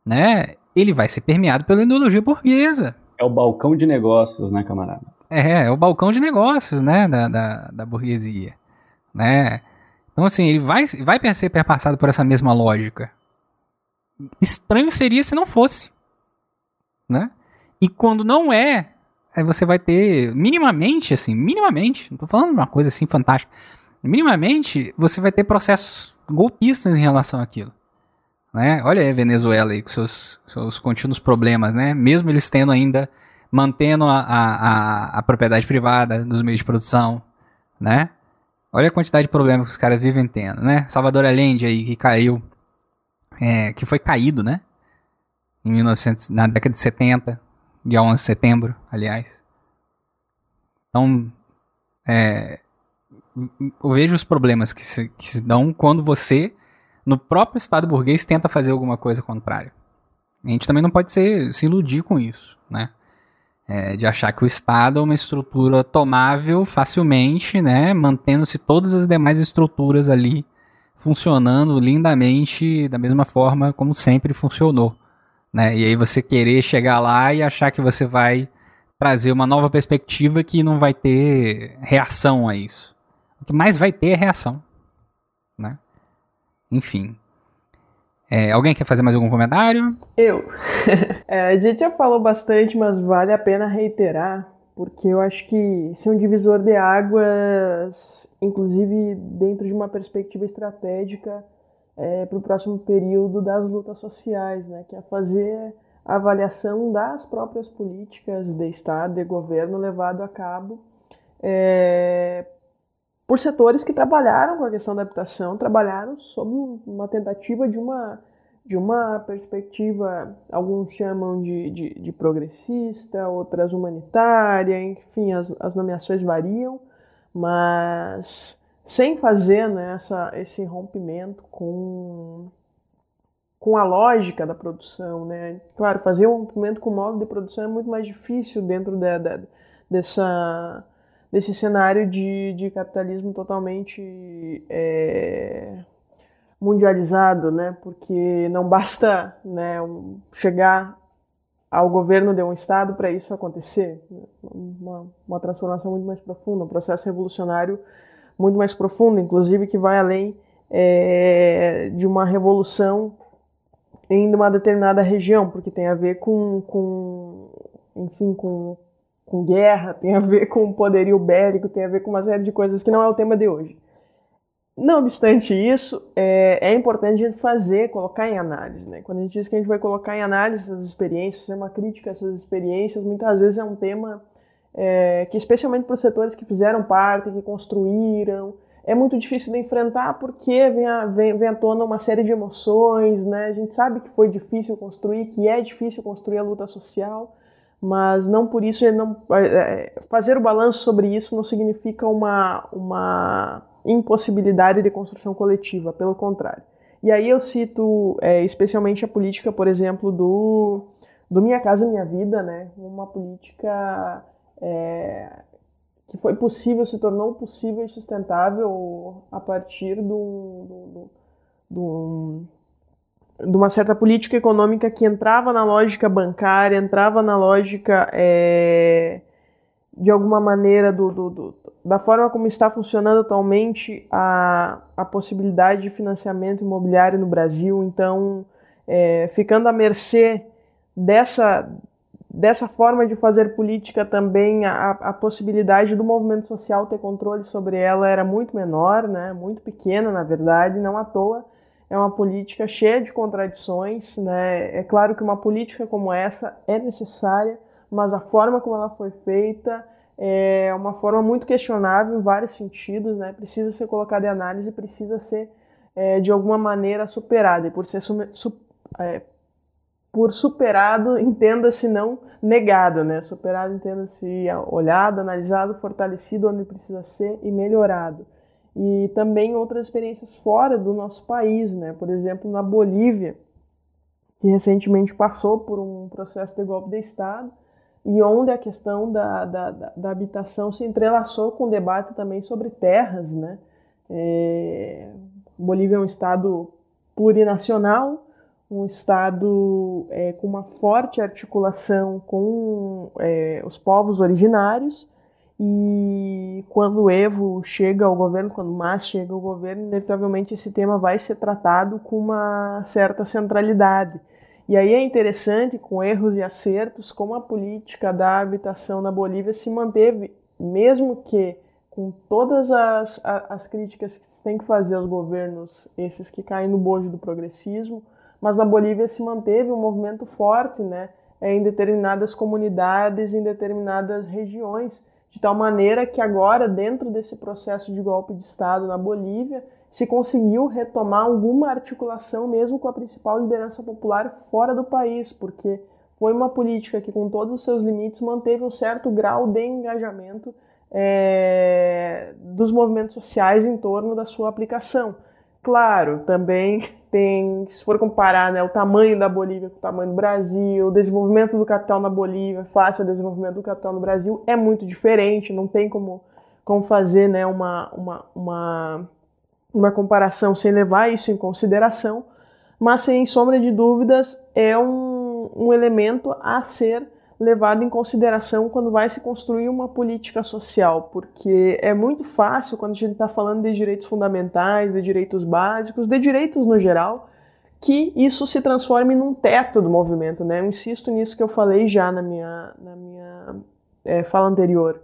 A: né? Ele vai ser permeado pela ideologia burguesa.
C: É o balcão de negócios, né, camarada?
A: É, é o balcão de negócios, né, da, da, da burguesia, né? Então, assim, ele vai, vai ser perpassado por essa mesma lógica, Estranho seria se não fosse, né? E quando não é, aí você vai ter minimamente, assim, minimamente, não tô falando uma coisa assim fantástica, minimamente você vai ter processos golpistas em relação àquilo. Né? Olha aí a Venezuela aí com seus, seus contínuos problemas, né? Mesmo eles tendo ainda, mantendo a, a, a, propriedade privada dos meios de produção, né? Olha a quantidade de problemas que os caras vivem tendo, né? Salvador Allende aí que caiu é, que foi caído, né? Em 1900, na década de 70, dia 11 de setembro, aliás. Então, é, eu vejo os problemas que se, que se dão quando você, no próprio Estado burguês, tenta fazer alguma coisa contrária. A gente também não pode ser, se iludir com isso, né? É, de achar que o Estado é uma estrutura tomável facilmente, né? Mantendo-se todas as demais estruturas ali funcionando lindamente da mesma forma como sempre funcionou. Né? E aí você querer chegar lá e achar que você vai trazer uma nova perspectiva que não vai ter reação a isso. O que mais vai ter é reação. Enfim. É, alguém quer fazer mais algum comentário?
B: Eu. é, a gente já falou bastante, mas vale a pena reiterar, porque eu acho que ser um divisor de águas inclusive dentro de uma perspectiva estratégica é, para o próximo período das lutas sociais, né, que é fazer a avaliação das próprias políticas de Estado, de governo levado a cabo é, por setores que trabalharam com a questão da habitação, trabalharam sob uma tentativa de uma, de uma perspectiva, alguns chamam de, de, de progressista, outras humanitária, enfim, as, as nomeações variam, mas sem fazer né, essa, esse rompimento com, com a lógica da produção. Né? Claro, fazer um rompimento com o modo de produção é muito mais difícil dentro de, de, dessa, desse cenário de, de capitalismo totalmente é, mundializado, né? porque não basta né, chegar ao governo de um Estado para isso acontecer. Uma, uma transformação muito mais profunda, um processo revolucionário muito mais profundo, inclusive que vai além é, de uma revolução em uma determinada região, porque tem a ver com, com enfim, com, com guerra, tem a ver com poderio bélico, tem a ver com uma série de coisas que não é o tema de hoje. Não obstante isso, é, é, importante a gente fazer, colocar em análise. Né? Quando a gente diz que a gente vai colocar em análise essas experiências, fazer uma crítica a essas experiências, muitas vezes é um tema é, que, especialmente para os setores que fizeram parte, que construíram, é muito difícil de enfrentar porque vem, a, vem, vem à tona uma série de emoções. Né? A gente sabe que foi difícil construir, que é difícil construir a luta social, mas não por isso não, é, fazer o balanço sobre isso não significa uma. uma impossibilidade de construção coletiva, pelo contrário. E aí eu cito é, especialmente a política, por exemplo, do, do Minha Casa Minha Vida, né? uma política é, que foi possível, se tornou possível e sustentável a partir do, do, do, de uma certa política econômica que entrava na lógica bancária, entrava na lógica é, de alguma maneira do, do, do, da forma como está funcionando atualmente a, a possibilidade de financiamento imobiliário no Brasil, então é, ficando à mercê dessa, dessa forma de fazer política também, a, a possibilidade do movimento social ter controle sobre ela era muito menor, né, muito pequena na verdade, não à toa. É uma política cheia de contradições, né? É claro que uma política como essa é necessária, mas a forma como ela foi feita é uma forma muito questionável em vários sentidos, né? Precisa ser colocada em análise, precisa ser é, de alguma maneira superada. E por ser su é, por superado, entenda-se não negado, né? Superado, entenda-se olhado, analisado, fortalecido onde precisa ser e melhorado. E também outras experiências fora do nosso país, né? Por exemplo, na Bolívia, que recentemente passou por um processo de golpe de Estado, e onde a questão da, da, da, habitação se entrelaçou com o debate também sobre terras. Né? É, Bolívia é um estado plurinacional, um estado é, com uma forte articulação com é, os povos originários, e quando o Evo chega ao governo, quando o Mas chega ao governo, inevitavelmente esse tema vai ser tratado com uma certa centralidade. E aí é interessante, com erros e acertos, como a política da habitação na Bolívia se manteve, mesmo que com todas as, as críticas que se tem que fazer aos governos, esses que caem no bojo do progressismo, mas na Bolívia se manteve um movimento forte, né, em determinadas comunidades, em determinadas regiões, de tal maneira que agora, dentro desse processo de golpe de Estado na Bolívia, se conseguiu retomar alguma articulação mesmo com a principal liderança popular fora do país, porque foi uma política que, com todos os seus limites, manteve um certo grau de engajamento é, dos movimentos sociais em torno da sua aplicação. Claro, também tem, se for comparar né, o tamanho da Bolívia com o tamanho do Brasil, o desenvolvimento do capital na Bolívia face ao desenvolvimento do capital no Brasil é muito diferente, não tem como, como fazer né, uma, uma, uma uma comparação sem levar isso em consideração, mas sem sombra de dúvidas é um, um elemento a ser levado em consideração quando vai se construir uma política social, porque é muito fácil quando a gente está falando de direitos fundamentais, de direitos básicos, de direitos no geral, que isso se transforme num teto do movimento, né? Eu insisto nisso que eu falei já na minha, na minha é, fala anterior.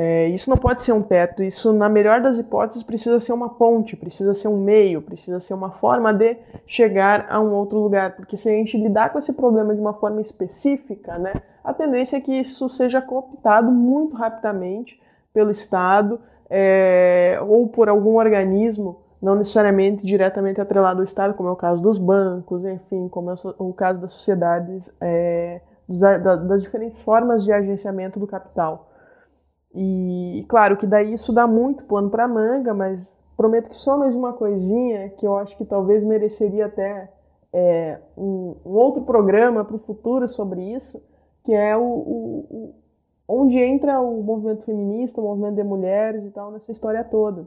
B: É, isso não pode ser um teto, isso, na melhor das hipóteses, precisa ser uma ponte, precisa ser um meio, precisa ser uma forma de chegar a um outro lugar. Porque se a gente lidar com esse problema de uma forma específica, né, a tendência é que isso seja cooptado muito rapidamente pelo Estado é, ou por algum organismo, não necessariamente diretamente atrelado ao Estado, como é o caso dos bancos, enfim, como é o caso das sociedades, é, das diferentes formas de agenciamento do capital. E claro que daí isso dá muito pano para manga, mas prometo que só mais uma coisinha que eu acho que talvez mereceria até é, um, um, outro programa para o futuro sobre isso, que é o, o, o, onde entra o movimento feminista, o movimento de mulheres e tal nessa história toda.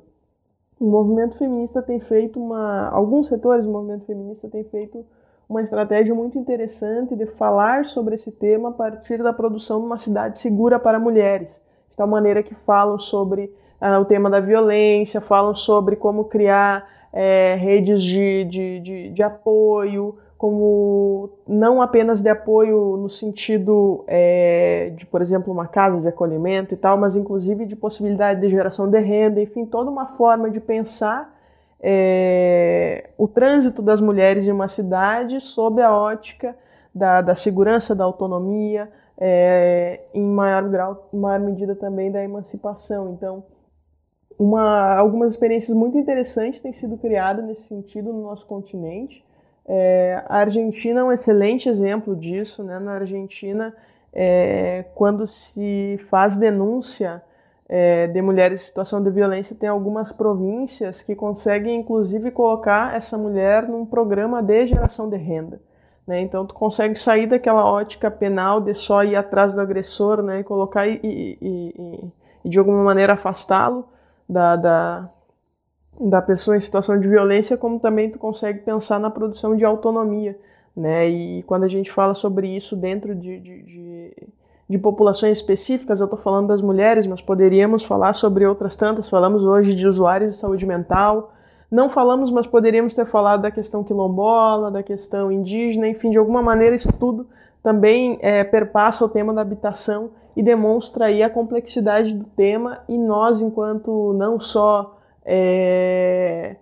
B: O movimento feminista tem feito uma, alguns setores do movimento feminista têm feito uma estratégia muito interessante de falar sobre esse tema a partir da produção de uma cidade segura para mulheres de tal maneira que falam sobre ah, o tema da violência, falam sobre como criar é, redes de, de, de, de, apoio, como não apenas de apoio no sentido é, de, por exemplo, uma casa de acolhimento e tal, mas inclusive de possibilidade de geração de renda, enfim, toda uma forma de pensar é, o trânsito das mulheres em uma cidade sob a ótica da, da segurança, da autonomia, é, em maior grau, maior medida também da emancipação. Então, uma, algumas experiências muito interessantes têm sido criadas nesse sentido no nosso continente. É, a Argentina é um excelente exemplo disso. Né? Na Argentina, é, quando se faz denúncia é, de mulheres em situação de violência, tem algumas províncias que conseguem, inclusive, colocar essa mulher num programa de geração de renda. Né? Então, tu consegue sair daquela ótica penal de só ir atrás do agressor né? e colocar e, e, e, e de alguma maneira afastá-lo da, da, da pessoa em situação de violência, como também tu consegue pensar na produção de autonomia, né? E quando a gente fala sobre isso dentro de, de, de, de populações específicas, eu estou falando das mulheres, mas poderíamos falar sobre outras tantas. Falamos hoje de usuários de saúde mental, não falamos, mas poderíamos ter falado da questão quilombola, da questão indígena, enfim, de alguma maneira isso tudo também é, perpassa o tema da habitação e demonstra aí a complexidade do tema. E nós, enquanto não só é,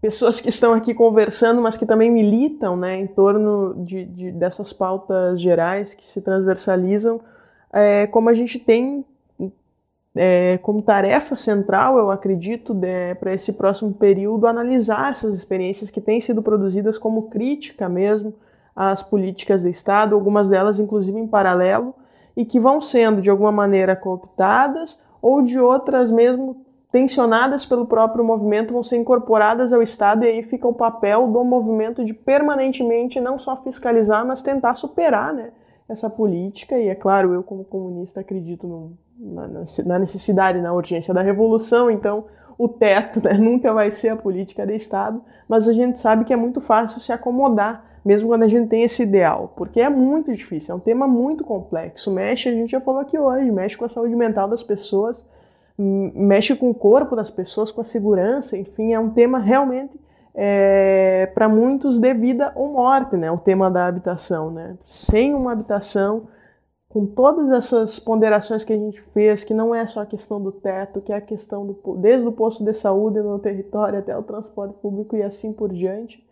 B: pessoas que estão aqui conversando, mas que também militam né, em torno de, de dessas pautas gerais que se transversalizam, é, como a gente tem é, como tarefa central, eu acredito, para esse próximo período, analisar essas experiências que têm sido produzidas como crítica mesmo às políticas do Estado, algumas delas inclusive em paralelo, e que vão sendo de alguma maneira cooptadas ou de outras mesmo tensionadas pelo próprio movimento vão ser incorporadas ao Estado e aí fica o papel do movimento de permanentemente não só fiscalizar, mas tentar superar né, essa política. E é claro, eu como comunista acredito no, na, necessidade, na urgência da revolução, então o teto né, nunca vai ser a política de Estado, mas a gente sabe que é muito fácil se acomodar mesmo quando a gente tem esse ideal, porque é muito difícil, é um tema muito complexo, mexe, a gente já falou aqui hoje, mexe com a saúde mental das pessoas, mexe com o corpo das pessoas, com a segurança, enfim, é um tema realmente é, para muitos de vida ou morte, né, o tema da habitação, né, sem uma habitação, com todas essas ponderações que a gente fez, que não é só a questão do teto, que é a questão do, desde o posto de saúde no território até o transporte público e assim por diante,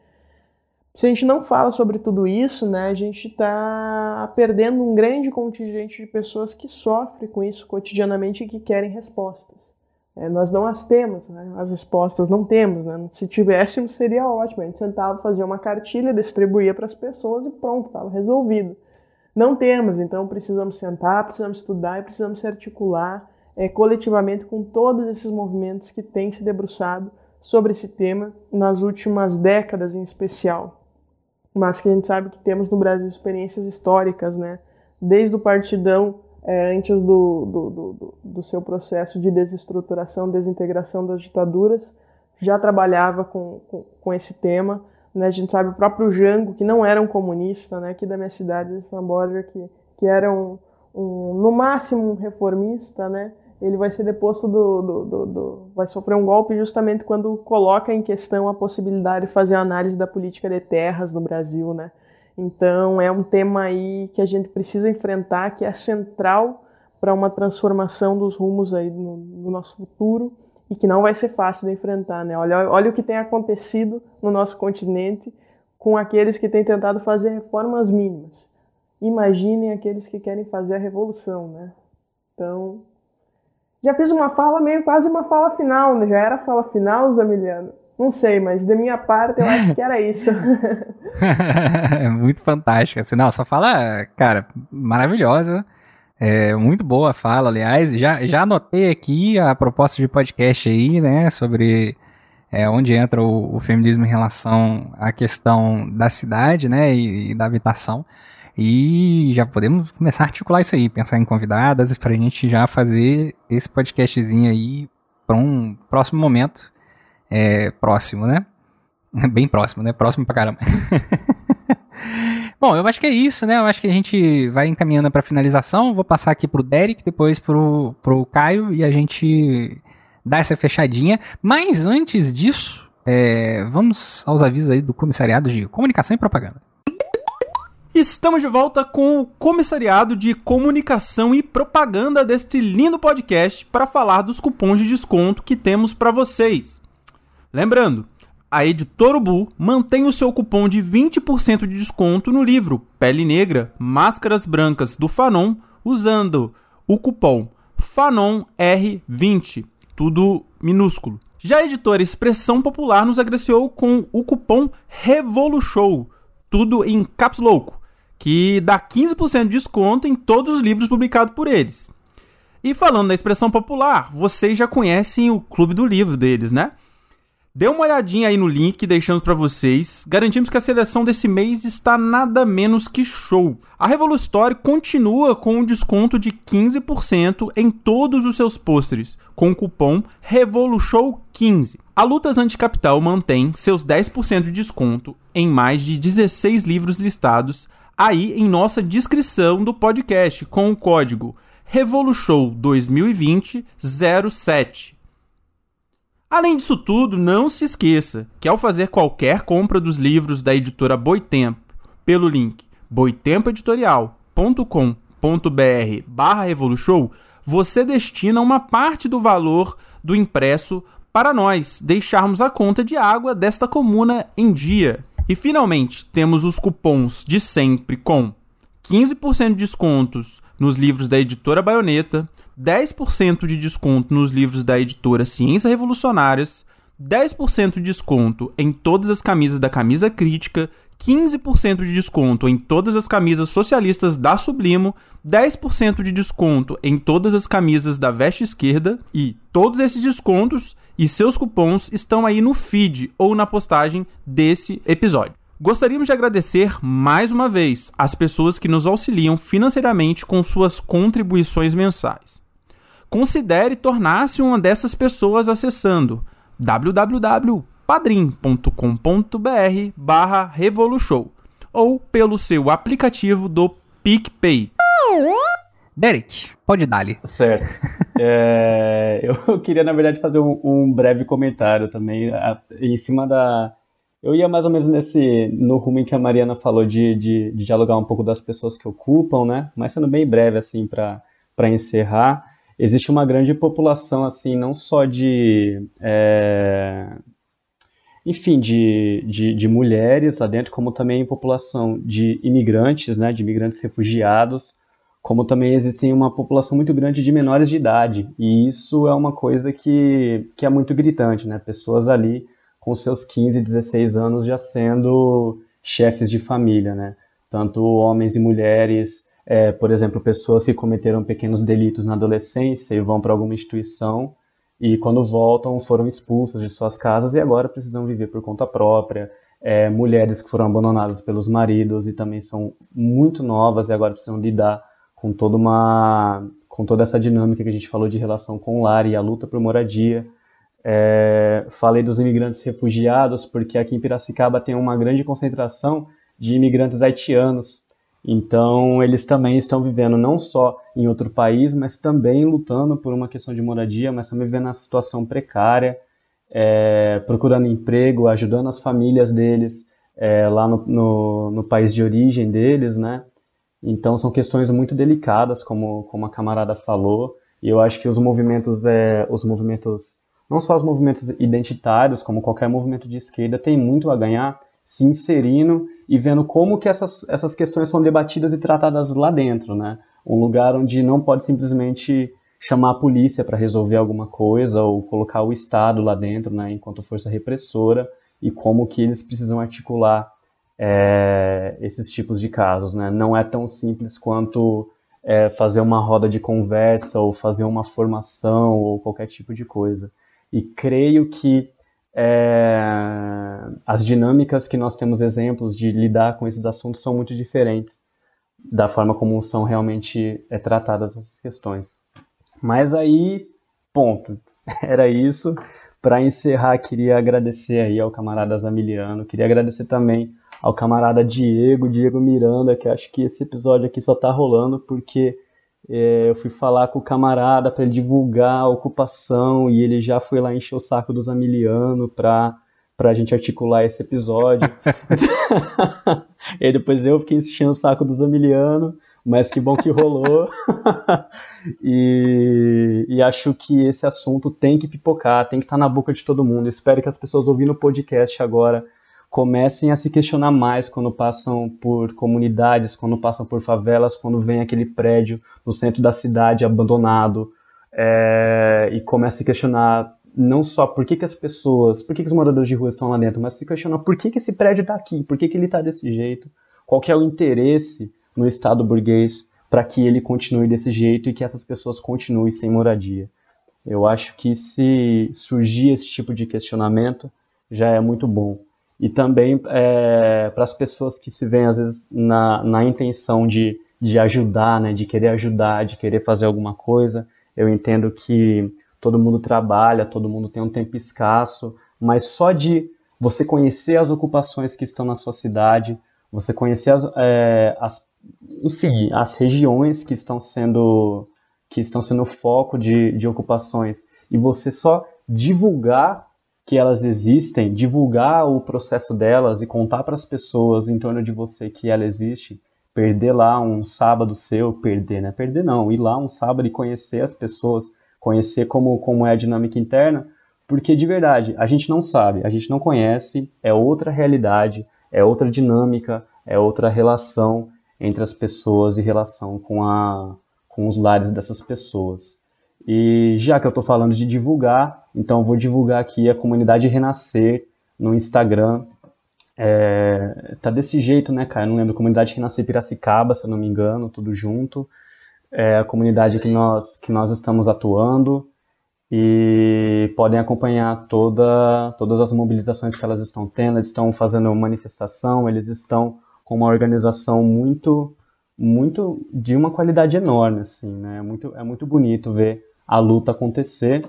B: se a gente não fala sobre tudo isso, né, a gente está perdendo um grande contingente de pessoas que sofrem com isso cotidianamente e que querem respostas. É, nós não as temos, né, as respostas não temos. Né, se tivéssemos, seria ótimo. A gente sentava, fazia uma cartilha, distribuía para as pessoas e pronto, estava resolvido. Não temos, então precisamos sentar, precisamos estudar e precisamos se articular é, coletivamente com todos esses movimentos que têm se debruçado sobre esse tema nas últimas décadas em especial mas que a gente sabe que temos no Brasil experiências históricas, né? Desde o partidão, é, antes do, do, do, do, seu processo de desestruturação, desintegração das ditaduras, já trabalhava com, com, com, esse tema. Né? A gente sabe o próprio Jango, que não era um comunista, né? aqui da minha cidade, de São Borja, que, que era um, um, no máximo um reformista, né? ele vai ser deposto do, do, do, do, vai sofrer um golpe justamente quando coloca em questão a possibilidade de fazer análise da política de terras no Brasil, né? Então é um tema aí que a gente precisa enfrentar, que é central para uma transformação dos rumos aí no, no, nosso futuro e que não vai ser fácil de enfrentar, né? Olha, olha o que tem acontecido no nosso continente com aqueles que têm tentado fazer reformas mínimas. Imaginem aqueles que querem fazer a revolução, né? Então já fiz uma fala meio quase uma fala final, né? já era fala final, Zamiliano? Não sei, mas da minha parte eu acho que era isso.
A: é muito fantástica. Assim, não, só fala, cara, maravilhosa. É, muito boa a fala, aliás. Já, já anotei aqui a proposta de podcast aí, né, sobre é, onde entra o, o, feminismo em relação à questão da cidade, né, e, e da habitação. E já podemos começar a articular isso aí, pensar em convidadas para a gente já fazer esse podcastzinho aí para um próximo momento. É, próximo, né? Bem próximo, né? Próximo pra caramba. Bom, eu acho que é isso, né? Eu acho que a gente vai encaminhando para finalização. Vou passar aqui pro Derek, depois pro, pro Caio e a gente dá essa fechadinha. Mas antes disso, é, vamos aos avisos aí do Comissariado de Comunicação e Propaganda.
E: Estamos de volta com o Comissariado de Comunicação e Propaganda deste lindo podcast para falar dos cupons de desconto que temos para vocês. Lembrando, a Editora Ubu mantém o seu cupom de 20% de desconto no livro Pele Negra, Máscaras Brancas do Fanon, usando o cupom FANONR20, tudo minúsculo. Já a editora Expressão Popular nos agraciou com o cupom REVOLUSHOW, tudo em caps louco que dá 15% de desconto em todos os livros publicados por eles. E falando da expressão popular, vocês já conhecem o Clube do Livro deles, né? Dê uma olhadinha aí no link que deixamos para vocês. Garantimos que a seleção desse mês está nada menos que show. A Revolustory continua com um desconto de 15% em todos os seus pôsteres, com o cupom REVOLUSHOW15. A Lutas Anticapital mantém seus 10% de desconto em mais de 16 livros listados aí em nossa descrição do podcast com o código Revolution 2020 07. Além disso tudo, não se esqueça que ao fazer qualquer compra dos livros da editora Boitempo pelo link boitempoeditorial.com.br barra Revolution, você destina uma parte do valor do impresso para nós deixarmos a conta de água desta comuna em dia. E finalmente, temos os cupons de sempre com 15% de descontos nos livros da editora Baioneta, 10% de desconto nos livros da editora Ciências Revolucionárias, 10% de desconto em todas as camisas da Camisa Crítica, 15% de desconto em todas as camisas socialistas da Sublimo, 10% de desconto em todas as camisas da Veste Esquerda e todos esses descontos e seus cupons estão aí no feed ou na postagem desse episódio. Gostaríamos de agradecer mais uma vez as pessoas que nos auxiliam financeiramente com suas contribuições mensais. Considere tornar-se uma dessas pessoas acessando www.padrim.com.br barra Revolution ou pelo seu aplicativo do PicPay.
A: Derek, pode dar-lhe.
C: Certo. é, eu queria, na verdade, fazer um, um breve comentário também a, em cima da. Eu ia mais ou menos nesse no rumo em que a Mariana falou de, de, de dialogar um pouco das pessoas que ocupam, né? Mas sendo bem breve, assim, para encerrar, existe uma grande população, assim, não só de. É, enfim, de, de, de mulheres lá dentro, como também população de imigrantes, né? De imigrantes refugiados como também existe uma população muito grande de menores de idade, e isso é uma coisa que, que é muito gritante, né? Pessoas ali com seus 15, 16 anos já sendo chefes de família, né? Tanto homens e mulheres, é, por exemplo, pessoas que cometeram pequenos delitos na adolescência e vão para alguma instituição e quando voltam foram expulsas de suas casas e agora precisam viver por conta própria. É, mulheres que foram abandonadas pelos maridos e também são muito novas e agora precisam lidar com toda uma com toda essa dinâmica que a gente falou de relação com o lar e a luta por moradia. É, falei dos imigrantes refugiados porque aqui em Piracicaba tem uma grande concentração de imigrantes haitianos. Então eles também estão vivendo não só em outro país, mas também lutando por uma questão de moradia, mas também vivendo uma situação precária, é, procurando emprego, ajudando as famílias deles é, lá no, no, no país de origem deles, né? Então são questões muito delicadas, como, como a camarada falou, e eu acho que os movimentos, é, os movimentos, não só os movimentos identitários, como qualquer movimento de esquerda, tem muito a ganhar se inserindo e vendo como que essas, essas questões são debatidas e tratadas lá dentro, né? Um lugar onde não pode simplesmente chamar a polícia para resolver alguma coisa ou colocar o Estado lá dentro, né, enquanto força repressora, e como que eles precisam articular é, esses tipos de casos. Né? Não é tão simples quanto é, fazer uma roda de conversa ou fazer uma formação ou qualquer tipo de coisa. E creio que é, as dinâmicas que nós temos exemplos de lidar com esses assuntos são muito diferentes da forma como são realmente é, tratadas essas questões. Mas aí, ponto. Era isso. Para encerrar, queria agradecer aí ao camarada Zamiliano, queria agradecer também ao camarada Diego, Diego Miranda, que acho que esse episódio aqui só tá rolando porque é, eu fui falar com o camarada para ele divulgar a ocupação e ele já foi lá encher o saco dos Amiliano para para a gente articular esse episódio. e depois eu fiquei enchendo o saco do Zamiliano, mas que bom que rolou. e, e, acho que esse assunto tem que pipocar, tem que estar tá na boca de todo mundo. Espero que as pessoas ouvindo o podcast agora comecem a se questionar mais quando passam por comunidades, quando passam por favelas, quando vem aquele prédio no centro da cidade abandonado é, e comecem a se questionar não só por que, que as pessoas, por que, que os moradores de rua estão lá dentro, mas se questionar por que, que esse prédio está aqui, por que, que ele está desse jeito, qual que é o interesse no Estado burguês para que ele continue desse jeito e que essas pessoas continuem sem moradia. Eu acho que se surgir esse tipo de questionamento já é muito bom e também é, para as pessoas que se veem às vezes na, na intenção de, de ajudar, né, de querer ajudar, de querer fazer alguma coisa. Eu entendo que todo mundo trabalha, todo mundo tem um tempo escasso, mas só de você conhecer as ocupações que estão na sua cidade, você conhecer as, é, as enfim, as regiões que estão sendo que estão sendo foco de, de ocupações e você só divulgar que elas existem, divulgar o processo delas e contar para as pessoas em torno de você que ela existe, perder lá um sábado seu, perder, né? Perder não, ir lá um sábado e conhecer as pessoas, conhecer como, como é a dinâmica interna, porque de verdade, a gente não sabe, a gente não conhece, é outra realidade, é outra dinâmica, é outra relação entre as pessoas e relação com, a, com os lares dessas pessoas. E já que eu estou falando de divulgar, então vou divulgar aqui a comunidade Renascer no Instagram. É, tá desse jeito, né, cara? Eu não lembro. Comunidade Renascer Piracicaba, se eu não me engano, tudo junto. É a comunidade que nós, que nós estamos atuando e podem acompanhar toda, todas as mobilizações que elas estão tendo. Eles estão fazendo manifestação, eles estão com uma organização muito muito de uma qualidade enorme assim né é muito é muito bonito ver a luta acontecer.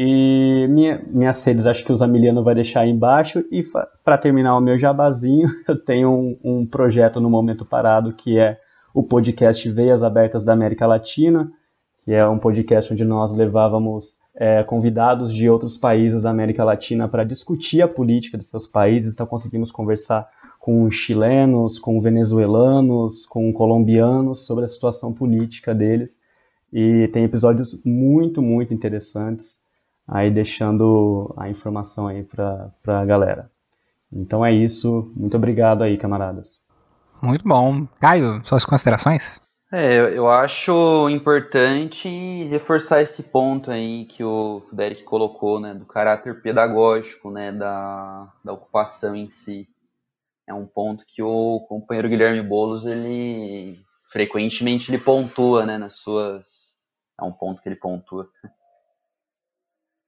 C: E minha, minhas redes, acho que o Zamiliano vai deixar aí embaixo. E para terminar o meu jabazinho, eu tenho um, um, projeto no Momento Parado, que é o podcast Veias Abertas da América Latina, que é um podcast onde nós levávamos é, convidados de outros países da América Latina para discutir a política de seus países. Então conseguimos conversar com chilenos, com venezuelanos, com colombianos sobre a situação política deles. E tem episódios muito, muito interessantes aí deixando a informação aí para a galera. Então é isso. Muito obrigado aí, camaradas.
A: Muito bom. Caio, suas considerações?
D: É, eu acho importante reforçar esse ponto aí que o Derek colocou, né, do caráter pedagógico, né, da, da ocupação em si. É um ponto que o companheiro Guilherme Bolos, ele frequentemente ele pontua, né, nas suas é um ponto que ele pontua.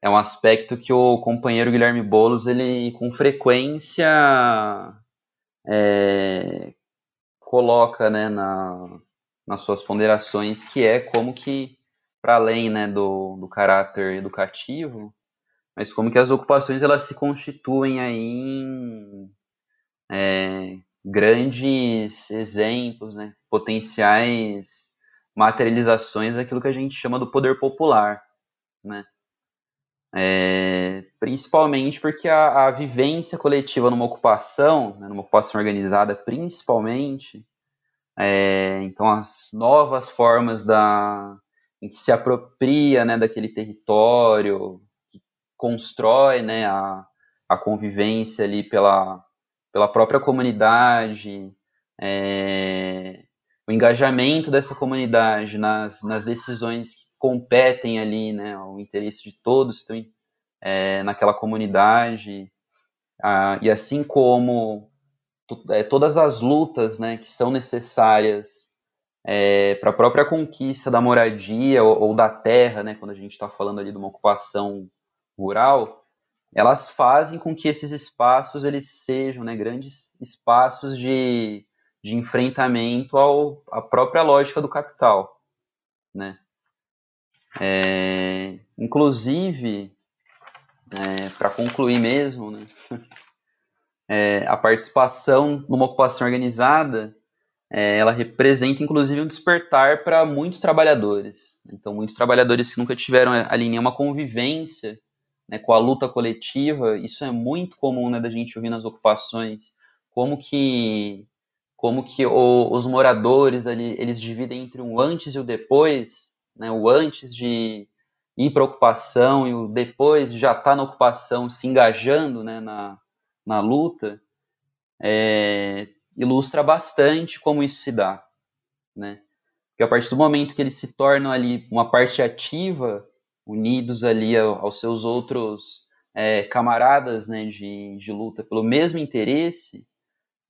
D: É um aspecto que o companheiro Guilherme Bolos, ele com frequência é, coloca, né, na, nas suas ponderações, que é como que, para além, né, do, do caráter educativo, mas como que as ocupações elas se constituem aí em é, grandes exemplos, né, potenciais materializações daquilo que a gente chama do poder popular, né? É, principalmente porque a, a, vivência coletiva numa ocupação, né, numa ocupação organizada, principalmente, é, então as novas formas da em que se apropria né, daquele território, que constrói né, a, a convivência ali pela, pela própria comunidade, é, o engajamento dessa comunidade nas, nas decisões que competem ali, né, o interesse de todos estão é, naquela comunidade, ah, e assim como é, todas as lutas, né, que são necessárias é, para a própria conquista da moradia ou, ou da terra, né, quando a gente está falando ali de uma ocupação rural, elas fazem com que esses espaços eles sejam né, grandes espaços de de enfrentamento ao, à própria lógica do capital, né? É, inclusive, é, para concluir mesmo, né, é, a participação numa ocupação organizada, é, ela representa inclusive um despertar para muitos trabalhadores. Então, muitos trabalhadores que nunca tiveram ali nenhuma convivência né, com a luta coletiva, isso é muito comum né, da gente ouvir nas ocupações, como que como que o, os moradores ali eles dividem entre o antes e o depois, né, o antes de ir para a ocupação e o depois já estar tá na ocupação, se engajando né, na, na luta, é, ilustra bastante como isso se dá, né? Porque a partir do momento que eles se tornam ali uma parte ativa, unidos ali aos seus outros é, camaradas né, de, de luta pelo mesmo interesse,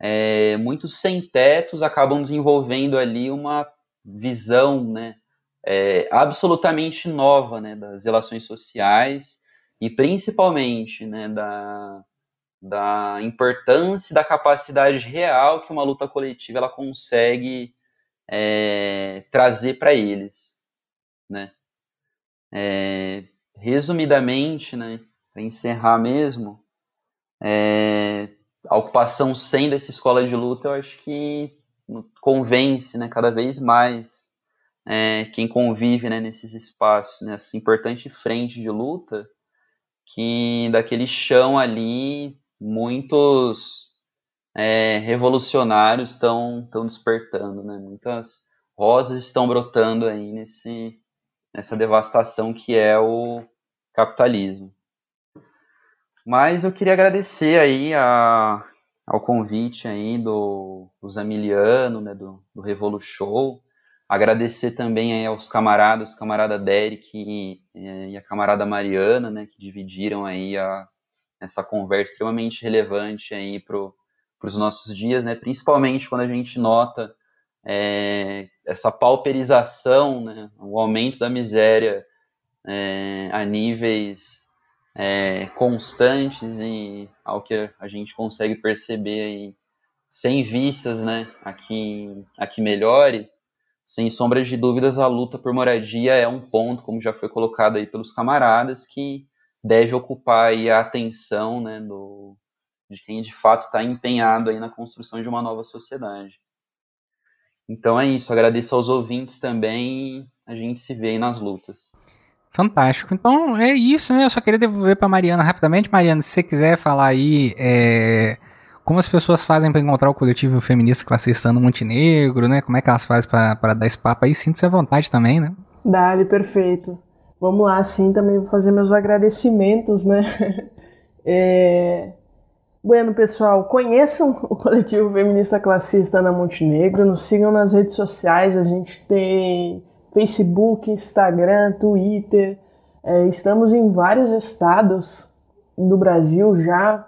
D: é, muitos sem-tetos acabam desenvolvendo ali uma visão né, é, absolutamente nova né, das relações sociais e principalmente né, da, da importância e da capacidade real que uma luta coletiva ela consegue é, trazer para eles. Né? É, resumidamente, né, para encerrar mesmo, é, a ocupação sendo essa escola de luta, eu acho que convence né, cada vez mais é, quem convive né, nesses espaços, nessa importante frente de luta, que daquele chão ali muitos é, revolucionários estão despertando, né? muitas rosas estão brotando aí nesse, nessa devastação que é o capitalismo. Mas eu queria agradecer aí a, ao convite aí do, do Zamiliano, né, do, do Revolu Show. Agradecer também aí aos camaradas, camarada Derek e, e a camarada Mariana, né, que dividiram aí a, essa conversa extremamente relevante aí para os nossos dias, né, principalmente quando a gente nota é, essa pauperização, né, o aumento da miséria é, a níveis é, constantes e ao que a gente consegue perceber aí, sem vistas, né, aqui, aqui melhore, sem sombra de dúvidas, a luta por moradia é um ponto, como já foi colocado aí pelos camaradas, que deve ocupar a atenção, né, do, de quem de fato está empenhado aí na construção de uma nova sociedade. Então é isso, agradeço aos ouvintes também a gente se vê aí nas lutas.
A: Fantástico. Então é isso, né? Eu só queria devolver para Mariana rapidamente. Mariana, se você quiser falar aí é, como as pessoas fazem para encontrar o coletivo feminista classista no Montenegro, né? Como é que elas fazem para dar esse papo aí? Sinta-se à vontade também, né?
B: Dali, perfeito. Vamos lá, sim, também vou fazer meus agradecimentos, né? é... Bueno, pessoal, conheçam o coletivo feminista classista na Montenegro, nos sigam nas redes sociais, a gente tem Facebook, Instagram, Twitter. É, estamos em vários estados do Brasil já.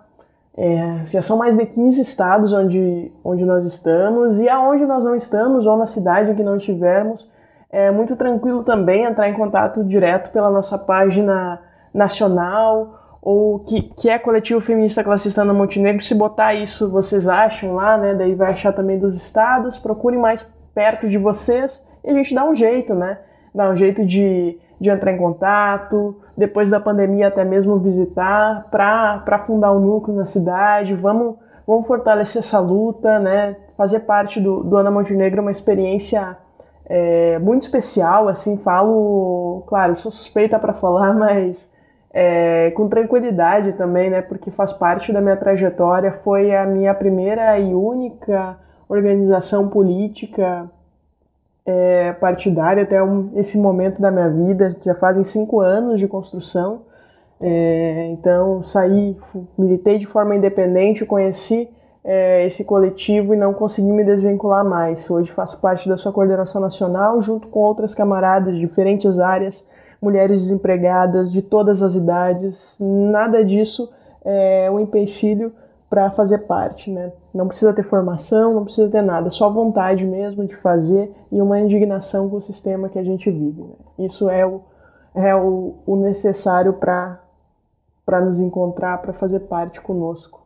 B: É, já são mais de 15 estados onde, onde nós estamos e aonde nós não estamos ou na cidade que não estivermos, é muito tranquilo também entrar em contato direto pela nossa página nacional ou que, que é Coletivo Feminista Classista no Montenegro. Se botar isso, vocês acham lá, né? Daí vai achar também dos estados. Procurem mais perto de vocês e a gente dá um jeito, né? Dá um jeito de, de entrar em contato, depois da pandemia até mesmo visitar, para fundar um núcleo na cidade. Vamos, vamos fortalecer essa luta, né? Fazer parte do, do Ana Montenegro é uma experiência é, muito especial, assim, falo, claro, sou suspeita para falar, mas é, com tranquilidade também, né? Porque faz parte da minha trajetória, foi a minha primeira e única organização política é, partidária até um, esse momento da minha vida. Já fazem cinco anos de construção. É, então saí, militei de forma independente, conheci é, esse coletivo e não consegui me desvincular mais. Hoje faço parte da sua coordenação nacional, junto com outras camaradas de diferentes áreas, mulheres desempregadas de todas as idades. Nada disso é um empecilho para fazer parte, né? Não precisa ter formação, não precisa ter nada, só vontade mesmo de fazer e uma indignação com o sistema que a gente vive. Né? Isso é o, é o, o necessário para nos encontrar, para fazer parte conosco.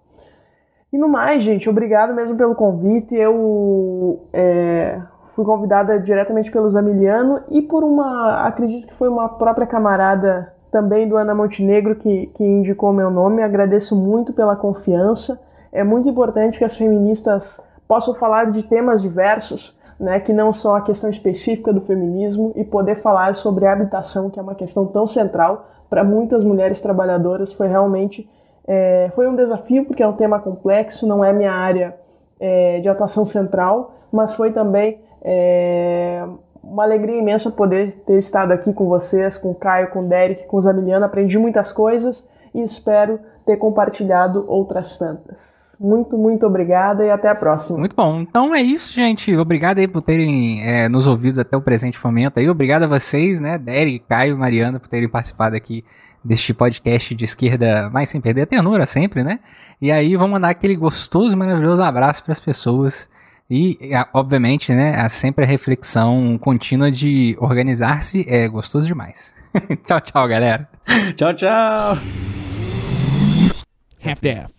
B: E no mais, gente, obrigado mesmo pelo convite. Eu é, fui convidada diretamente pelo Zamiliano e por uma, acredito que foi uma própria camarada também do Ana Montenegro, que, que indicou meu nome. Agradeço muito pela confiança. É muito importante que as feministas possam falar de temas diversos, né, que não só a questão específica do feminismo, e poder falar sobre a habitação, que é uma questão tão central para muitas mulheres trabalhadoras foi realmente é, foi um desafio porque é um tema complexo, não é minha área é, de atuação central, mas foi também é, uma alegria imensa poder ter estado aqui com vocês, com o Caio, com o Derek, com o Zamiliano. Aprendi muitas coisas e espero ter compartilhado outras tantas. Muito, muito obrigada e até a próxima.
A: Muito bom. Então é isso, gente. Obrigado aí por terem é, nos ouvidos até o presente momento aí. Obrigado a vocês, né, Derek, Caio, Mariana, por terem participado aqui deste podcast de esquerda mais sem perder a ternura sempre, né? E aí vamos mandar aquele gostoso e maravilhoso abraço para as pessoas e, obviamente, né, há sempre a reflexão contínua de organizar-se é gostoso demais. tchau, tchau, galera.
C: tchau, tchau.
F: Half-Death.